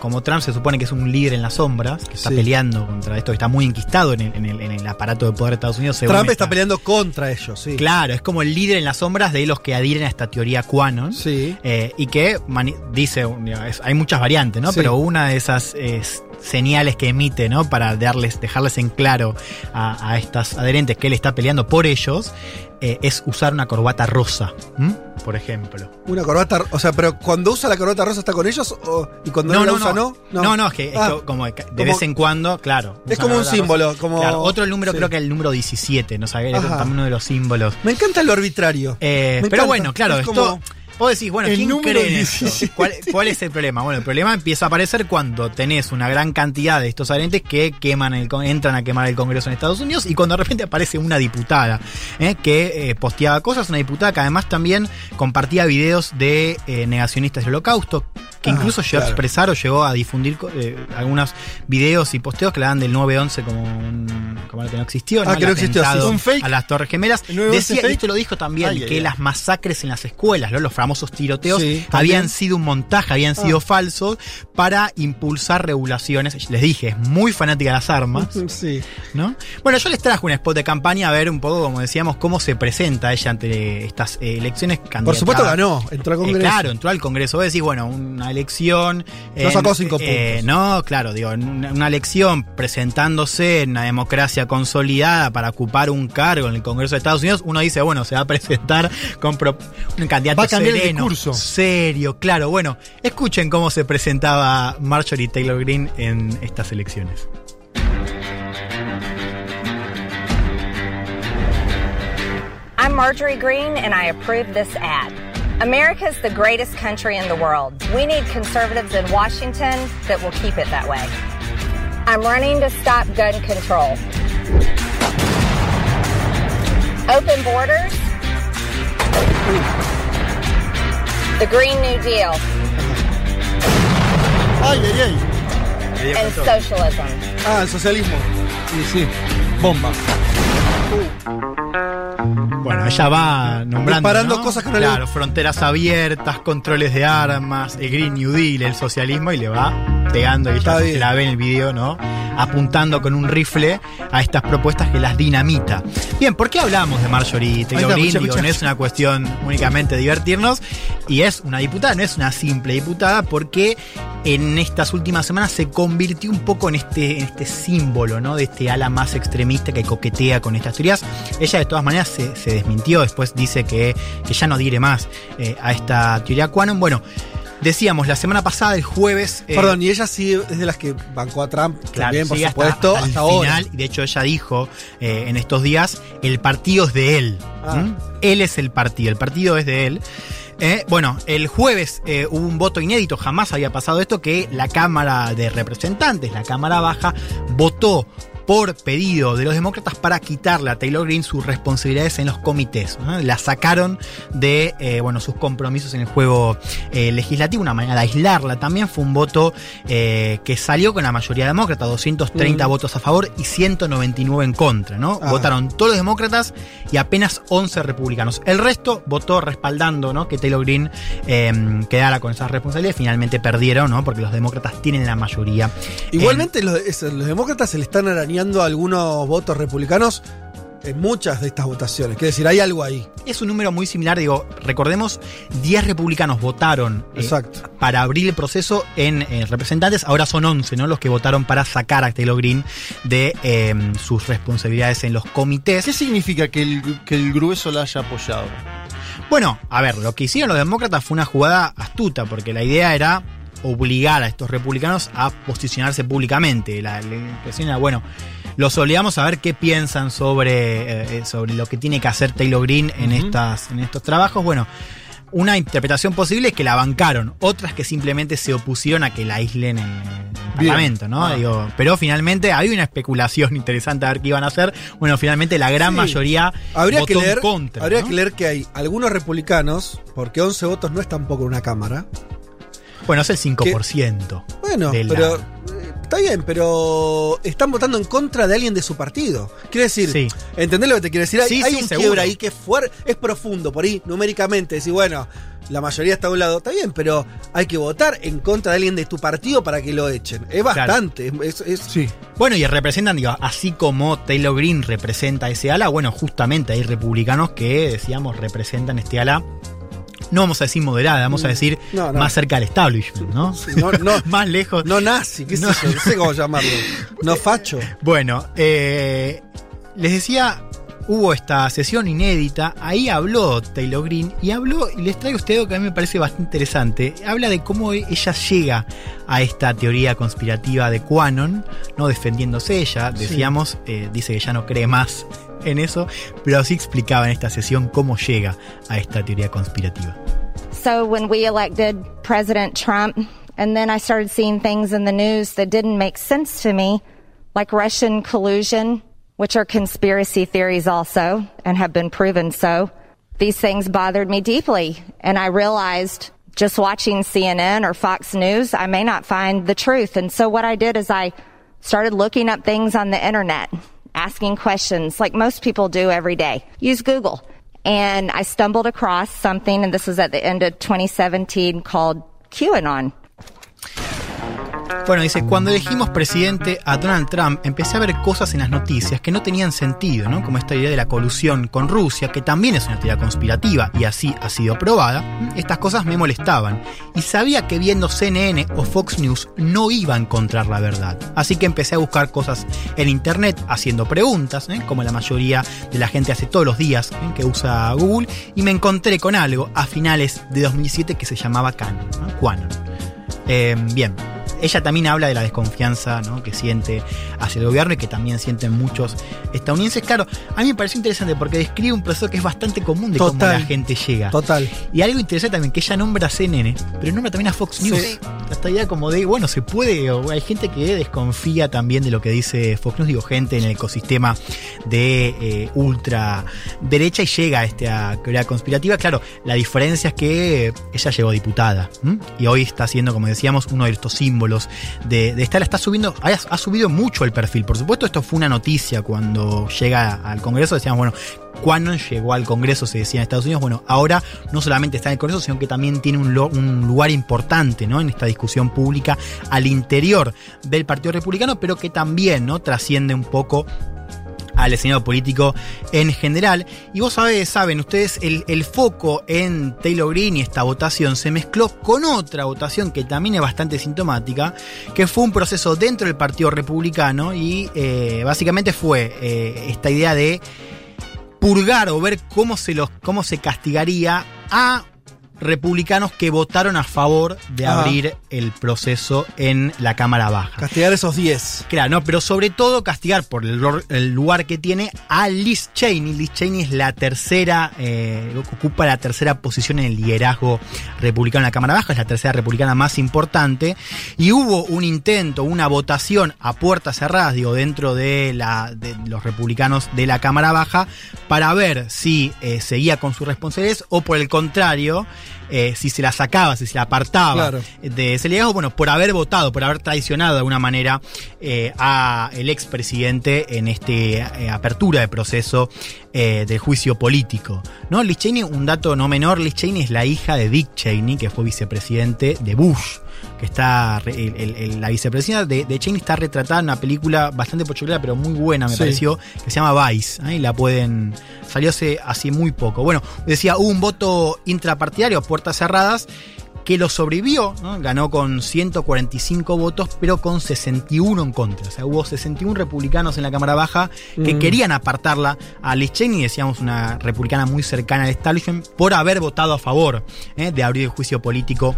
como Trump se supone que es un líder en las sombras, que está Sí. peleando contra esto, que está muy enquistado en el, en el- en el aparato de poder de Estados Unidos. Trump está esta- peleando contra ellos, sí. Claro, es como el líder en las sombras de los que adhieren a esta teoría QAnon. Sí. eh, y que dice, es- hay muchas variantes, ¿no? Sí. Pero una de esas es, señales que emite, ¿no? Para darles, dejarles en claro a, a estas adherentes que él está peleando por ellos, eh, es usar una corbata rosa, ¿m? por ejemplo. Una corbata, o sea, pero cuando usa la corbata rosa está con ellos o- y cuando no, la usa no. No, no, es que Ah, co- como de, como- vez en cuando, claro. Es como un símbolo, rosa. como- Claro, otro número, sí. creo que el número 17, ¿no? sabes? Era también uno de los símbolos. Me encanta lo arbitrario. Eh, pero encanta. bueno, claro, Es esto como- Vos decís, bueno, El ¿quién número cree en esto? 17. ¿Cuál, cuál es el problema? Bueno, el problema empieza a aparecer cuando tenés una gran cantidad de estos adherentes que queman el, entran a quemar el Congreso en Estados Unidos y cuando de repente aparece una diputada ¿eh? que eh, posteaba cosas, una diputada que además también compartía videos de eh, negacionistas del holocausto, que Ah, incluso llegó a expresar o llegó a difundir algunos videos y posteos que le dan del 9-11 como, un, como algo que no existió. Ah, ¿no? que no existió, sí. Un fake. A las Torres Gemelas. ¿El 9/11 Decía, y esto lo dijo también, Ay, que las masacres en las escuelas, ¿no? los famosos tiroteos, Sí, habían sido un montaje, habían sido Ah. falsos para impulsar regulaciones. Les dije, es muy fanática de las armas. [laughs] Sí. ¿no? Bueno, yo les trajo un spot de campaña a ver un poco, como decíamos, cómo se presenta ella ante estas eh, elecciones. Por supuesto ganó, entró al Eh, Congreso. claro, entró al Congreso. Vos decís, bueno, una elección. No sacó cinco eh, no, claro, digo, una, una elección presentándose en una democracia consolidada para ocupar un cargo en el Congreso de Estados Unidos. Uno dice, bueno, se va a presentar con pro- un candidato Va a cambiar el sereno, discurso. serio, claro. Bueno, escuchen cómo se presentaba Marjorie Taylor Greene en estas elecciones. I'm Marjorie Green, and I approve this ad. America's the greatest country in the world. We need conservatives in Washington that will keep it that way. I'm running to stop gun control. Open borders. The Green New Deal. Ay, ay, ay. And socialism. Ah, el socialismo. Sí, sí. Bomba. Bueno, ella va nombrando. Disparando ¿no? cosas que no le- Claro, fronteras abiertas, controles de armas, el Green New Deal, el socialismo, y le va pegando, y ella se la ve en el video, ¿no? Apuntando con un rifle a estas propuestas que las dinamita. Bien, ¿por qué hablamos de Marjorie Taylor Greene? Digo, no es una cuestión únicamente de divertirnos, y es una diputada, no es una simple diputada, porque en estas últimas semanas se convirtió un poco en este, en este símbolo, ¿no? De este ala más extremista que coquetea con estas teorías. Ella de todas maneras se, se desmintió, después dice que, que ya no adhiere más eh, a esta teoría Quanon. Bueno, decíamos, la semana pasada, el jueves... eh, Perdón, y ella sí es de las que bancó a Trump Claro, también, por hasta- supuesto, hasta, hasta, el ahora. final. Y de hecho ella dijo eh, en estos días, el partido es de él. Ah. ¿Mm? Él es el partido, el partido es de él. Eh, bueno, el jueves eh, hubo un voto inédito, jamás había pasado esto, que la Cámara de Representantes, la Cámara Baja, votó por pedido de los demócratas para quitarle a Taylor Greene sus responsabilidades en los comités. ¿no? La sacaron de eh, bueno, sus compromisos en el juego eh, legislativo, una manera de aislarla. También fue un voto eh, que salió con la mayoría demócrata, 230 Mm. votos a favor y 199 en contra. ¿no? Ah. Votaron todos los demócratas y apenas 11 republicanos. El resto votó respaldando ¿no? que Taylor Greene eh, quedara con esas responsabilidades. Finalmente perdieron, ¿no? porque los demócratas tienen la mayoría. Igualmente los demócratas se le están arañando algunos votos republicanos en muchas de estas votaciones. Quiere decir, hay algo ahí. Es un número muy similar, digo, recordemos, 10 republicanos votaron eh, para abrir el proceso en eh, representantes, ahora son 11, ¿no? Los que votaron para sacar a Taylor Green de eh, sus responsabilidades en los comités. ¿Qué significa que el, que el grueso la haya apoyado? Bueno, a ver, lo que hicieron los demócratas fue una jugada astuta, porque la idea era obligar a estos republicanos a posicionarse públicamente. La, la impresión era, bueno, los obligamos a ver qué piensan sobre, eh, sobre lo que tiene que hacer Taylor Green en, estas, en estos trabajos. Bueno, una interpretación posible es que la bancaron, otras que simplemente se opusieron a que la aíslen en, en el Bien. Parlamento, ¿no? Ah. Digo, pero finalmente hay una especulación [laughs] interesante a ver qué iban a hacer. Bueno, finalmente la gran Sí. mayoría Habría votó que leer, en contra. habría ¿no? que leer que hay algunos republicanos, porque 11 votos no es tampoco una cámara. Bueno, es el 5%. Bueno, la- pero eh, está bien, pero están votando en contra de alguien de su partido. Quiere decir, Sí. ¿entendés lo que te quiero decir? Hay, Sí, hay sí, un seguro. quiebre ahí que es fuerte, es profundo, por ahí numéricamente. Decir, bueno, la mayoría está a un lado, está bien, pero hay que votar en contra de alguien de tu partido para que lo echen. Es bastante. Es, es- Sí. Bueno, y representan, digo, así como Taylor Green representa ese ala, bueno, justamente hay republicanos que, decíamos, representan este ala. No vamos a decir moderada, vamos a decir No, no. más cerca del establishment, ¿no? no, [laughs] más lejos. no nazi, qué sé No. yo, no sé cómo llamarlo. No facho. Bueno, eh, les decía, hubo esta sesión inédita, ahí habló Taylor Green y habló, y les traigo este algo que a mí me parece bastante interesante, habla de cómo ella llega a esta teoría conspirativa de Quanon, no defendiéndose ella, decíamos, eh, dice que ya no cree más en eso, pero sí explicaba en esta sesión cómo llega a esta teoría conspirativa. so when we elected President Trump, and then I started seeing things in the news that didn't make sense to me, like Russian collusion, which are conspiracy theories also, and have been proven so. These things bothered me deeply, and I realized just watching CNN or Fox News, I may not find the truth. And so what I did is I started looking up things on the internet, asking questions like most people do every day. Use Google. And I stumbled across something, and this was at the end of 2017, called QAnon. Bueno, dice, cuando elegimos presidente a Donald Trump, empecé a ver cosas en las noticias que no tenían sentido, ¿no? Como esta idea de la colusión con Rusia, que también es una teoría conspirativa y así ha sido probada. Estas cosas me molestaban y sabía que viendo CNN o Fox News no iba a encontrar la verdad. Así que empecé a buscar cosas en internet haciendo preguntas, ¿eh? como la mayoría de la gente hace todos los días ¿eh? que usa Google, y me encontré con algo a finales de 2007 que se llamaba Canon, ¿no? Eh, bien, ella también habla de la desconfianza ¿no? que siente hacia el gobierno y que también sienten muchos estadounidenses. Claro, a mí me pareció interesante porque describe un proceso que es bastante común de cómo la gente llega. Total. Y algo interesante también, que ella nombra a CNN, pero nombra también a Fox News. Sí. Esta idea como de, bueno, se puede, o hay gente que desconfía también de lo que dice Fox News, digo, gente en el ecosistema de eh, ultra derecha y llega a esta teoría conspirativa. Claro, la diferencia es que ella llegó diputada ¿m? y hoy está siendo, como decíamos, uno de estos símbolos de, de estar, está subiendo, ha, subido mucho el perfil. Por supuesto, esto fue una noticia cuando llega al Congreso, decíamos, bueno, cuando llegó al Congreso, se decía en Estados Unidos, bueno, ahora no solamente está en el Congreso, sino que también tiene un, un lugar importante ¿no? en esta discusión pública al interior del Partido Republicano, pero que también ¿no? trasciende un poco al escenario político en general. Y vos sabés, saben ustedes, el, el foco en Taylor Green y esta votación se mezcló con otra votación que también es bastante sintomática, que fue un proceso dentro del Partido Republicano y eh, básicamente fue eh, esta idea de purgar o ver cómo se los cómo se castigaría a republicanos que votaron a favor de abrir el proceso en la Cámara Baja. Castigar esos 10. Claro, no, pero sobre todo castigar por el lugar que tiene a Liz Cheney. Liz Cheney es la tercera, eh, ocupa la tercera posición en el liderazgo republicano en la Cámara Baja, es la tercera republicana más importante. Y hubo un intento, una votación a puertas cerradas, digo, dentro de, la, de los republicanos de la Cámara Baja, para ver si eh, seguía con sus responsabilidades o por el contrario, eh, si se la sacaba, si se la apartaba Claro. de ese liderazgo, bueno, por haber votado, por haber traicionado de alguna manera eh, a el expresidente en este eh, apertura de proceso eh, del juicio político. ¿no? Liz Cheney, un dato no menor, Liz Cheney es la hija de Dick Cheney, que fue vicepresidente de Bush. Que está, re- el- el- el- la vicepresidenta de, de Cheney está retratada en una película bastante pochoclera, pero muy buena, me Sí. pareció, que se llama Vice. ¿eh? Y la pueden. Salió hace, hace muy poco. Bueno, decía, hubo un voto intrapartidario puertas cerradas que lo sobrevivió, ¿no? ganó con 145 votos, pero con 61 en contra. O sea, hubo 61 republicanos en la Cámara Baja que Mm. querían apartarla a Liz Cheney, decíamos una republicana muy cercana al establishment, por haber votado a favor ¿eh? de abrir el juicio político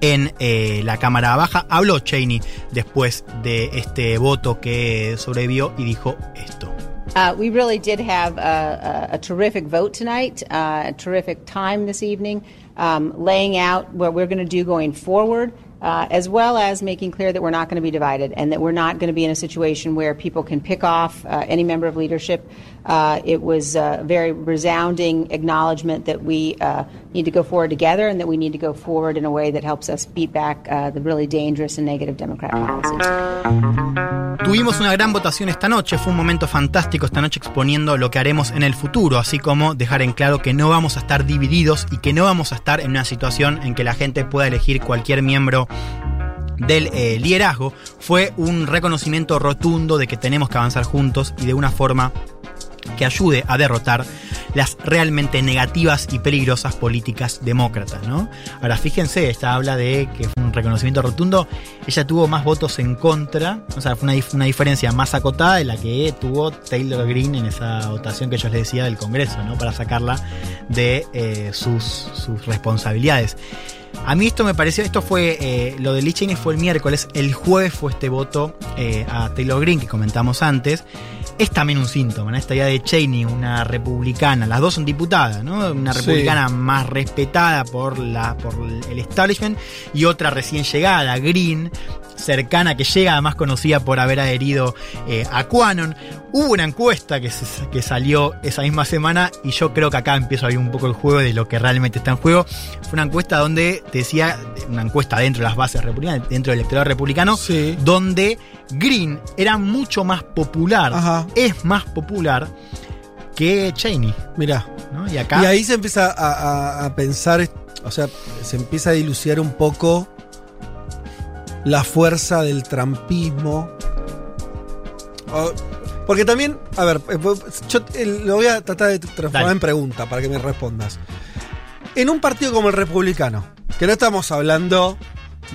en eh, la Cámara Baja. Habló Cheney después de este voto que sobrevivió y dijo esto. Uh, we really did have a, a, a terrific vote tonight, uh, a terrific time this evening, um, laying out what we're going to do going forward, uh, as well as making clear that we're not going to be divided and that we're not going to be in a situation where people can pick off uh, any member of leadership. Uh, it was a very resounding acknowledgement that we uh, need to go forward together and that we need to go forward in a way that helps us beat back uh, the really dangerous and negative Democrat policies. Tuvimos una gran votación esta noche, fue un momento fantástico esta noche exponiendo lo que haremos en el futuro, así como dejar en claro que no vamos a estar divididos y que no vamos a estar en una situación en que la gente pueda elegir cualquier miembro del eh, liderazgo. Fue un reconocimiento rotundo de que tenemos que avanzar juntos y de una forma que ayude a derrotar las realmente negativas y peligrosas políticas demócratas, ¿no? Ahora fíjense, esta habla de que fue un reconocimiento rotundo, ella tuvo más votos en contra, o sea, fue una, dif- una diferencia más acotada de la que tuvo Taylor Greene en esa votación que yo les decía del Congreso, ¿no? Para sacarla de eh, sus, sus responsabilidades. A mí esto me pareció, esto fue, eh, lo de Lee Cheney fue el miércoles, el jueves fue este voto eh, a Taylor Green que comentamos antes. Es también un síntoma, ¿no? Esta idea de Cheney, una republicana, las dos son diputadas, ¿no? Una Sí. republicana más respetada por, la, por el establishment y otra recién llegada, Green, cercana, que llega, además conocida por haber adherido eh, a Quanon. Hubo una encuesta que, se- que salió esa misma semana y yo creo que acá empiezo a ver un poco el juego de lo que realmente está en juego. Fue una encuesta donde decía, una encuesta dentro de las bases republicanas, dentro del electorado republicano, donde Green era mucho más popular, es más popular que Cheney. Mirá. ¿no? Y acá... Y ahí se empieza a, a- a pensar, o sea, se empieza a dilucidar un poco la fuerza del trampismo. Porque también, a ver, eh, yo eh, lo voy a tratar de transformar Dale. en pregunta para que me respondas. En un partido como el republicano, que no estamos hablando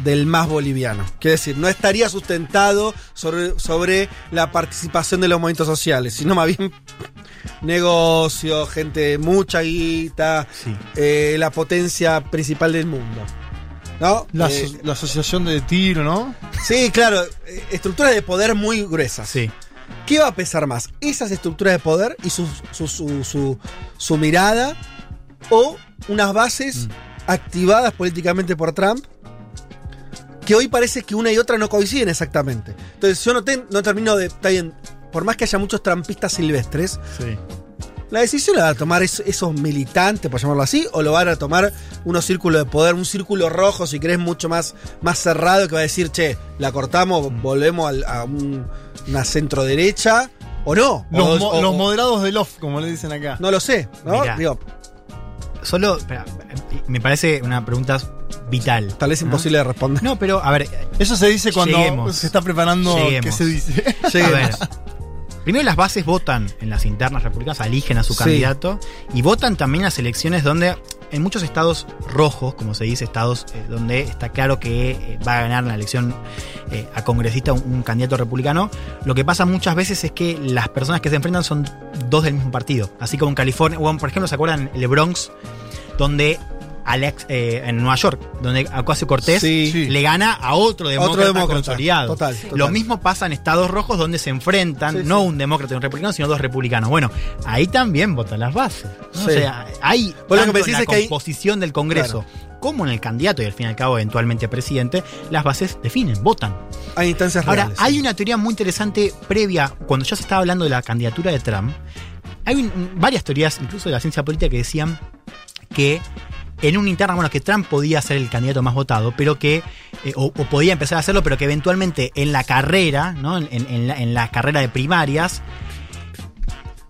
del más boliviano, quiere decir, no estaría sustentado sobre, sobre la participación de los movimientos sociales, sino más bien [laughs] negocio, gente, mucha guita, eh, la potencia principal del mundo. ¿No? La, Eh, la asociación de tiro, ¿no? Sí, claro, eh, estructuras de poder muy gruesas. Sí. ¿Qué va a pesar más? ¿Esas estructuras de poder y su, su, su, su- su mirada? ¿O unas bases activadas políticamente por Trump? Que hoy parece que una y otra no coinciden exactamente. Entonces yo no, ten- no termino de... Está bien, por más que haya muchos trampistas silvestres, Sí. la decisión la van a tomar es- esos militantes, por llamarlo así, o lo van a tomar unos círculos de poder, un círculo rojo, si querés, mucho más, más cerrado, que va a decir, che, la cortamos, volvemos al- a un- una centro derecha, o no. Los, O- mo- o- los moderados del off, como le dicen acá. no lo sé, ¿no? Mirá. Digo, Solo, espera, me parece una pregunta vital. tal vez imposible de responder. No, pero a ver, Eso se dice cuando Lleguemos. se está preparando. ¿Qué Lleguemos. se dice? [laughs] A ver, primero las bases votan en las internas republicanas, eligen a su Sí. candidato y votan también las elecciones donde en muchos estados rojos, como se dice, estados eh, donde está claro que eh, va a ganar la elección eh, a congresista un, un candidato republicano, lo que pasa muchas veces es que las personas que se enfrentan son dos del mismo partido. Así como en California, o en, por ejemplo, ¿se acuerdan el Bronx? Donde Alex, eh, en Nueva York, donde Ocasio Cortés Sí. Sí. le gana a otro demócrata, demócrata. consolidado. Total, total. Lo mismo pasa en estados rojos donde se enfrentan Sí, no sí. un demócrata y un republicano, sino dos republicanos. Bueno, ahí también votan las bases. ¿no? O sea, hay que tanto en la es que hay- composición del Congreso como en el candidato y al fin y al cabo eventualmente presidente, las bases definen, votan. Hay instancias Ahora, reales. hay una teoría muy interesante previa, cuando ya se estaba hablando de la candidatura de Trump, hay un- varias teorías, incluso de la ciencia política, que decían que en una interna, bueno, que Trump podía ser el candidato más votado, pero que, eh, o, podía empezar a hacerlo, pero que eventualmente en la carrera, ¿no? En la, en la carrera de primarias,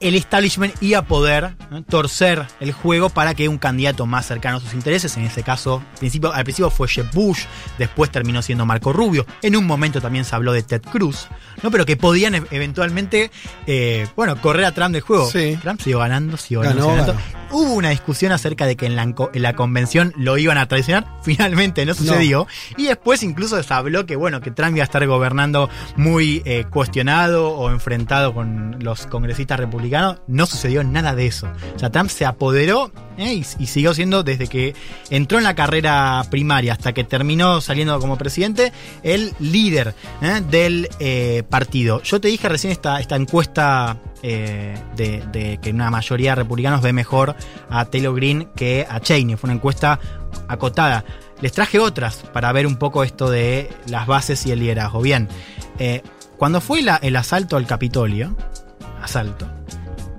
el establishment iba a poder ¿no? torcer el juego para que un candidato más cercano a sus intereses, en ese caso, al principio, al principio fue Jeb Bush, después terminó siendo Marco Rubio, en un momento también se habló de Ted Cruz, ¿no? pero que podían e- eventualmente, eh, bueno, correr a Trump del juego. Sí. Trump siguió ganando, siguió ganando. Ganó, siguió ganando. Hubo una discusión acerca de que en la, en la convención lo iban a traicionar, [laughs] finalmente no sucedió, y después incluso se habló que, bueno, que Trump iba a estar gobernando muy eh, cuestionado o enfrentado con los congresistas republicanos. No sucedió nada de eso. O sea, Trump se apoderó eh, y, siguió siendo desde que entró en la carrera primaria hasta que terminó saliendo como presidente el líder eh, del eh, partido. Yo te dije recién esta, esta encuesta de, de que una mayoría de republicanos ve mejor a Taylor Green que a Cheney. Fue una encuesta acotada. Les traje otras para ver un poco esto de las bases y el liderazgo. Bien, cuando fue el asalto al Capitolio, asalto,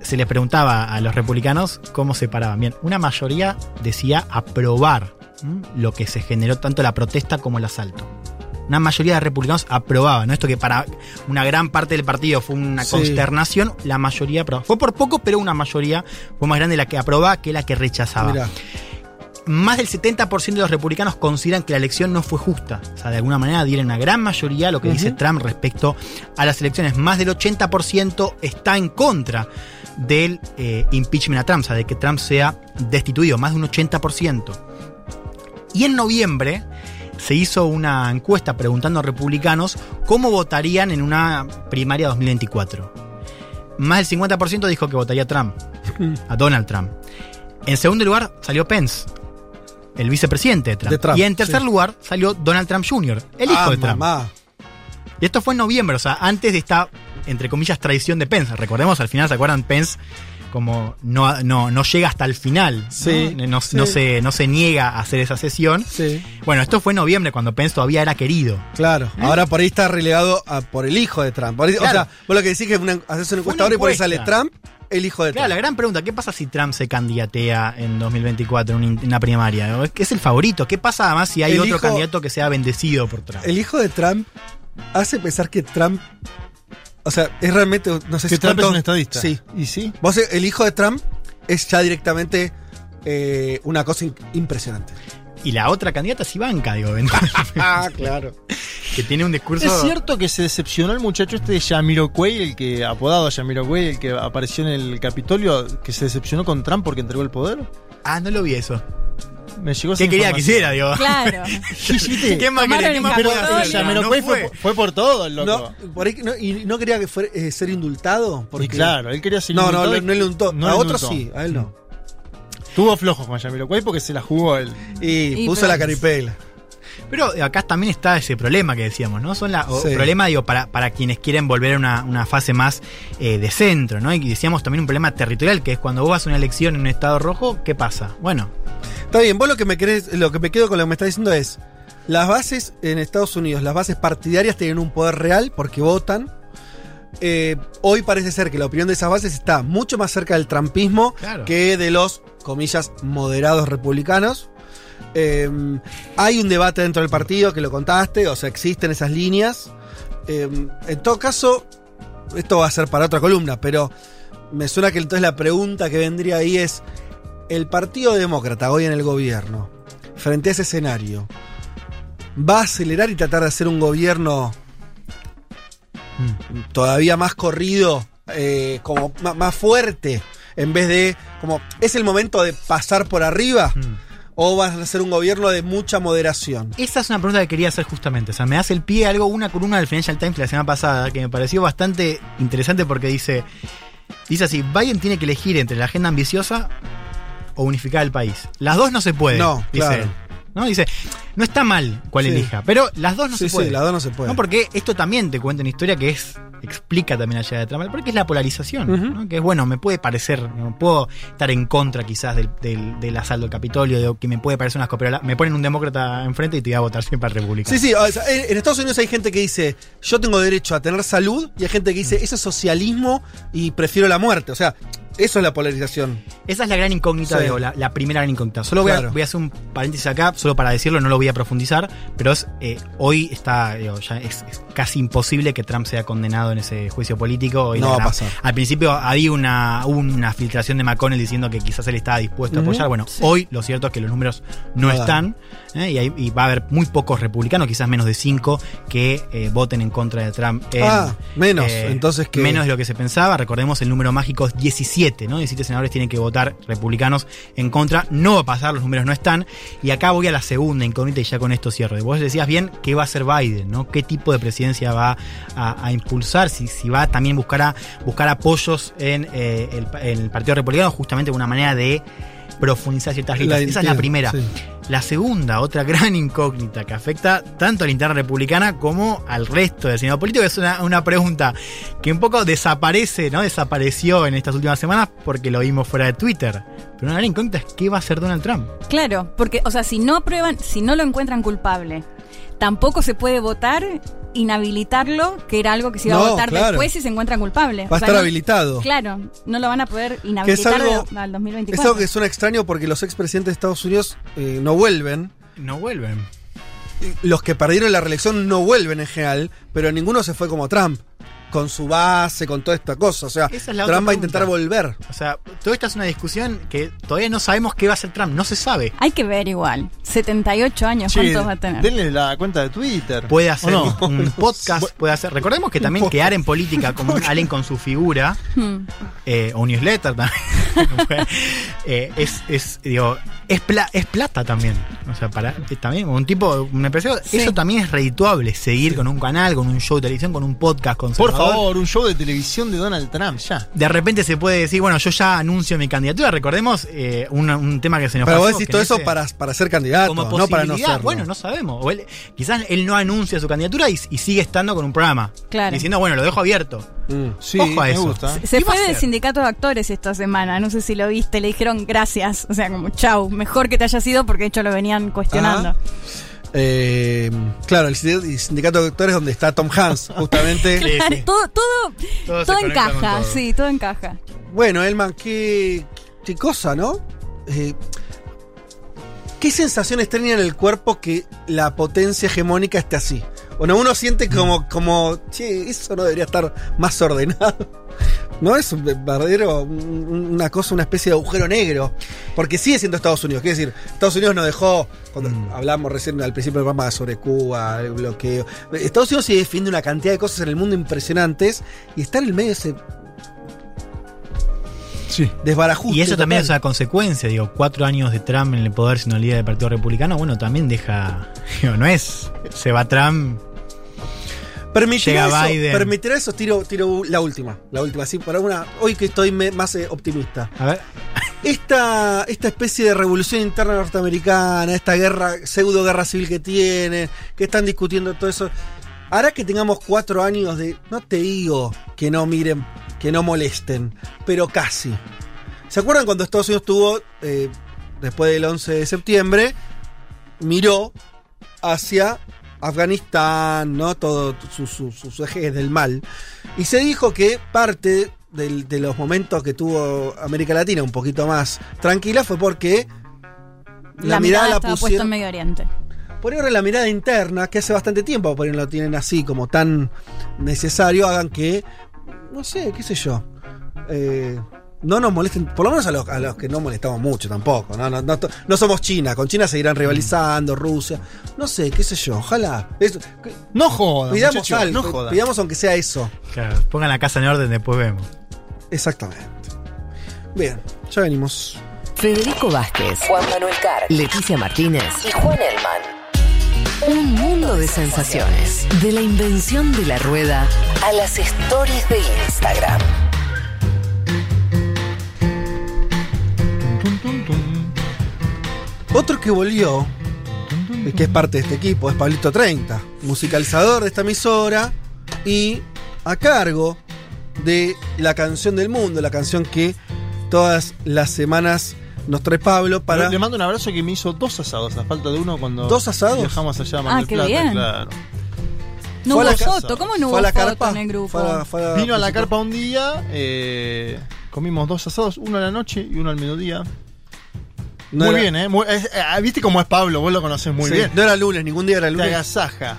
se les preguntaba a los republicanos cómo se paraban. Bien, una mayoría decía aprobar ¿m? lo que se generó tanto la protesta como el asalto. Una mayoría de republicanos aprobaban, ¿no? Esto que para una gran parte del partido fue una Sí. consternación, la mayoría aprobaba. Fue por poco, pero una mayoría fue más grande la que aprobaba que la que rechazaba Mirá. Más del 70% de los republicanos consideran que la elección no fue justa. O sea, de alguna manera dieron una gran mayoría a lo que dice Trump respecto a las elecciones. Más del 80% está en contra del eh, impeachment a Trump, o sea, de que Trump sea destituido. Más de un 80%. Y en noviembre se hizo una encuesta preguntando a republicanos cómo votarían en una primaria 2024. Más del 50% dijo que votaría a Trump, a Donald Trump. En segundo lugar salió Pence, el vicepresidente de Trump. De Trump, y en tercer sí. lugar salió Donald Trump Jr., el hijo Ah, de Trump. mamá. Y esto fue en noviembre, o sea, antes de esta entre comillas, traición de Pence. Recordemos, al final, ¿se acuerdan? Pence como no, no, no llega hasta el final. Sí, No, sí. no se, no se niega a hacer esa sesión. Sí. Bueno, esto fue en noviembre, cuando Pence todavía era querido. Claro, ahora por ahí está relegado a- por el hijo de Trump. Por ahí- Claro. O sea, vos lo que decís que es una, haces una encuesta ahora y por ahí sale. Trump, el hijo de Claro, la Trump. gran pregunta, ¿qué pasa si Trump se candidatea en 2024 en un- en una primaria? ¿Es el favorito? ¿Qué pasa además si hay El otro hijo- candidato que sea bendecido por Trump? El hijo de Trump hace pensar que Trump. O sea, es realmente. No sé Que si Trump es un estadista. Sí. ¿Y sí? Vos, el hijo de Trump es ya directamente eh, una cosa in- impresionante. Y la otra candidata es Ivanka, digo, [laughs] Ah, claro. que tiene un discurso... ¿Es cierto que se decepcionó el muchacho este de Jamiroquai, el que apodado Jamiroquai, el que apareció en el Capitolio, que se decepcionó con Trump porque entregó el poder? Ah, no lo vi eso. Me llegó ¿Qué quería que hiciera, digo? Claro. [laughs] ¿Qué más quería? ¿Qué el más? Pero No fue, fue por todo el loco. No, por ahí, no, y no quería que fuera, eh, ser indultado. Porque... Y claro, él quería ser No, no, indultado no, y- no le indultó. no a otros indultó. sí, a él no. Tuvo flojos con Jamiroquai porque se la jugó él. Y, Y puso pero- la caripela. Pero acá también está ese problema que decíamos, ¿no? Son la, o Sí. problema, digo, para, para quienes quieren volver a una, una fase más eh, de centro, ¿no? Y decíamos también un problema territorial, que es cuando vos vas a una elección en un estado rojo, ¿qué pasa? Bueno, Está bien, vos lo que me querés, lo que me quedo con lo que me estás diciendo es. Las bases en Estados Unidos, las bases partidarias tienen un poder real porque votan. Eh, hoy parece ser que la opinión de esas bases está mucho más cerca del trampismo Claro. que de los, comillas, moderados republicanos. Eh, hay un debate dentro del partido que lo contaste, o sea, existen esas líneas. Eh, en todo caso, esto va a ser para otra columna, pero me suena que entonces la pregunta que vendría ahí es, el Partido Demócrata hoy en el gobierno, frente a ese escenario, va a acelerar y tratar de hacer un gobierno todavía más corrido, eh, como más fuerte, en vez de, como, es el momento de pasar por arriba, o vas a hacer un gobierno de mucha moderación. esa es una pregunta que quería hacer justamente. O sea, me hace el pie algo, una columna del Financial Times la semana pasada, que me pareció bastante interesante porque dice, dice así, Biden tiene que elegir entre la agenda ambiciosa o unificar el país. Las dos no se pueden, No, dice claro. él. ¿No? Dice, no está mal cuál Sí. elija, pero las dos no sí, se pueden. sí, las dos no se pueden. No, porque esto también te cuenta una historia que es explica también allá de Trump, porque es la polarización. ¿no? que es bueno, me puede parecer, no puedo estar en contra quizás del, del, del asalto al Capitolio, de que me puede parecer unas copias, me ponen un demócrata enfrente y te voy a votar siempre al republicano. Sí, sí, o sea, en Estados Unidos hay gente que dice, yo tengo derecho a tener salud, y hay gente que dice, eso es socialismo y prefiero la muerte. O sea, eso es la polarización. Esa es la gran incógnita, Sí. digo, la, la primera gran incógnita. Solo voy, Claro. a, voy a hacer un paréntesis acá, solo para decirlo, no lo voy a profundizar, pero es, eh, hoy está, digo, ya es, es casi imposible que Trump sea condenado en ese juicio político. No va a pasar. Al principio había una, una filtración de McConnell diciendo que quizás él estaba dispuesto a apoyar. Bueno, hoy lo cierto es que los números no, están ¿eh? y, hay- y va a haber muy pocos republicanos, quizás menos de cinco, que eh, voten en contra de Trump. en, Ah, menos, entonces que... Menos de lo que se pensaba. Recordemos el número mágico es 17, ¿no? 17 senadores tienen que votar republicanos en contra. No va a pasar, los números no están. Y acá voy a la segunda incógnita y ya con esto cierro. Vos decías bien qué va a hacer Biden, ¿no? ¿Qué tipo de presidencia va a, impulsar? Si, si va también buscar, a, buscar apoyos en, eh, el, el Partido Republicano, justamente una manera de profundizar ciertas La listas. Esa es la primera. sí. La segunda, otra gran incógnita que afecta tanto a la interna republicana como al resto del Senado político, es una, una pregunta que un poco desaparece, ¿no? Desapareció en estas últimas semanas porque lo vimos fuera de Twitter. Pero una gran incógnita es qué va a hacer Donald Trump. Claro, porque, o sea, si no aprueban, si no lo encuentran culpable, tampoco se puede votar, inhabilitarlo, que era algo que se iba No, a votar claro. después si se encuentran culpable. Va a O estar no- habilitado. Claro, no lo van a poder Que es inhabilitar algo, de- al es 2024. algo que suena extraño porque los expresidentes de Estados Unidos eh, no vuelven. No vuelven. Los que perdieron la reelección no vuelven en general, pero ninguno se fue como Trump. Con su base, con toda esta cosa. O sea, es Trump va a intentar volver. O sea, toda esta es una discusión que todavía no sabemos qué va a hacer Trump, no se sabe. Hay que ver igual. 78 años, ¿cuántos va a tener? Denle la cuenta de Twitter. Puede hacer un [laughs] podcast, puede hacer. Recordemos que también quedar en política como [laughs] alguien con su figura, Hmm. eh, o un newsletter también, [laughs] eh, es, es, digo, es, pla- es plata también. O sea, para eh, también un tipo, un empresario, Sí. eso también es redituable, seguir con un canal, con un show de televisión, con un podcast Por conservador. favor, un show de televisión de Donald Trump, ya. De repente se puede decir, bueno, yo ya anuncio mi candidatura. Recordemos eh, un, un tema que se nos Pero pasó. vos decís todo eso para, para ser candidato, como no para no serlo. Bueno, no sabemos. O él- quizás él no anuncia su candidatura y, y sigue estando con un programa. Claro. Diciendo, bueno, lo dejo abierto. Sí, Ojo a me eso. gusta. Se, se ¿Qué va fue del sindicato de actores esta semana, no sé si lo viste, le dijeron gracias, o sea, como chau, mejor que te hayas ido porque de hecho lo venían cuestionando. Ajá. Eh, claro, el sindicato de actores donde está Tom Hanks, [laughs] justamente. Claro, todo, todo, Todo encaja, todo. sí, todo encaja. Bueno, Elman, qué, qué cosa, ¿no? Eh, ¿Qué sensaciones tenía en el cuerpo que la potencia hegemónica esté así? Bueno, uno siente como, como, che, eso no debería estar más ordenado. No es un verdadero, un- una cosa, una especie de agujero negro. Porque sigue siendo Estados Unidos. Quiere decir, Estados Unidos no dejó, cuando hablamos recién al principio del programa sobre Cuba, el bloqueo. Estados Unidos sigue defiende una cantidad de cosas en el mundo impresionantes y está en el medio de ese Sí. desbarajuste. Y eso también es una consecuencia, digo, cuatro años de Trump en el poder sin líder del Partido Republicano, bueno, también deja, [laughs] digo, no es, se va Trump, ¿Permitirá Llega eso? Biden. ¿Permitirá eso? Tiro, tiro la última. La última, sí, para una. Hoy que estoy me- más eh, optimista. a ver, Esta, esta especie de revolución interna norteamericana, esta guerra, pseudo guerra civil que tiene, que están discutiendo todo eso, hará que tengamos cuatro años de. No te digo que no miren, que no molesten, pero casi. ¿Se acuerdan cuando Estados Unidos tuvo, eh, después del 11 de septiembre, miró hacia Afganistán, ¿no? Todo sus su, sus ejes del mal. Y se dijo que parte de los momentos que tuvo América Latina un poquito más tranquila fue porque La, mirada, estaba puesta en Medio Oriente. por ahora la mirada interna, que hace bastante tiempo por ahí lo tienen así como tan necesario, hagan que, no sé, qué sé yo, eh, no nos molesten, por lo menos a los, a los que no molestamos mucho tampoco, ¿no? No, no, no somos China, con China seguirán rivalizando, Rusia, no sé, qué sé yo, ojalá. Eso- No jodan, pidamos muchachos, algo, no jodan. pidamos aunque sea eso. claro, pongan la casa en orden, después vemos. Exactamente. Bien, ya venimos. Federico Vázquez, Juan Manuel Carr, Leticia Martínez y Juan Elman. Un mundo de sensaciones. De la invención de la rueda a las stories de Instagram. Otro que volvió, y que es parte de este equipo, es Pablito 30, musicalizador de esta emisora y a cargo de la canción del mundo, la canción que todas las semanas nos trae Pablo para... Le mando un abrazo que me hizo dos asados, a falta de uno cuando ¿Dos asados? viajamos allá a Mar Ah, qué Plata, bien. claro. No Fue hubo la foto, ¿cómo no Fue hubo a la foto carpa. en el grupo? Fue a la- fue a la- Vino a la carpa un día, eh, comimos dos asados, uno a la noche y uno al mediodía. No muy era- bien, ¿eh? Muy- es- eh, Viste cómo es Pablo, vos lo conocés muy Sí, bien. No era lunes, ningún día era Te lunes. agasaja.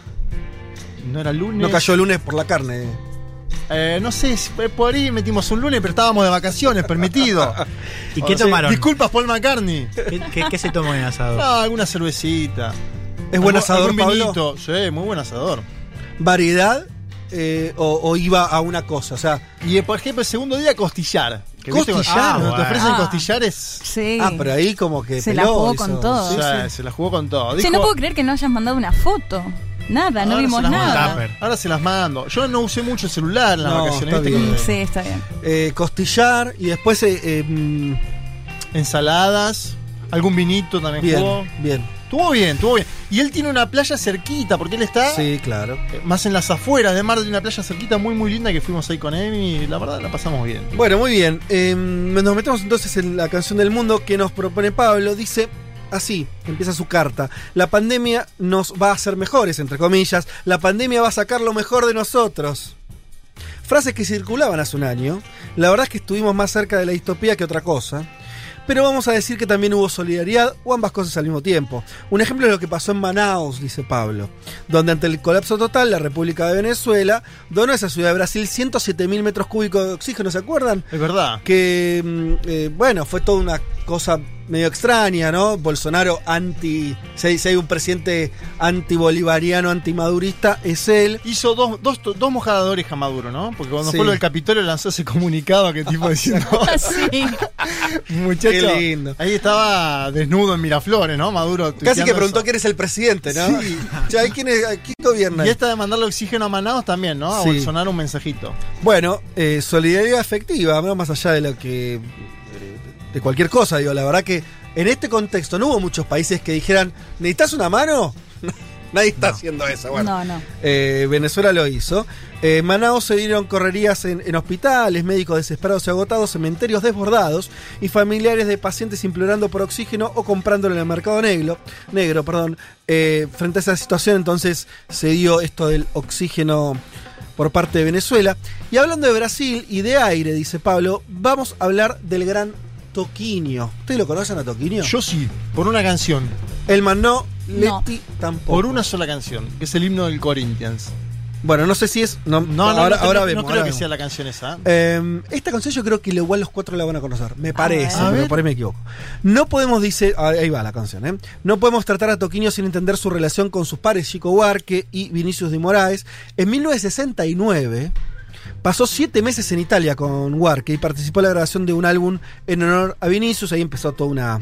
No era lunes. No cayó lunes por la carne. Eh, no sé, eh, por ahí metimos un lunes, pero estábamos de vacaciones, permitido. [laughs] ¿Y qué O sea, tomaron? Disculpas, Paul McCartney. ¿Qué, qué- qué se tomó en el asado? No, alguna cervecita. ¿Es buen asador, Pablo? vinito. Sí, muy buen asador. ¿Variedad eh, o, o iba a una cosa? O sea, Y por ejemplo, el segundo día, costillar. Que ¿Costillar? te Ah, ofrecen bueno. costillares. Sí. ah, pero ahí como que Se la peló, jugó hizo- con todo. sí, o sea, sí. se la jugó con todo. Dijo, no puedo creer que no hayas mandado una foto. Nada, no "Ahora vimos se las mando". nada. Ahora se las mando. Yo no usé mucho el celular en las No, vacaciones. está bien. Que- Sí, está bien. Eh, costillar y después... eh, eh, mm, Ensaladas, algún vinito también bien, jugó. bien. Estuvo bien, estuvo bien. Y él tiene una playa cerquita, porque él está Sí, claro. eh, más en las afueras de Mar de una playa cerquita muy muy linda que fuimos ahí con Emi y la verdad la pasamos bien. Bueno, muy bien. Eh, nos metemos entonces en la canción del mundo que nos propone Pablo. Dice así, empieza su carta. La pandemia nos va a hacer mejores, entre comillas. La pandemia va a sacar lo mejor de nosotros. Frases que circulaban hace un año. La verdad es que estuvimos más cerca de la distopía que otra cosa. Pero vamos a decir que también hubo solidaridad o ambas cosas al mismo tiempo. Un ejemplo es lo que pasó en Manaus, dice Pablo, donde ante el colapso total la República de Venezuela donó a esa ciudad de Brasil 107 mil metros cúbicos de oxígeno, ¿se acuerdan? Es verdad. que mm, eh, bueno, fue toda una cosa medio extraña, ¿no? Bolsonaro anti, si hay, si hay un presidente antibolivariano, antimadurista, es él. Hizo dos, dos, dos mojadores a Maduro, ¿no? Porque cuando Sí. fue lo del Capitolio lanzó ese comunicado que tipo [laughs] diciendo, [laughs] Sí. muchacho, Qué lindo. ahí estaba desnudo en Miraflores, ¿no? Maduro. Casi que preguntó eso. quién es el presidente, ¿no? Sí. Ya, ¿quién, es, ¿Quién gobierna? Y esta de mandarle oxígeno a Manaus también, ¿no? A Sí. Bolsonaro un mensajito. Bueno, eh, solidaridad efectiva, ¿no? más allá de lo que. De cualquier cosa, digo, la verdad que en este contexto no hubo muchos países que dijeran, ¿necesitas una mano? [laughs] Nadie está haciendo eso. Bueno, No, no. Eh, Venezuela lo hizo. Eh, en Manaus se dieron correrías en, en hospitales, médicos desesperados y agotados, cementerios desbordados y familiares de pacientes implorando por oxígeno o comprándolo en el mercado negro. negro perdón. Eh, frente a esa situación, entonces se dio esto del oxígeno por parte de Venezuela. Y hablando de Brasil y de aire, dice Pablo, vamos a hablar del gran Toquinho. ¿Ustedes lo conocen a Toquinho? Yo sí, por una canción. Elman no, No. Leti tampoco. Por una sola canción, que es el himno del Corinthians. Bueno, no sé si es. No, No, no, ahora, no, ahora no, vemos. no creo ahora que vemos. sea la canción esa. Eh, esta canción yo creo que igual los cuatro la van a conocer. Me parece, pero por ahí me equivoco. No podemos, dice. ah, Ahí va la canción, ¿eh? No podemos tratar a Toquinho sin entender su relación con sus pares Chico Huarque y Vinicius de Moraes. En 1969. Pasó siete meses en Italia con Huarque y participó en la grabación de un álbum en honor a Vinicius. Ahí empezó toda una,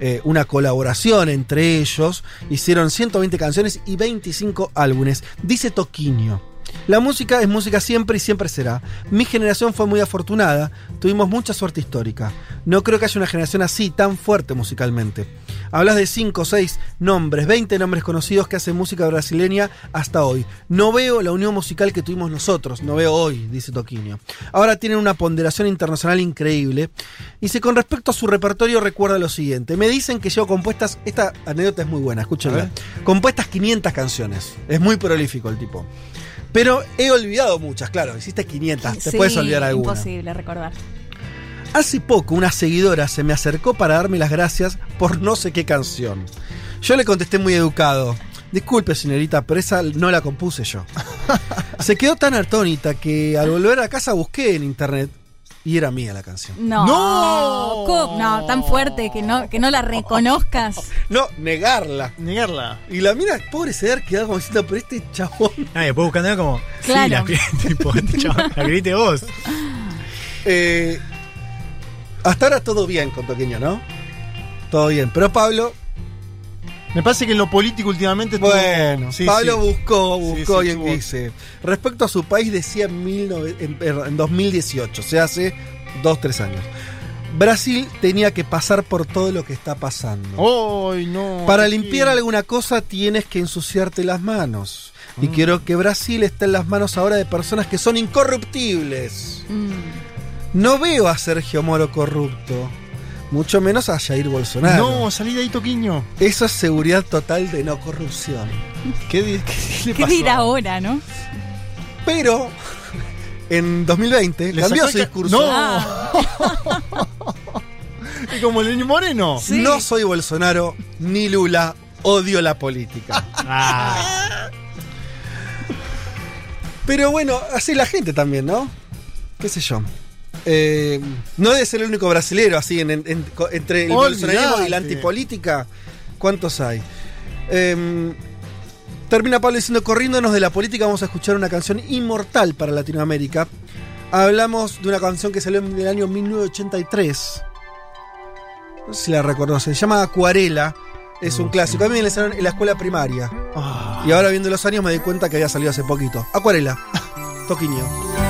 eh, una colaboración entre ellos. Hicieron 120 canciones y 25 álbumes. Dice Toquinho. La música es música siempre y siempre será. Mi generación fue muy afortunada, tuvimos mucha suerte histórica. No creo que haya una generación así, tan fuerte musicalmente. Hablas de 5, 6 nombres, 20 nombres conocidos que hacen música brasileña hasta hoy. No veo la unión musical que tuvimos nosotros, no veo hoy, dice Toquinho. Ahora tienen una ponderación internacional increíble. Y si con respecto a su repertorio recuerda lo siguiente. Me dicen que llevo compuestas, esta anécdota es muy buena, escúchenla. Compuestas 500 canciones. Es muy prolífico el tipo. Pero he olvidado muchas, claro, hiciste 500, te Sí, puedes olvidar alguna. Imposible recordar. Hace poco una seguidora se me acercó para darme las gracias por no sé qué canción. Yo le contesté muy educado. Disculpe, señorita, pero esa no la compuse yo. [laughs] Se quedó tan atónita que al volver a casa busqué en internet y era mía la canción. No. ¡No! ¿Cómo? No, tan fuerte que no, que no la reconozcas. [laughs] No, negarla. Negarla. Y la mina, pobre se haber quedado como diciendo, pero este chabón. [laughs] Ah, y después buscando como. Claro. Sí, la, [laughs] tipo, este chabón, la grite vos. Eh, hasta ahora todo bien con Toqueño, ¿no? Todo bien. Pero Pablo, Me parece que en lo político últimamente tuvo- Bueno, Sí, Pablo sí. buscó, buscó sí, y tuvo- dice. Respecto a su país, decía en, 19 en- en 2018, o sea, hace 2, 3 años. Brasil tenía que pasar por todo lo que está pasando. ¡Ay, no! Para limpiar alguna cosa tienes que ensuciarte las manos. Y Mm. quiero que Brasil esté en las manos ahora de personas que son incorruptibles. Mm. No veo a Sergio Moro corrupto. Mucho menos a Jair Bolsonaro. No, salí de ahí, Toquiño. Eso es seguridad total de no corrupción. ¿Qué, [laughs] qué le ¿Qué pasó? dirá ahora, no? Pero en 2020 Le cambió su discurso. No. Ah, [laughs] Y como Lenín Moreno. Sí. No soy Bolsonaro ni Lula. Odio la política. Ah, Pero bueno, así la gente también, ¿no? ¿Qué sé yo? Eh, no debe ser el único brasilero así en- en- en- co- entre el bolsonarismo y la antipolítica. ¿Cuántos hay? Eh, termina Pablo diciendo, corriéndonos de la política, vamos a escuchar una canción inmortal para Latinoamérica. Hablamos de una canción que salió en el año 1983. No sé si la recuerdo, se llama Acuarela. Es un clásico. A mí me la enseñaron en la escuela primaria. Ah. Y ahora viendo los años me di cuenta que había salido hace poquito. Acuarela. [laughs] Toquinho.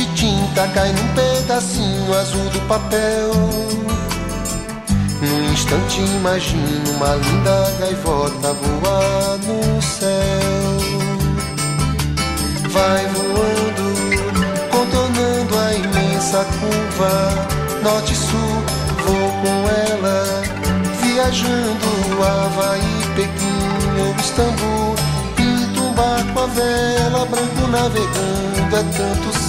tinta cai num pedacinho azul do papel, num instante imagino uma linda gaivota voar no céu. Vai voando, contornando a imensa curva, norte-sul, vou com ela, viajando Havaí, Pequim ou Istambul. Pinto um barco a vela, branco navegando, é tanto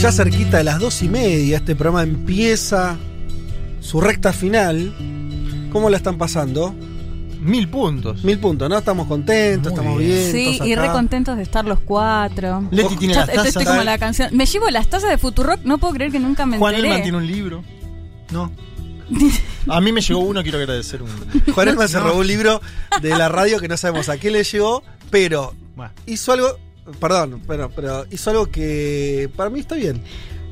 Ya cerquita de las dos y media, este programa empieza su recta final. ¿Cómo la están pasando? Mil puntos. Mil puntos, ¿no? Estamos contentos, Muy estamos bien. bien. Sí, y acá. re contentos de estar los cuatro. Leti tiene Ya las estoy- estoy tazas. como la canción. Me llevo las tazas de Futurock, no puedo creer que nunca me Juan enteré. Elman tiene un libro. No. [laughs] A mí me llegó uno, quiero agradecer un. [laughs] Juan Elman se robó un libro de la radio que no sabemos a qué le llegó, pero Bueno. hizo algo. Perdón, pero, pero hizo algo que para mí está bien.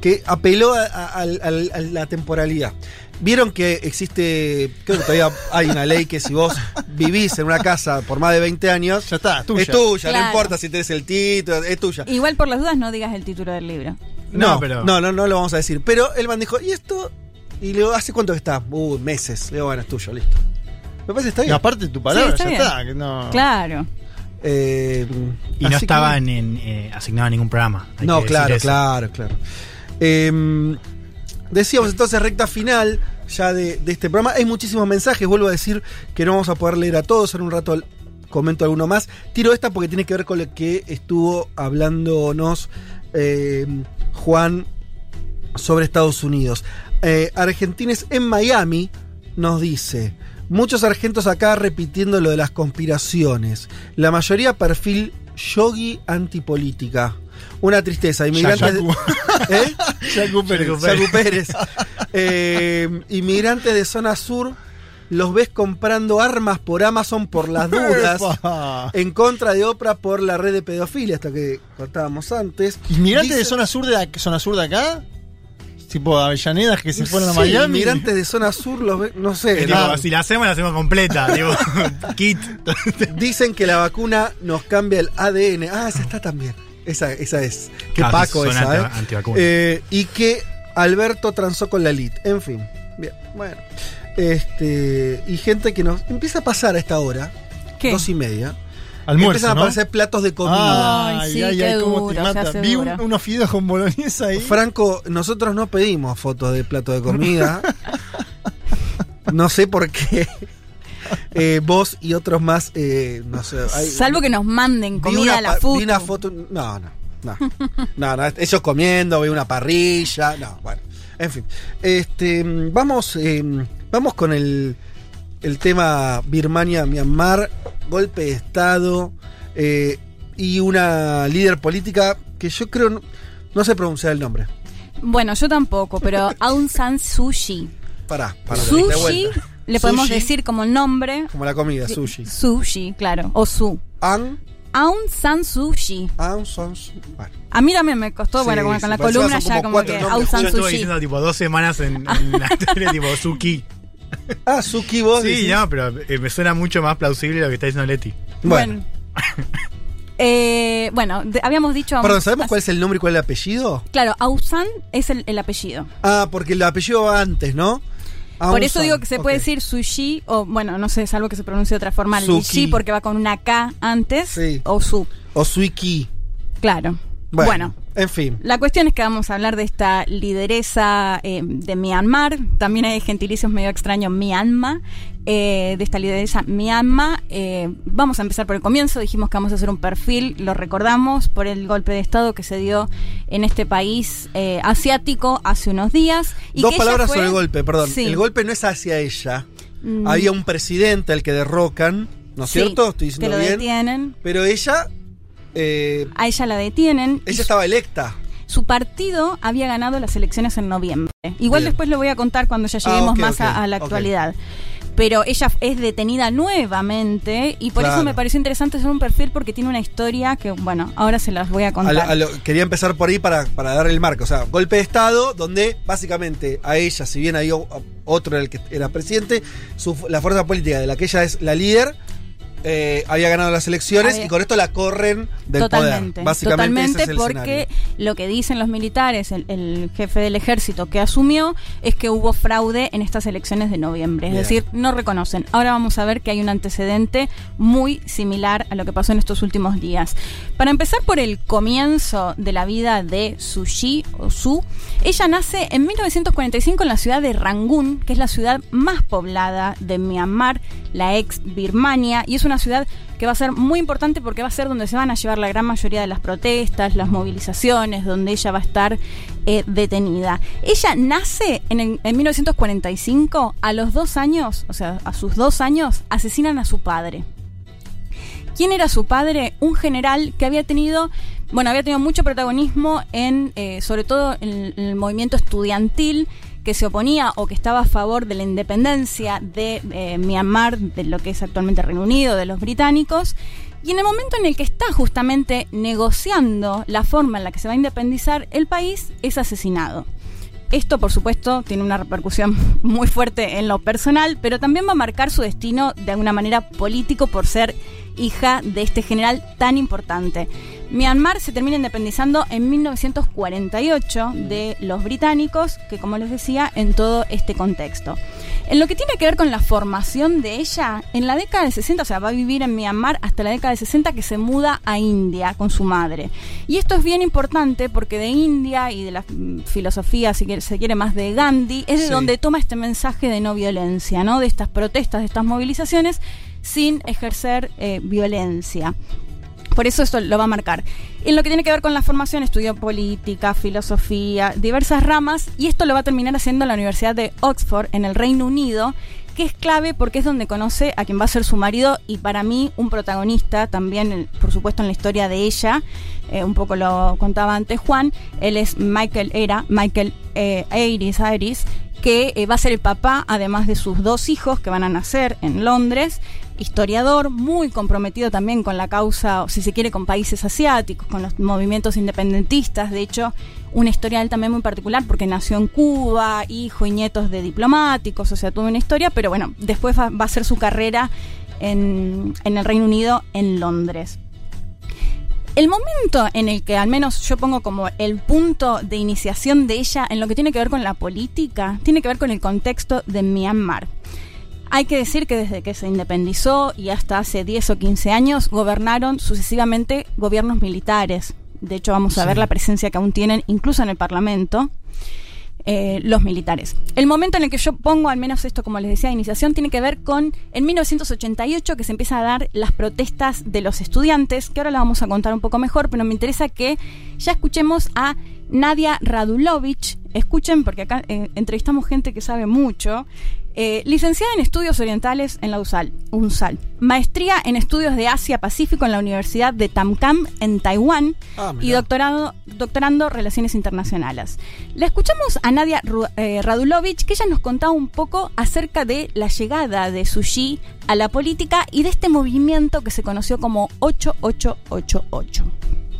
Que apeló a, la temporalidad. Vieron que existe. Creo que todavía hay una ley que si vos vivís en una casa por más de 20 años. Ya está, tuya. Es tuya, Claro. no importa si tenés el título, es tuya. Igual por las dudas no digas el título del libro. No, No, pero- no, no, no lo vamos a decir. Pero Elman dijo, ¿y esto? Y le digo, ¿hace cuánto que está? Uh, meses. Le digo, bueno, es tuyo, listo. Me parece que está Y bien. aparte tu palabra, Sí, está ya bien. está. que no. Claro. Eh, Y no que- estaban en, eh, asignados a ningún programa. hay No, que claro, claro, claro. Eh, decíamos entonces recta final ya de, de este programa. Hay muchísimos mensajes, vuelvo a decir que no vamos a poder leer a todos, en un rato comento alguno más. Tiro esta porque tiene que ver con lo que estuvo hablándonos eh, Juan sobre Estados Unidos. Eh, Argentines en Miami nos dice, muchos argentos acá repitiendo lo de las conspiraciones, la mayoría perfil yogi antipolítica. Una tristeza. Inmigrantes, Yaku. [laughs] ¿Eh? Yaku Pérez. Yacu Pérez. Eh, inmigrantes de zona sur, los ves comprando armas por Amazon por las [laughs] dudas. Epa. En contra de Oprah por la red de pedofilia, hasta que contábamos antes. ¿Inmigrantes de zona sur de, zona sur de acá? Tipo Avellanedas que se fueron a Miami. Inmigrantes de zona sur, los ve- no sé. Tipo, no. si la hacemos, la hacemos completa. [laughs] digo, kit. Dicen que la vacuna nos cambia el ADN. Ah, esa está también. Esa, esa es. Qué Ah, paco esa, anti- ¿eh? Eh, Y que Alberto transó con la elite. En fin. Bien, bueno. Este. Y gente que nos empieza a pasar a esta hora. ¿Qué? Dos y media. Almuerzo, Empiezan a ¿no? aparecer platos de comida. Ay, Ay, sí, ay, cómo duro, te mata. Vi un- unos fideos con boloñesa ahí. Franco, nosotros no pedimos fotos de plato de comida. [laughs] no sé por qué. Eh, vos y otros más, eh, no sé. hay- Salvo que nos manden comida una a la food. Vi una foto. No, no. No, no, no, ellos comiendo, vi una parrilla. No, bueno. En fin. Este, vamos, eh, vamos con el, el tema Birmania-Myanmar, golpe de Estado eh, y una líder política que yo creo no, no sé pronunciar el nombre. Bueno, yo tampoco, pero [laughs] Aung San Suu Kyi. Pará, pará. de Sushi, le podemos Sushi, decir como nombre. Como la comida, sushi. Sushi, claro. O Su. An, Aung San Suu Kyi. Aung San Suu- Bueno, A mí también me costó, Sí, bueno, con la columna ya como que nombres Aung San Suu Kyi. diciendo tipo dos semanas en, en la [laughs] tele, tipo Suki. [laughs] Ah, Suki, vos Sí, decís. no, pero eh, me suena mucho más plausible lo que está diciendo Leti. Bueno, Bueno. Eh, bueno, de- habíamos dicho. perdón, ¿sabemos cuál es el nombre y cuál es el apellido? Claro, Aung San es el, el apellido. Ah, porque el apellido va antes, ¿no? Aung Por eso San, digo que se puede decir sushi, o bueno, no sé, salvo que se pronuncie de otra forma, Suki. sushi, porque va con una K antes, Sí. o su. O Suiki. Claro. Bueno, bueno. En fin. La cuestión es que vamos a hablar de esta lideresa eh, de Myanmar. También hay gentilicios medio extraños, Myanmar. eh, de esta lideresa Myanmar. Eh, vamos a empezar por el comienzo. Dijimos que vamos a hacer un perfil, lo recordamos, por el golpe de Estado que se dio en este país asiático hace unos días. Y Dos que palabras fue- sobre el golpe, perdón. Sí. El golpe no es hacia ella. Mm. Había un presidente al que derrocan, ¿no es Sí, cierto? Estoy diciendo lo bien. detienen. Pero ella. Eh, A ella la detienen. ella estaba electa. Su partido había ganado las elecciones en noviembre. Igual Bien. después lo voy a contar cuando ya lleguemos Ah, ok, más a, a la actualidad. Pero ella es detenida nuevamente y por Claro. eso me pareció interesante hacer un perfil porque tiene una historia que, bueno, ahora se las voy a A contar. lo- a lo- quería empezar por ahí para, para dar el marco. O sea, golpe de Estado, donde básicamente a ella, si bien hay otro era el que era presidente, su- la fuerza política de la que ella es la líder, eh, había ganado las elecciones Había- y con esto la corren del Totalmente, poder. Básicamente totalmente ese es el porque escenario. lo que dicen los militares, el, el jefe del ejército que asumió, es que hubo fraude en estas elecciones de noviembre. Es Bien. decir, no reconocen. Ahora vamos a ver que hay un antecedente muy similar a lo que pasó en estos últimos días. Para empezar por el comienzo de la vida de Sushi o Su, ella nace en 1945 en la ciudad de Rangún, que es la ciudad más poblada de Myanmar, la ex Birmania, y es una una ciudad que va a ser muy importante porque va a ser donde se van a llevar la gran mayoría de las protestas, las movilizaciones, donde ella va a estar eh, detenida. Ella nace en, el- en 1945, a los dos años, o sea, a sus dos años, asesinan a su padre. ¿Quién era su padre? Un general que había tenido, bueno, había tenido mucho protagonismo en, eh, sobre todo en el movimiento estudiantil que se oponía o que estaba a favor de la independencia de eh, Myanmar, de lo que es actualmente Reino Unido, de los británicos. Y en el momento en el que está justamente negociando la forma en la que se va a independizar el país, es asesinado. Esto, por supuesto, tiene una repercusión [laughs] muy fuerte en lo personal, pero también va a marcar su destino de alguna manera político por ser hija de este general tan importante. Myanmar se termina independizando en 1948 de los británicos, que como les decía, en todo este contexto. En lo que tiene que ver con la formación de ella, en la década de 60, o sea, va a vivir en Myanmar hasta la década de 60 que se muda a India con su madre. Y esto es bien importante porque de India y de la filosofía, si quiere- se quiere más de Gandhi, es de Sí. donde toma este mensaje de no violencia, ¿no? De estas protestas, de estas movilizaciones, sin ejercer eh, violencia. Por eso esto lo va a marcar. En lo que tiene que ver con la formación, estudió política, filosofía, diversas ramas, y esto lo va a terminar haciendo en la Universidad de Oxford, en el Reino Unido, que es clave porque es donde conoce a quien va a ser su marido y para mí un protagonista también, por supuesto, en la historia de ella. eh, un poco lo contaba antes Juan. Él es Michael, era Michael eh, Iris, que eh, va a ser el papá, además de sus dos hijos que van a nacer en Londres. Historiador, muy comprometido también con la causa, o si se quiere, con países asiáticos, con los movimientos independentistas. De hecho, una historia él también muy particular porque nació en Cuba, hijo y nietos de diplomáticos, o sea, toda una historia, pero bueno, después va, a hacer su carrera en el Reino Unido, en Londres. El momento en el que al menos yo pongo como el punto de iniciación de ella en lo que tiene que ver con la política, tiene que ver con el contexto de Myanmar. Hay que decir que desde que se independizó y hasta hace 10 o 15 años gobernaron sucesivamente gobiernos militares. De hecho, vamos a Sí. ver la presencia que aún tienen incluso en el Parlamento eh, los militares. El momento en el que yo pongo, al menos esto como les decía de iniciación, tiene que ver con en 1988 que se empiezan a dar las protestas de los estudiantes, que ahora la vamos a contar un poco mejor, pero me interesa que ya escuchemos a Nadia Radulovich. Escuchen, porque acá eh, entrevistamos gente que sabe mucho. Eh, licenciada en Estudios Orientales en la USAL, UNSAL. Maestría en Estudios de Asia Pacífico en la Universidad de Tamkam en Taiwán. Ah, y doctorado, doctorando Relaciones Internacionales. La escuchamos a Nadia eh, Radulovich, que ella nos contaba un poco acerca de la llegada de Sushi a la política y de este movimiento que se conoció como 8888.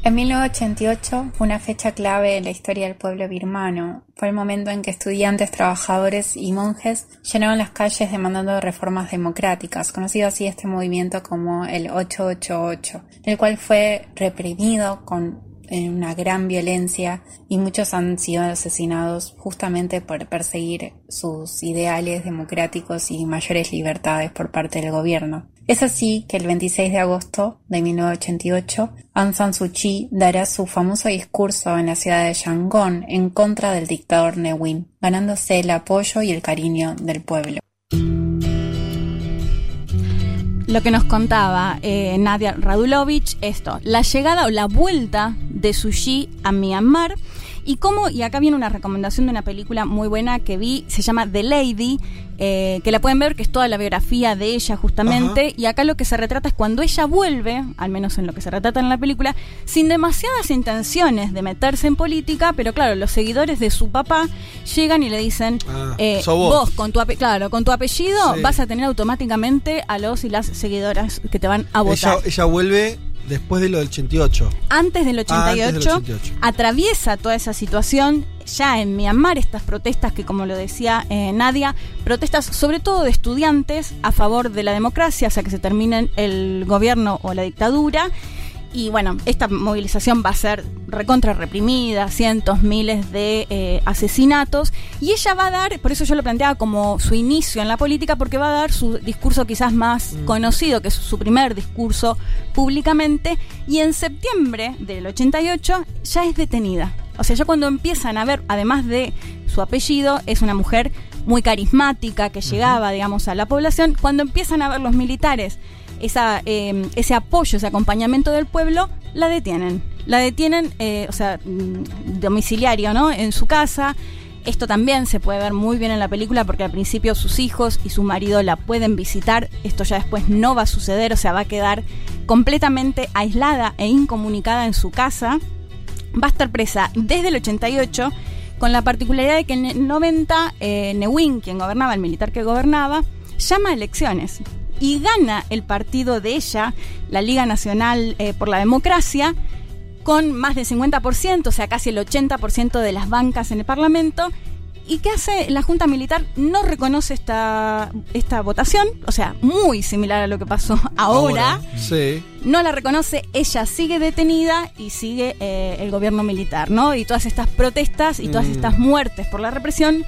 En 1988 fue una fecha clave en la historia del pueblo birmano. Fue el momento en que estudiantes, trabajadores y monjes llenaron las calles demandando reformas democráticas, conocido así este movimiento como el 888, el cual fue reprimido con una gran violencia y muchos han sido asesinados justamente por perseguir sus ideales democráticos y mayores libertades por parte del gobierno. Es así que el 26 de agosto de 1988, Aung San Suu Kyi dará su famoso discurso en la ciudad de Yangon en contra del dictador Ne Win, ganándose el apoyo y el cariño del pueblo. Lo que nos contaba eh, Nadia Radulovich, esto, la llegada o la vuelta de Sushi a Myanmar y cómo, y acá viene una recomendación de una película muy buena que vi, se llama The Lady, eh, que la pueden ver, que es toda la biografía de ella justamente, y acá lo que se retrata es cuando ella vuelve, al menos en lo que se retrata en la película, sin demasiadas intenciones de meterse en política, pero claro, los seguidores de su papá llegan y le dicen, Ah, eh, vos. con tu claro, con tu apellido Sí. vas a tener automáticamente a los y las seguidoras que te van a votar. Ella, ella vuelve después de lo del 88. antes del 88, Ah, antes del 88. atraviesa toda esa situación ya en Myanmar, estas protestas que como lo decía eh, Nadia, protestas sobre todo de estudiantes a favor de la democracia, o sea que se terminen el gobierno o la dictadura. Y bueno, esta movilización va a ser recontra reprimida, cientos, miles de eh, asesinatos. Y ella va a dar, por eso yo lo planteaba como su inicio en la política, porque va a dar su discurso quizás más conocido, que es su primer discurso públicamente. Y en septiembre del 88 ya es detenida. O sea, ya cuando empiezan a ver, además de su apellido, es una mujer muy carismática que llegaba, digamos, a la población. Cuando empiezan a ver los militares esa, eh, ese apoyo, ese acompañamiento del pueblo, la detienen. La detienen, eh, o sea, mm, domiciliario, ¿no? En su casa. Esto también se puede ver muy bien en la película porque al principio sus hijos y su marido la pueden visitar. Esto ya después no va a suceder, o sea, va a quedar completamente aislada e incomunicada en su casa. Va a estar presa desde el 88 con la particularidad de que en el 90 eh, Newin, quien gobernaba, el militar que gobernaba, llama a elecciones y gana el partido de ella, la Liga Nacional eh, por la Democracia, con más del 50%, o sea, casi el 80% de las bancas en el Parlamento. ¿Y qué hace la Junta Militar? No reconoce esta, esta votación, o sea, muy similar a lo que pasó [laughs] ahora. Sí. No la reconoce, ella sigue detenida y sigue eh, el gobierno militar, ¿no? Y todas estas protestas y todas Mm. estas muertes por la represión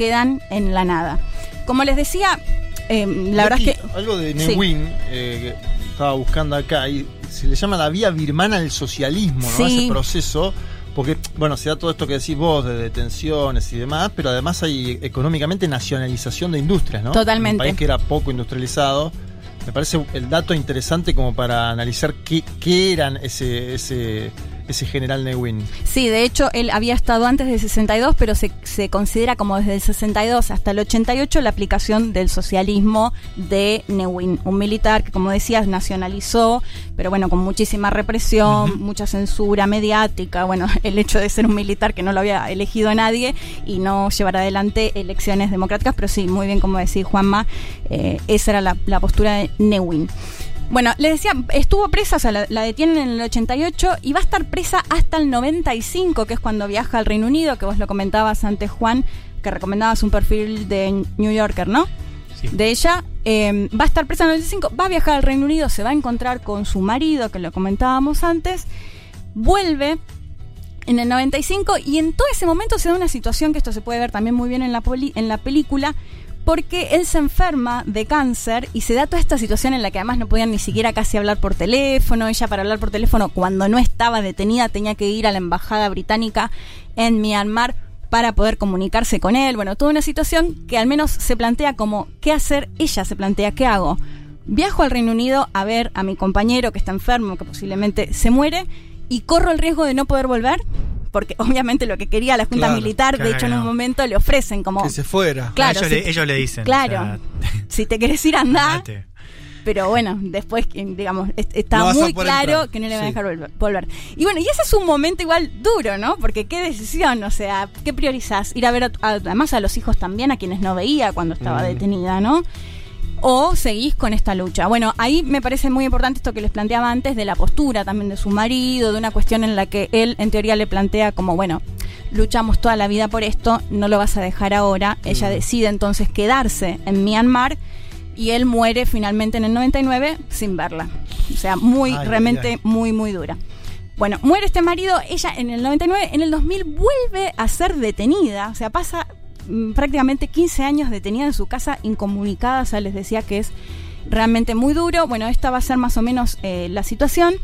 quedan en la nada. Como les decía, eh, la verdad es que... Algo de Sí. Newin, eh, que estaba buscando acá, y se le llama la vía birmana del socialismo, ¿no? Sí. Ese proceso. Porque, bueno, se da todo esto que decís vos, de detenciones y demás, pero además hay económicamente nacionalización de industrias, ¿no? Totalmente. Un país que era poco industrializado. Me parece el dato interesante como para analizar qué, qué eran ese, ese, ese general Newin. Sí, de hecho, él había estado antes del 62, pero se, se considera como desde el 62 hasta el 88 la aplicación del socialismo de Newin, un militar que, como decías, nacionalizó, pero bueno, con muchísima represión, mucha censura mediática, bueno, [laughs] el hecho de ser un militar que no lo había elegido nadie y no llevar adelante elecciones democráticas, pero sí, muy bien como decía Juanma, eh, esa era la, la postura de Newin. Bueno, les decía, estuvo presa, o sea, la, la detienen en el 88 y va a estar presa hasta el 95, que es cuando viaja al Reino Unido, que vos lo comentabas antes, Juan, que recomendabas un perfil de New Yorker, ¿no? De ella. eh, va a estar presa en el 95, va a viajar al Reino Unido, se va a encontrar con su marido, que lo comentábamos antes, vuelve en el 95 y en todo ese momento se da una situación que esto se puede ver también muy bien en la, poli- en la película porque él se enferma de cáncer y se da toda esta situación en la que además no podían ni siquiera casi hablar por teléfono. Ella para hablar por teléfono cuando no estaba detenida tenía que ir a la embajada británica en Myanmar para poder comunicarse con él. Bueno, toda una situación que al menos se plantea como qué hacer. Ella se plantea qué hago. Viajo al Reino Unido a ver a mi compañero que está enfermo, que posiblemente se muere, y corro el riesgo de no poder volver, porque obviamente lo que quería la Junta Claro, Militar, de hecho en un momento le ofrecen como... Que se fuera. Claro, ellos, si- le, ellos le dicen. Claro, o sea, [laughs] si te querés ir andá, andate. pero bueno, después, digamos, est- está muy claro entrar. que no le van a dejar volver, volver. Y bueno, y ese es un momento igual duro, ¿no? Porque qué decisión, o sea, ¿qué priorizás? Ir a ver a- a- además a los hijos también, a quienes no veía cuando estaba Mm. detenida, ¿no? O seguís con esta lucha. Bueno, ahí me parece muy importante esto que les planteaba antes de la postura también de su marido, de una cuestión en la que él en teoría le plantea como, bueno, luchamos toda la vida por esto, no lo vas a dejar ahora. Ella decide entonces quedarse en Myanmar y él muere finalmente en el 99 sin verla. O sea, muy, Ay, realmente ay, ay. muy, muy dura. Bueno, muere este marido, ella en el 99, en el 2000 vuelve a ser detenida, o sea, pasa mm, prácticamente 15 años detenida en su casa, incomunicada, sea, les decía que es realmente muy duro. Bueno, esta va a ser más o menos eh, la situación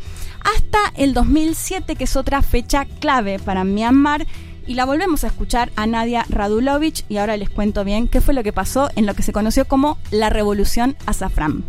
hasta el 2007, que es otra fecha clave para Myanmar. Y la volvemos a escuchar a Nadia Radulovich y ahora les cuento bien qué fue lo que pasó en lo que se conoció como la Revolución Azafrán.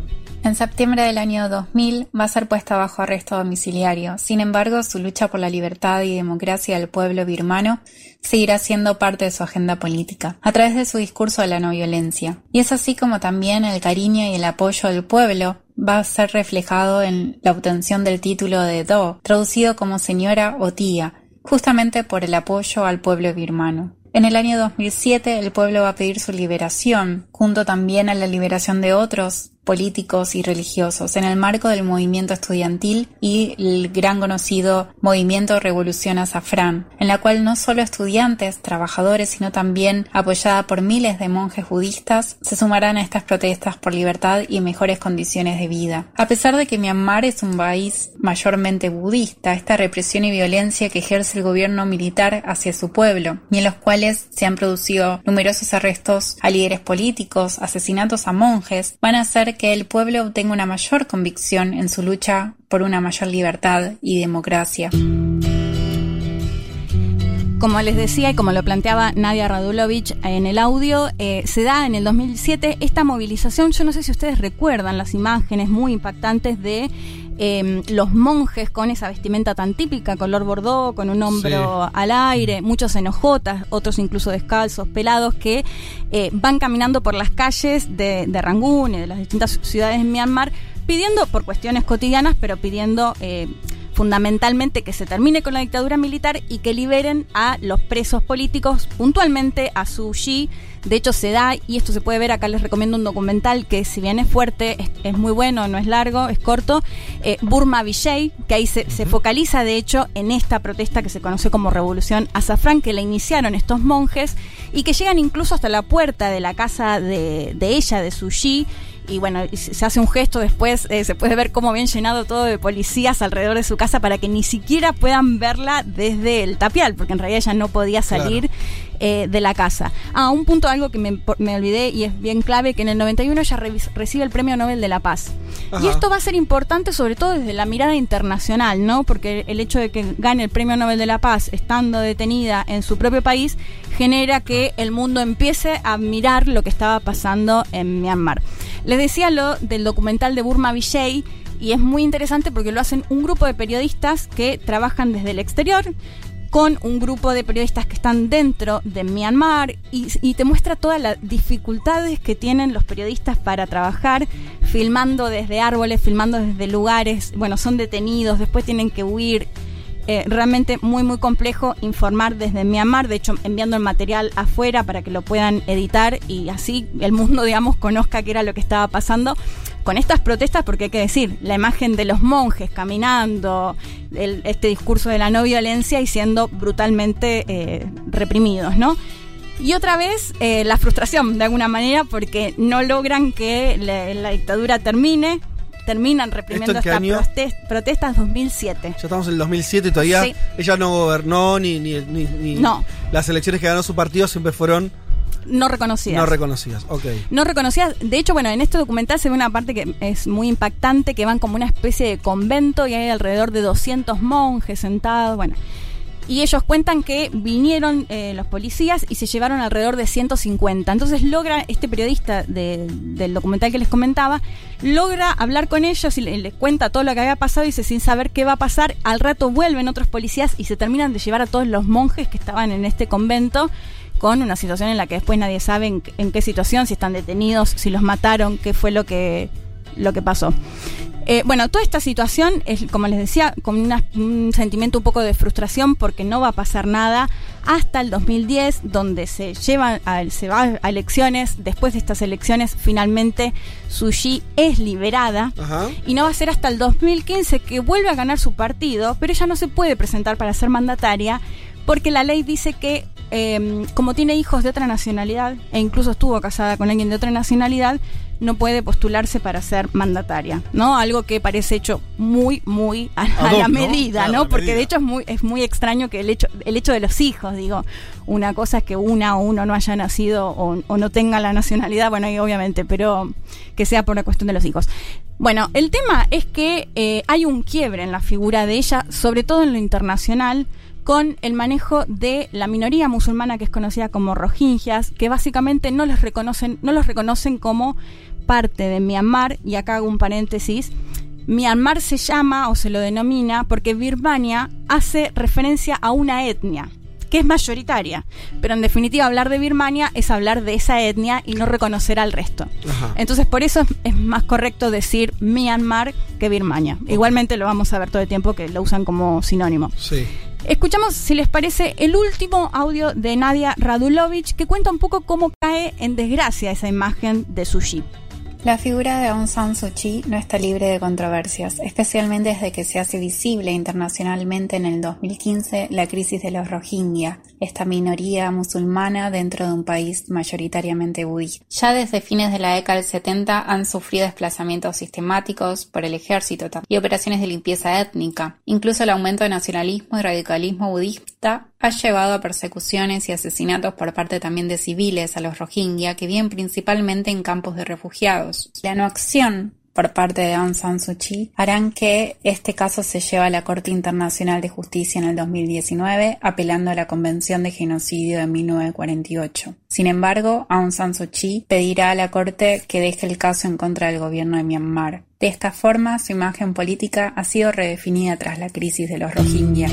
En septiembre del año 2000 va a ser puesta bajo arresto domiciliario. Sin embargo, su lucha por la libertad y democracia del pueblo birmano seguirá siendo parte de su agenda política, a través de su discurso de la no violencia. Y es así como también el cariño y el apoyo del pueblo va a ser reflejado en la obtención del título de Do, traducido como señora o tía, justamente por el apoyo al pueblo birmano. En el año 2007 el pueblo va a pedir su liberación, junto también a la liberación de otros políticos y religiosos en el marco del movimiento estudiantil y el gran conocido movimiento Revolución Azafrán, en la cual no solo estudiantes, trabajadores, sino también apoyada por miles de monjes budistas, se sumarán a estas protestas por libertad y mejores condiciones de vida. A pesar de que Myanmar es un país mayormente budista, esta represión y violencia que ejerce el gobierno militar hacia su pueblo, y en los cuales se han producido numerosos arrestos a líderes políticos, asesinatos a monjes, van a hacer que el pueblo obtenga una mayor convicción en su lucha por una mayor libertad y democracia. Como les decía y como lo planteaba Nadia Radulovich en el audio, eh, se da en el 2007 esta movilización. Yo no sé si ustedes recuerdan las imágenes muy impactantes de eh, los monjes con esa vestimenta tan típica, color bordó, con un hombro Sí. al aire, muchos en hojotas, otros incluso descalzos, pelados, que eh, van caminando por las calles de, de Rangún y de las distintas ciudades de Myanmar, pidiendo, por cuestiones cotidianas, pero pidiendo eh, fundamentalmente que se termine con la dictadura militar y que liberen a los presos políticos, puntualmente a Suu Kyi. De hecho, se da, y esto se puede ver, acá les recomiendo un documental que si bien es fuerte, es, es muy bueno, no es largo, es corto, eh, Burma Vijay, que ahí se, se focaliza de hecho en esta protesta que se conoce como Revolución Azafrán, que la iniciaron estos monjes y que llegan incluso hasta la puerta de la casa de, de ella, de Suu Kyi, y bueno, se hace un gesto después, eh, se puede ver cómo bien llenado todo de policías alrededor de su casa para que ni siquiera puedan verla desde el tapial, porque en realidad ella no podía salir eh, de la casa. Ah, un punto, algo que me, me olvidé y es bien clave, que en el 91 ella recibe el Premio Nobel de la Paz. Y esto va a ser importante sobre todo desde la mirada internacional, ¿no? Porque el hecho de que gane el Premio Nobel de la Paz estando detenida en su propio país genera que el mundo empiece a mirar lo que estaba pasando en Myanmar. Les decía lo del documental de Burma Vijay y es muy interesante porque lo hacen un grupo de periodistas que trabajan desde el exterior con un grupo de periodistas que están dentro de Myanmar y, te muestra todas las dificultades que tienen los periodistas para trabajar filmando desde árboles, filmando desde lugares, bueno, son detenidos, después tienen que huir. Eh, realmente muy muy complejo informar desde Myanmar, de hecho enviando el material afuera para que lo puedan editar y así el mundo [laughs] digamos conozca qué era lo que estaba pasando con estas protestas porque hay que decir, la imagen de los monjes caminando, el- este discurso de la no violencia y siendo brutalmente eh, reprimidos, ¿no? Y otra vez eh, la frustración de alguna manera porque no logran que la, la dictadura termine, terminan reprimiendo estas protestas 2007. Ya estamos en el 2007 y todavía Sí. ella no gobernó ni, ni, ni- ni- No. las elecciones que ganó su partido siempre fueron No reconocidas. no reconocidas. Ok. no reconocidas. De hecho, bueno, en este documental se ve una parte que es muy impactante, que van como una especie de convento y hay alrededor de 200 monjes sentados, bueno. Y ellos cuentan que vinieron eh, los policías y se llevaron alrededor de 150. Entonces logra, este periodista de- del documental que les comentaba, logra hablar con ellos y le- les cuenta todo lo que había pasado y dice, sin saber qué va a pasar, al rato vuelven otros policías y se terminan de llevar a todos los monjes que estaban en este convento con una situación en la que después nadie sabe en, en qué situación, si están detenidos, si los mataron, qué fue lo que, lo que pasó. Eh, bueno, toda esta situación es, como les decía, con una- un sentimiento un poco de frustración porque no va a pasar nada hasta el 2010, donde se llevan a, se va a elecciones. Después de estas elecciones, finalmente Sushi es liberada. Ajá. Y no va a ser hasta el 2015 que vuelve a ganar su partido, pero ella no se puede presentar para ser mandataria porque la ley dice que eh, como tiene hijos de otra nacionalidad e incluso estuvo casada con alguien de otra nacionalidad, no puede postularse para ser mandataria, ¿no? Algo que parece hecho muy, muy a, la medida, ¿no? a la Porque medida. de hecho es muy, es muy extraño que el hecho, el hecho de los hijos, digo, una cosa es que una o uno no haya nacido o, o no tenga la nacionalidad, bueno, ahí obviamente, pero que sea por la cuestión de los hijos. Bueno, el tema es que eh, hay un quiebre en la figura de ella, sobre todo en lo internacional, con el manejo de la minoría musulmana que es conocida como rohingyas, que básicamente no los reconocen, no los reconocen como parte de Myanmar, y acá hago un paréntesis. Myanmar se llama o se lo denomina porque Birmania hace referencia a una etnia que es mayoritaria, pero en definitiva hablar de Birmania es hablar de esa etnia y no reconocer al resto. Ajá. Entonces por eso es, es más correcto decir Myanmar que Birmania. Igualmente lo vamos a ver todo el tiempo que lo usan como sinónimo. Sí. Escuchamos, si les parece, el último audio de Nadia Radulovich que cuenta un poco cómo cae en desgracia esa imagen de Sushi. La figura de Aung San Suu Kyi no está libre de controversias, especialmente desde que se hace visible internacionalmente en el 2015 la crisis de los Rohingya, esta minoría musulmana dentro de un país mayoritariamente budista. Ya desde fines de la década del 70 han sufrido desplazamientos sistemáticos por el ejército y operaciones de limpieza étnica. Incluso el aumento de nacionalismo y radicalismo budista ha llevado a persecuciones y asesinatos por parte también de civiles a los Rohingya que viven principalmente en campos de refugiados. La no acción por parte de Aung San Suu Kyi harán que este caso se lleve a la Corte Internacional de Justicia en el 2019, apelando a la Convención de Genocidio de 1948. Sin embargo, Aung San Suu Kyi pedirá a la Corte que deje el caso en contra del gobierno de Myanmar. De esta forma, su imagen política ha sido redefinida tras la crisis de los Rohingya.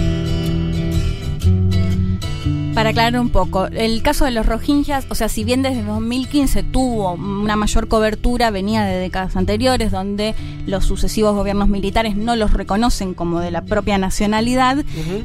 Para aclarar un poco, el caso de los Rohingyas, o sea, si bien desde 2015 tuvo una mayor cobertura, venía de décadas anteriores, donde los sucesivos gobiernos militares no los reconocen como de la propia nacionalidad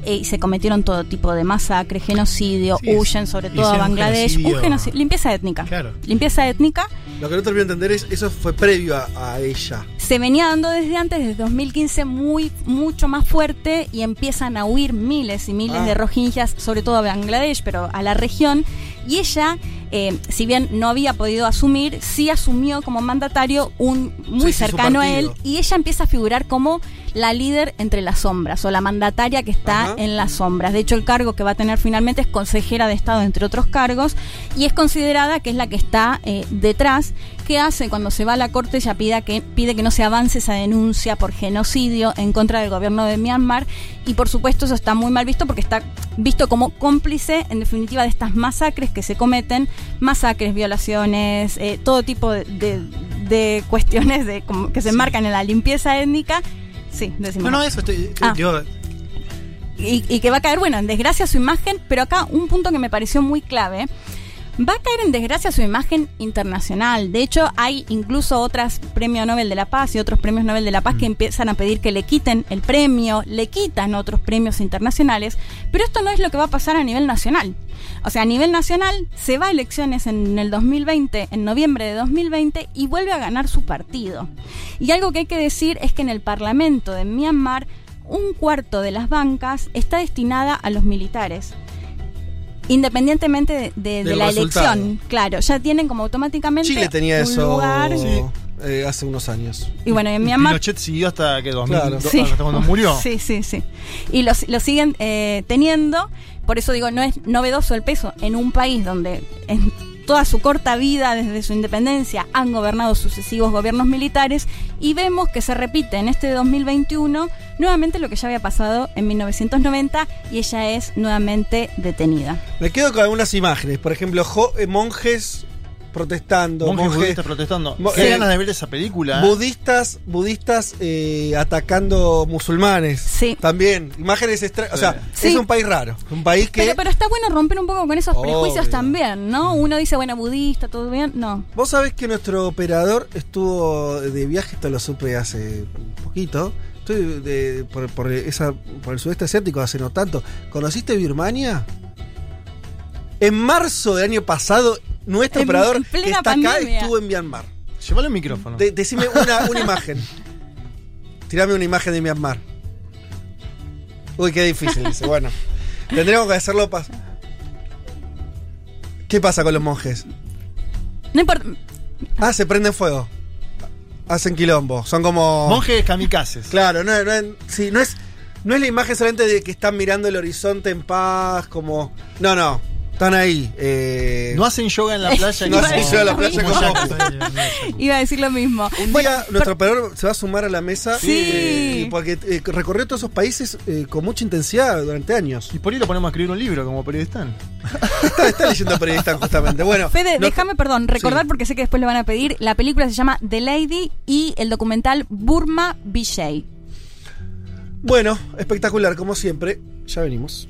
eh, y se cometieron todo tipo de masacres, genocidio, Sí, huyen sobre todo a Bangladesh, un genocidio. genocidio, limpieza étnica. Claro. Limpieza étnica Lo que no termino de entender es, eso fue previo a, a ella. se venía dando desde antes, desde 2015, muy, mucho más fuerte y empiezan a huir miles y miles Ah. de rohingyas, sobre todo a Bangladesh, pero a la región. Y ella, eh, si bien no había podido asumir, sí asumió como mandatario un muy Sí, cercano a él y ella empieza a figurar como la líder entre las sombras o la mandataria que está Ajá. en las sombras. De hecho, el cargo que va a tener finalmente es consejera de Estado, entre otros cargos, y es considerada que es la que está eh, detrás. ¿Qué hace cuando se va a la corte? Ella pide que, pide que no se avance esa denuncia por genocidio en contra del gobierno de Myanmar y por supuesto eso está muy mal visto porque está visto como cómplice en definitiva de estas masacres que se cometen, masacres, violaciones, eh, todo tipo de, de- de cuestiones de, como que se enmarcan en la limpieza étnica. Sí, decimos. No, no, eso estoy. Ah. digo, y, y que va a caer, bueno, en desgracia su imagen, pero acá un punto que me pareció muy clave. Va a caer en desgracia su imagen internacional. De hecho, hay incluso otras premios Nobel de la Paz y otros premios Nobel de la Paz que empiezan a pedir que le quiten el premio, le quitan otros premios internacionales, pero esto no es lo que va a pasar a nivel nacional. O sea, a nivel nacional se va a elecciones en el 2020, en noviembre de 2020, y vuelve a ganar su partido. Y algo que hay que decir es que en el Parlamento de Myanmar un cuarto de las bancas está destinada a los militares. Independientemente de, de- de Del la resultado. elección, claro, ya tienen como automáticamente Chile tenía un eso lugar. eh, hace unos años. Y bueno, en Myanmar Pinochet siguió hasta que 2000, Claro. do- hasta cuando murió. [laughs] Sí, sí, sí. Y lo, lo siguen eh, teniendo. Por eso digo, no es novedoso el peso en un país donde en toda su corta vida, desde su independencia, han gobernado sucesivos gobiernos militares. Y vemos que se repite en este 2021 nuevamente lo que ya había pasado en 1990 y ella es nuevamente detenida. Me quedo con algunas imágenes. Por ejemplo, eh, monjes protestando. Monjes budistas protestando. Mo- Qué eh, ganas de ver esa película. ¿eh? Budistas, budistas eh, atacando musulmanes. Sí. También. Imágenes extrañas. O sea, Sí. es un país raro. Un país que. Pero, pero está bueno romper un poco con esos Obvio. prejuicios también, ¿no? Uno dice, bueno, budista, todo bien. No. Vos sabés que nuestro operador estuvo de viaje, esto lo supe hace un poquito. Estoy de- por, por esa, por el sudeste asiático hace no tanto. ¿Conociste Birmania? En marzo del año pasado, nuestro En- operador en que está acá pandemia. estuvo en Myanmar. Llévale el micrófono. De- decime una, una imagen. Tirame una imagen de Myanmar. Uy, qué difícil. Dice. Bueno, tendremos que hacerlo. pas- ¿Qué pasa con los monjes? No importa. Ah, se prenden fuego. Hacen quilombo. Son como. Monjes kamikazes. Claro, no, sí, no es. No es la imagen solamente de que están mirando el horizonte en paz, como. No, no. Están ahí. eh, No hacen yoga en la playa. [laughs] No hacen yoga en la playa como. Iba a decir lo mismo. Un día nuestro operador se va a sumar a la mesa Sí. eh, porque eh, recorrió todos esos países eh, con mucha intensidad durante años. Y por ahí lo ponemos a escribir un libro como periodista. [laughs] Está, está leyendo periodista justamente. Bueno, Fede, no- déjame, perdón, recordar Sí. porque sé que después le van a pedir. La película se llama The Lady y el documental Burma Vijay. bueno, espectacular como siempre. Ya venimos.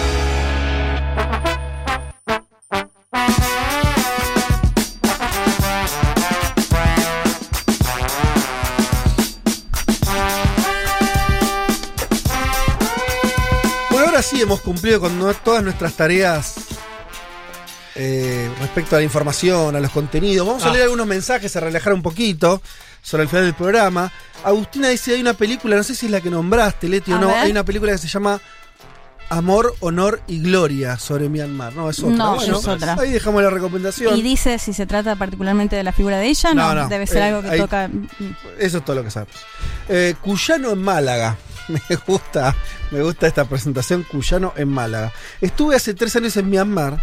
Sí hemos cumplido con no- todas nuestras tareas eh, respecto a la información, a los contenidos. Vamos a Ah. leer algunos mensajes, a relajar un poquito sobre el final del programa. Agustina dice, hay una película, no sé si es la que nombraste, Leti, o no, ver. hay una película que se llama Amor, Honor y Gloria sobre Myanmar. No, es otra. No, Bueno, es otra. Ahí dejamos la recomendación. Y dice si se trata particularmente de la figura de ella, no, No, no, debe ser eh, algo que ahí- toca. Eso es todo lo que sabemos. Eh, Cuyano en Málaga. [laughs] Me gusta, me gusta esta presentación. Cuyano en Málaga. Estuve hace tres años en Myanmar.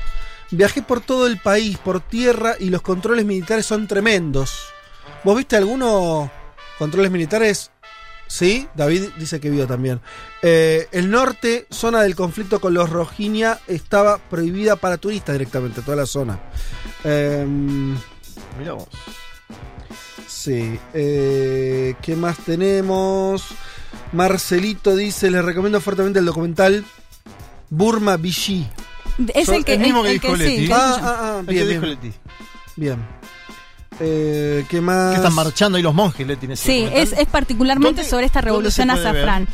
Viajé por todo el país, por tierra, y los controles militares son tremendos. ¿Vos viste algunos controles militares? Sí, David dice que vio también. Eh, el norte, zona del conflicto con los Rohingya, estaba prohibida para turistas directamente, toda la zona. Mirá vos. Sí. eh, ¿Qué más tenemos? Marcelito dice, les recomiendo fuertemente el documental Burma Vichy. Es Son- el que, el mismo que el dijo sí, Leti. que Ah, ah, ah, El que bien, dijo bien. Leti. Bien. Eh, ¿Qué más? Que están marchando ahí los monjes, Leti. en ese Sí, es, es particularmente ¿Dónde- sobre esta revolución ver? azafrán.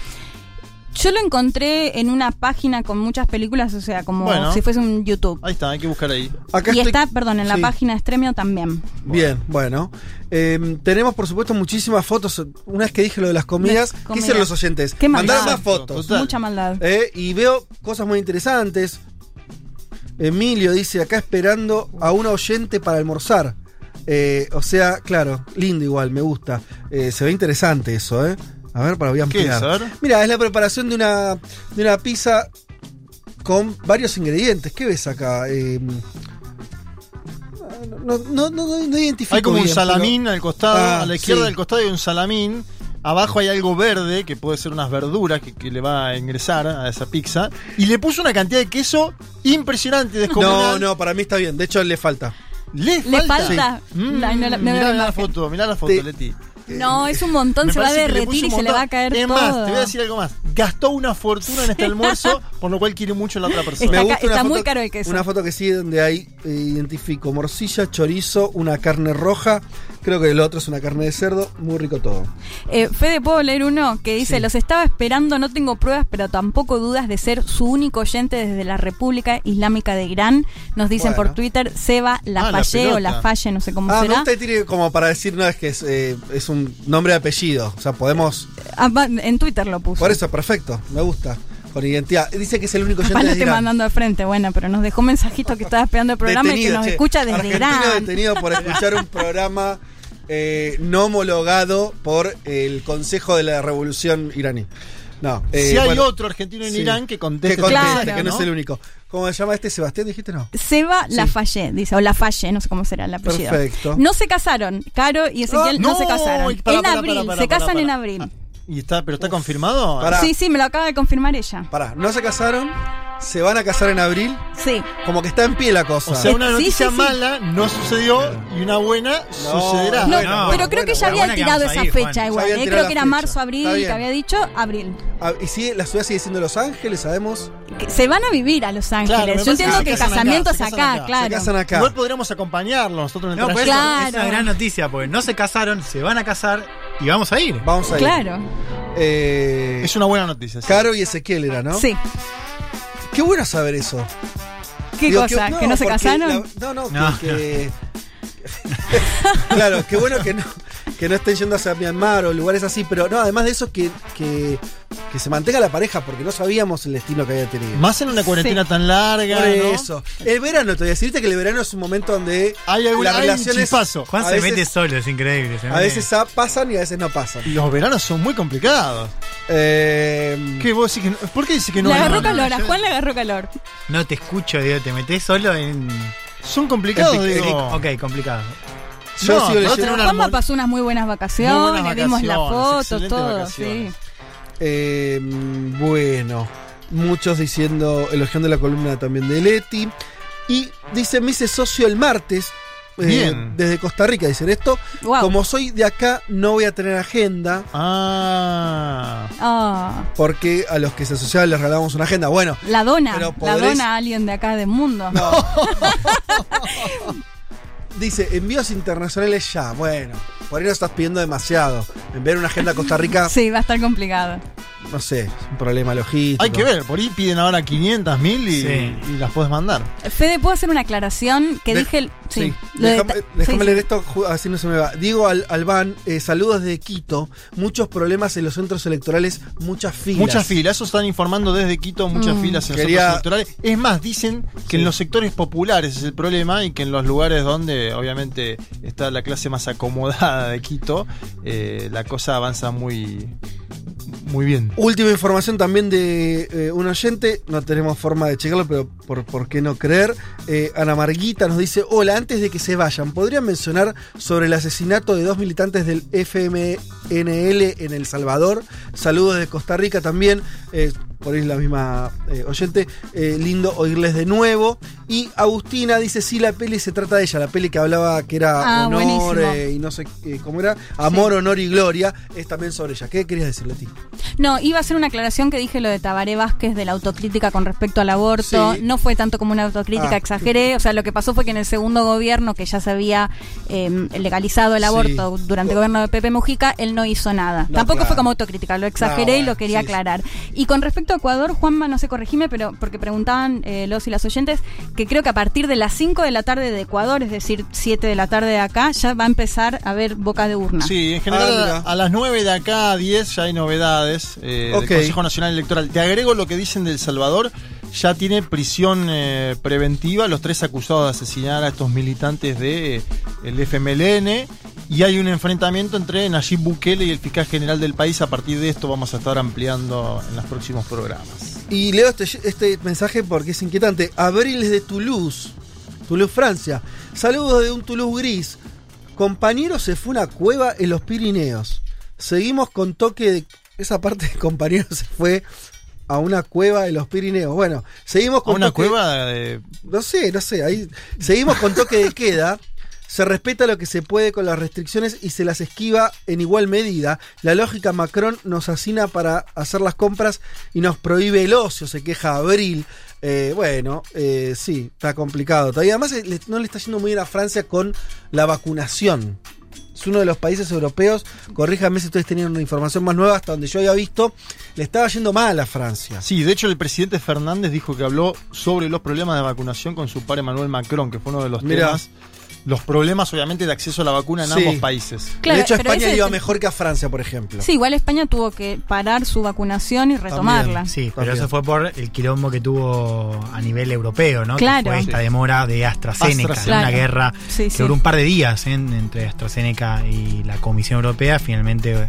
Yo lo encontré en una página con muchas películas, o sea, como Bueno. si fuese un YouTube. Ahí está, hay que buscar ahí. Acá y estoy- está, perdón, en la Sí. página de Stremio también. Bien, bueno. Eh, tenemos, por supuesto, muchísimas fotos. Una vez que dije lo de las comidas, Las ¿qué hicieron los oyentes? Qué Mandaron más fotos. Total. Mucha maldad. Eh, y veo cosas muy interesantes. Emilio dice acá esperando a una oyente para almorzar. Eh, o sea, claro, lindo igual, me gusta. Eh, se ve interesante eso, ¿eh? A ver, para voy a ¿Qué ampliar. es? Mira, es la preparación de una, de una pizza con varios ingredientes. ¿Qué ves acá? Eh, no, no, no, no- no identifico Hay como un salamín pero- al costado, Ah, a la izquierda sí. del costado hay un salamín. Abajo hay algo verde, que puede ser unas verduras que, que le va a ingresar a esa pizza. Y le puso una cantidad de queso impresionante, No, descomunal. no, para mí está bien. De hecho, le falta. ¿Le ¿Le falta? falta? Mm, no no mirá la foto, mirá la foto, Te- Leti. No, es un montón, se va a le derretir y se le va a caer Es todo. más, te voy a decir algo más. Gastó una fortuna en este almuerzo, [laughs] por lo cual quiere mucho a la otra persona. Está Me gusta muy foto- caro el queso. Una foto que sí, donde hay, eh, identifico morcilla, chorizo, una carne roja. Creo que el otro es una carne de cerdo. Muy rico todo. Eh, Fede, ¿puedo leer uno que dice, Sí. los estaba esperando, no tengo pruebas, pero tampoco dudas de ser su único oyente desde la República Islámica de Irán. Nos dicen Bueno. por Twitter, Seba Ah, la Lafalle o pelota. Lafalle, no sé cómo Ah, será. que tiene como para decir, no, es que es, eh, es un nombre de apellido. O sea, podemos. Ah, en Twitter lo puso. Por eso, perfecto. Me gusta. Con identidad. Dice que es el único oyente lo de esté Irán. mandando al frente, bueno, pero nos dejó un mensajito que estaba esperando el programa y que Detenido, nos che. escucha desde Irán. detenido por escuchar un [laughs] programa eh, no homologado por el Consejo de la Revolución iraní. No. eh, si hay bueno, otro argentino en sí. Irán que conteste. Que conteste, Claro, que no, ¿no? es el único. ¿Cómo se llama este Sebastián? ¿Dijiste no? Seba Sí. Lafalle, dice, o Lafalle, no sé cómo será el apellido. Perfecto. No se casaron, Caro y Ezequiel Ah, no, no, se casaron. para, en para, abril, para, para, se casan para. en abril. ¿Y está, ¿Pero está confirmado? Sí, sí, me lo acaba de confirmar ella. Pará, no se casaron, se van a casar en abril. Sí. Como que está en pie la cosa. O sea, una Sí, noticia sí, sí. mala no sucedió y una buena sucederá. No, bueno, pero creo que ya había tirado esa fecha igual. Eh, Creo que era fecha. marzo, abril, que había dicho abril. Ah, ¿Y si la ciudad sigue siendo Los Ángeles? ¿Sabemos? Que se van a vivir a Los Ángeles. Claro, Yo entiendo que que el casamiento acá, es se acá, claro. Se casan acá. Igual podríamos acompañarlos nosotros en el No, trayecto. Claro. es una gran noticia, porque no se casaron, se van a casar y vamos a ir. Vamos a ir. Claro. Eh, Es una buena noticia. sí. Caro y Ezequiel era, ¿no? Sí. Qué bueno saber eso. ¿Qué Digo, cosa? ¿Que no se casaron? la- no, no, que- No, que. claro, qué bueno que no, que no estén yendo hacia Myanmar o lugares así, pero no, además de eso, que, que, que se mantenga la pareja, porque no sabíamos el destino que había tenido. Más en una cuarentena Sí. tan larga. Por ¿no? eso. El verano, te voy a decirte que el verano es un momento donde Hay, algún, las hay un relaciones chispazo. Juan a se veces- mete solo, es increíble. a veces pasan y a veces no pasan. Y los veranos son muy complicados. Eh, ¿Qué vos que no? ¿Por qué dices que no? le hay agarró calor, a Juan le agarró calor. No te escucho, digo, te metes solo en. Son complicados, digo. Ok, complicado. Yo No, sigo leyendo- una Juanma pasó unas muy buenas vacaciones, Muy buenas vimos la foto, todo, sí. Eh, bueno, muchos diciendo, elogiando la columna también de Leti. Y dice, me hice socio el martes. eh, Bien. desde Costa Rica dicen esto. Wow. Como soy de acá, no voy a tener agenda. Ah. Ah, Porque a los que se asociaban les regalamos una agenda. Bueno, la dona, la dona a alguien de acá del mundo. [laughs] [laughs] dice, envíos internacionales ya. Bueno, por ahí no estás pidiendo demasiado. Enviar una agenda a Costa Rica. [laughs] Sí, va a estar complicado. no sé, es un problema logístico. Hay que ver, por ahí piden ahora 500 mil y, Sí. y las puedes mandar. Fede, ¿puedo hacer una aclaración? Que De- dije. el- Sí. Sí, lo de déjame, sí, leer sí. esto, así no se me va. Diego Al- Albán, eh, saludos de Quito. Muchos problemas en los centros electorales, muchas filas. Muchas filas, eso están informando desde Quito, muchas Mm. filas en los centros electorales. Es más, dicen que en los sectores populares es el problema y que en los lugares donde obviamente está la clase más acomodada de Quito, eh, la cosa avanza muy, muy bien. Última información también de eh, un oyente, no tenemos forma de checarlo, pero por, por qué no creer. Eh, Ana Marguita nos dice, hola, antes de que se vayan, ¿podrían mencionar sobre el asesinato de dos militantes del FMNL en El Salvador? Saludos de Costa Rica también, eh, por ahí es la misma eh, oyente, Eh, lindo oírles de nuevo. Y Agustina dice, sí, la peli se trata de ella, la peli que hablaba que era Ah, honor eh, y no sé eh, cómo era, amor, honor y gloria, es también sobre ella. ¿Qué querías decirle a ti? No, iba a hacer una aclaración que dije lo de Tabaré Vázquez de la autocrítica con respecto al aborto. Sí. No fue tanto como una autocrítica, Ah. exageré. O sea, lo que pasó fue que en el segundo gobierno, que ya se había eh, legalizado el Sí. aborto durante el gobierno de Pepe Mujica, él no hizo nada. No, Tampoco claro. fue como autocrítica, lo exageré No, y lo quería aclarar. Y con respecto a Ecuador, Juanma, no sé, corregime, pero porque preguntaban eh, los y las oyentes, que creo que a partir de las 5 de la tarde de Ecuador, es decir, 7 de la tarde de acá, ya va a empezar a haber boca de urna. Sí, en general Ah, a, a las 9 de acá a 10 ya hay novedades eh, Ok. del Consejo Nacional Electoral. Te agrego lo que dicen del Salvador. Ya tiene prisión eh, preventiva los tres acusados de asesinar a estos militantes de eh, el FMLN y hay un enfrentamiento entre Nayib Bukele y el fiscal general del país. A partir de esto vamos a estar ampliando en los próximos programas. Y leo este, este mensaje porque es inquietante. Abril de Toulouse, Toulouse, Francia. Saludos de un Toulouse gris. Compañero se fue a una cueva en los Pirineos. Seguimos con toque de. Esa parte de compañero se fue a una cueva de los Pirineos. Bueno, seguimos ¿A con una toque- cueva de No sé, no sé. Ahí seguimos con toque de queda. Se respeta lo que se puede con las restricciones y se las esquiva en igual medida. La lógica Macron nos asina para hacer las compras y nos prohíbe el ocio, se queja Abril. Eh, bueno, eh, sí, está complicado. Todavía además le- no le está yendo muy bien a Francia con la vacunación. Es uno de los países europeos, corríjame si ustedes tenían una información más nueva, hasta donde yo había visto, le estaba yendo mal a Francia. Sí, de hecho el presidente Fernández dijo que habló sobre los problemas de vacunación con su par Emmanuel Macron, que fue uno de los Mirá. temas. Los problemas, obviamente, de acceso a la vacuna en Sí. ambos países. Claro, de hecho, España ese- iba mejor que a Francia, por ejemplo. Sí, igual España tuvo que parar su vacunación y retomarla. Sí, pero eso fue por el quilombo que tuvo a nivel europeo, ¿no? Claro. Que fue esta Sí. demora de AstraZeneca, AstraZeneca. de una Claro. guerra Sí, que sí. duró un par de días ¿eh? entre AstraZeneca y la Comisión Europea. Finalmente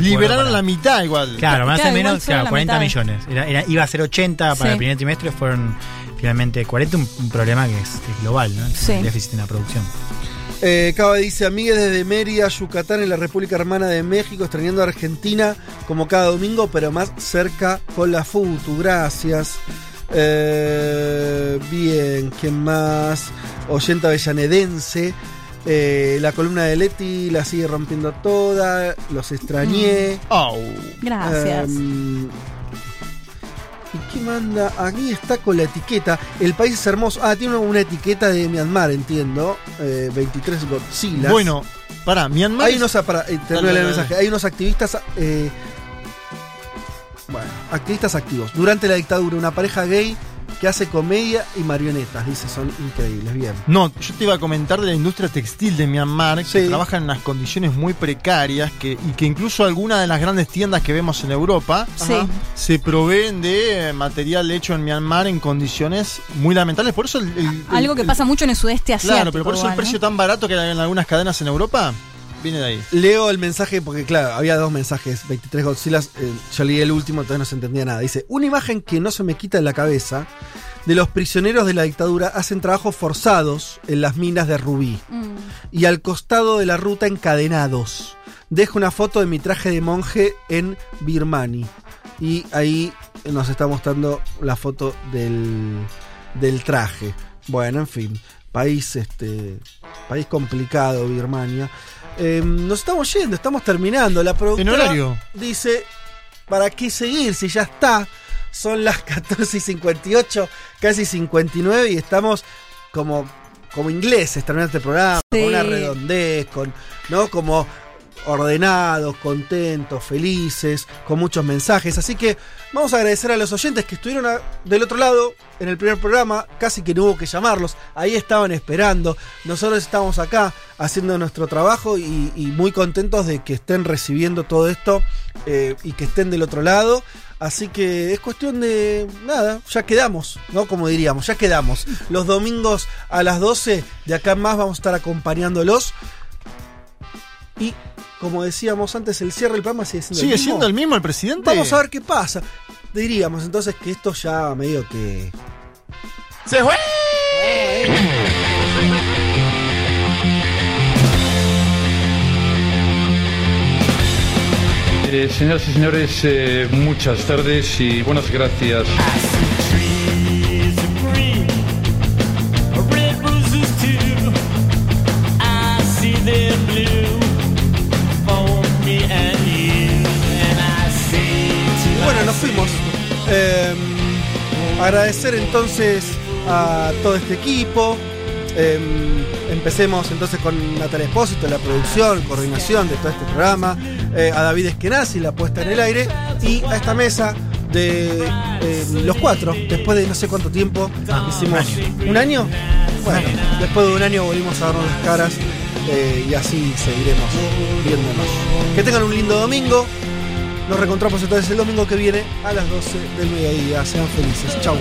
Liberaron para- la mitad igual. Claro, más o menos, claro, la 40 mitad. millones. Era, era- iba a ser 80 para Sí. el primer trimestre, fueron finalmente 40, un, un problema que es, es global, ¿no? Sí. El déficit en la producción. Eh, Cava dice, amigues desde Mérida, Yucatán, en la República Hermana de México, extrañando a Argentina como cada domingo, pero más cerca con la FUTU. Gracias. Eh, bien, ¿quién más? Oyenta avellanedense. Eh, la columna de Leti la sigue rompiendo toda. Los extrañé. Au. Gracias. Em, ¿Y qué manda? Aquí está con la etiqueta. El país es hermoso. Ah, tiene una etiqueta de Myanmar, entiendo. Eh, 23 Godzilla. Bueno, para, Myanmar. Hay es- unos, para, eh, Dale, el dale, mensaje. dale. Hay unos activistas. eh, bueno, activistas activos. Durante la dictadura, una pareja gay que hace comedia y marionetas. Dice, son increíbles. Bien. No, yo te iba a comentar de la industria textil de Myanmar, que Sí. trabaja en unas condiciones muy precarias que, y que incluso algunas de las grandes tiendas que vemos en Europa Sí. se proveen de eh, material hecho en Myanmar en condiciones muy lamentables. Por eso el, el- el- Algo que el- pasa mucho en el sudeste asiático. Claro, pero por eso el precio tan barato que hay en algunas cadenas en Europa viene de ahí. Leo el mensaje porque, claro, había dos mensajes, 23 Godzillas. eh, yo leí el último, todavía no se entendía nada. Dice: Una imagen que no se me quita en la cabeza de los prisioneros de la dictadura hacen trabajos forzados en las minas de Rubí Mm. y al costado de la ruta encadenados. Dejo una foto de mi traje de monje en Birmani. Y ahí nos está mostrando la foto del, del traje. Bueno, en fin. País, este, país complicado, Birmania. Eh, nos estamos yendo, estamos terminando. La productora En horario. dice, ¿para qué seguir si ya está? Son las [laughs] 14 y 58, casi 59 y estamos como, como ingleses terminando este programa, Sí. con una redondez, con, ¿no? Como ordenados, contentos, felices, con muchos mensajes. Así que vamos a agradecer a los oyentes que estuvieron del otro lado en el primer programa, casi que no hubo que llamarlos, ahí estaban esperando. Nosotros estamos acá haciendo nuestro trabajo y, y muy contentos de que estén recibiendo todo esto eh, y que estén del otro lado. Así que es cuestión de nada, ya quedamos, ¿no? Como diríamos, ya quedamos. Los domingos a las 12 de acá en más vamos a estar acompañándolos. Y como decíamos antes, el cierre del programa sigue siendo ¿Sigue el mismo. siendo el mismo el presidente? Vamos a ver qué pasa. Diríamos entonces que esto ya medio que. ¡Se fue! Eh, señoras y señores, eh, muchas tardes y buenas gracias. Eh, agradecer entonces a todo este equipo. Eh, empecemos entonces con Natalia Espósito, la producción, coordinación de todo este programa. eh, a David Eskenazi, la puesta en el aire. Y a esta mesa de eh, los cuatro, después de no sé cuánto tiempo, hicimos un año. Bueno, después de un año volvimos a darnos las caras eh, y así seguiremos viéndonos. Que tengan un lindo domingo. Nos reencontramos entonces el domingo que viene a las 12 del mediodía. Sean felices. Chao.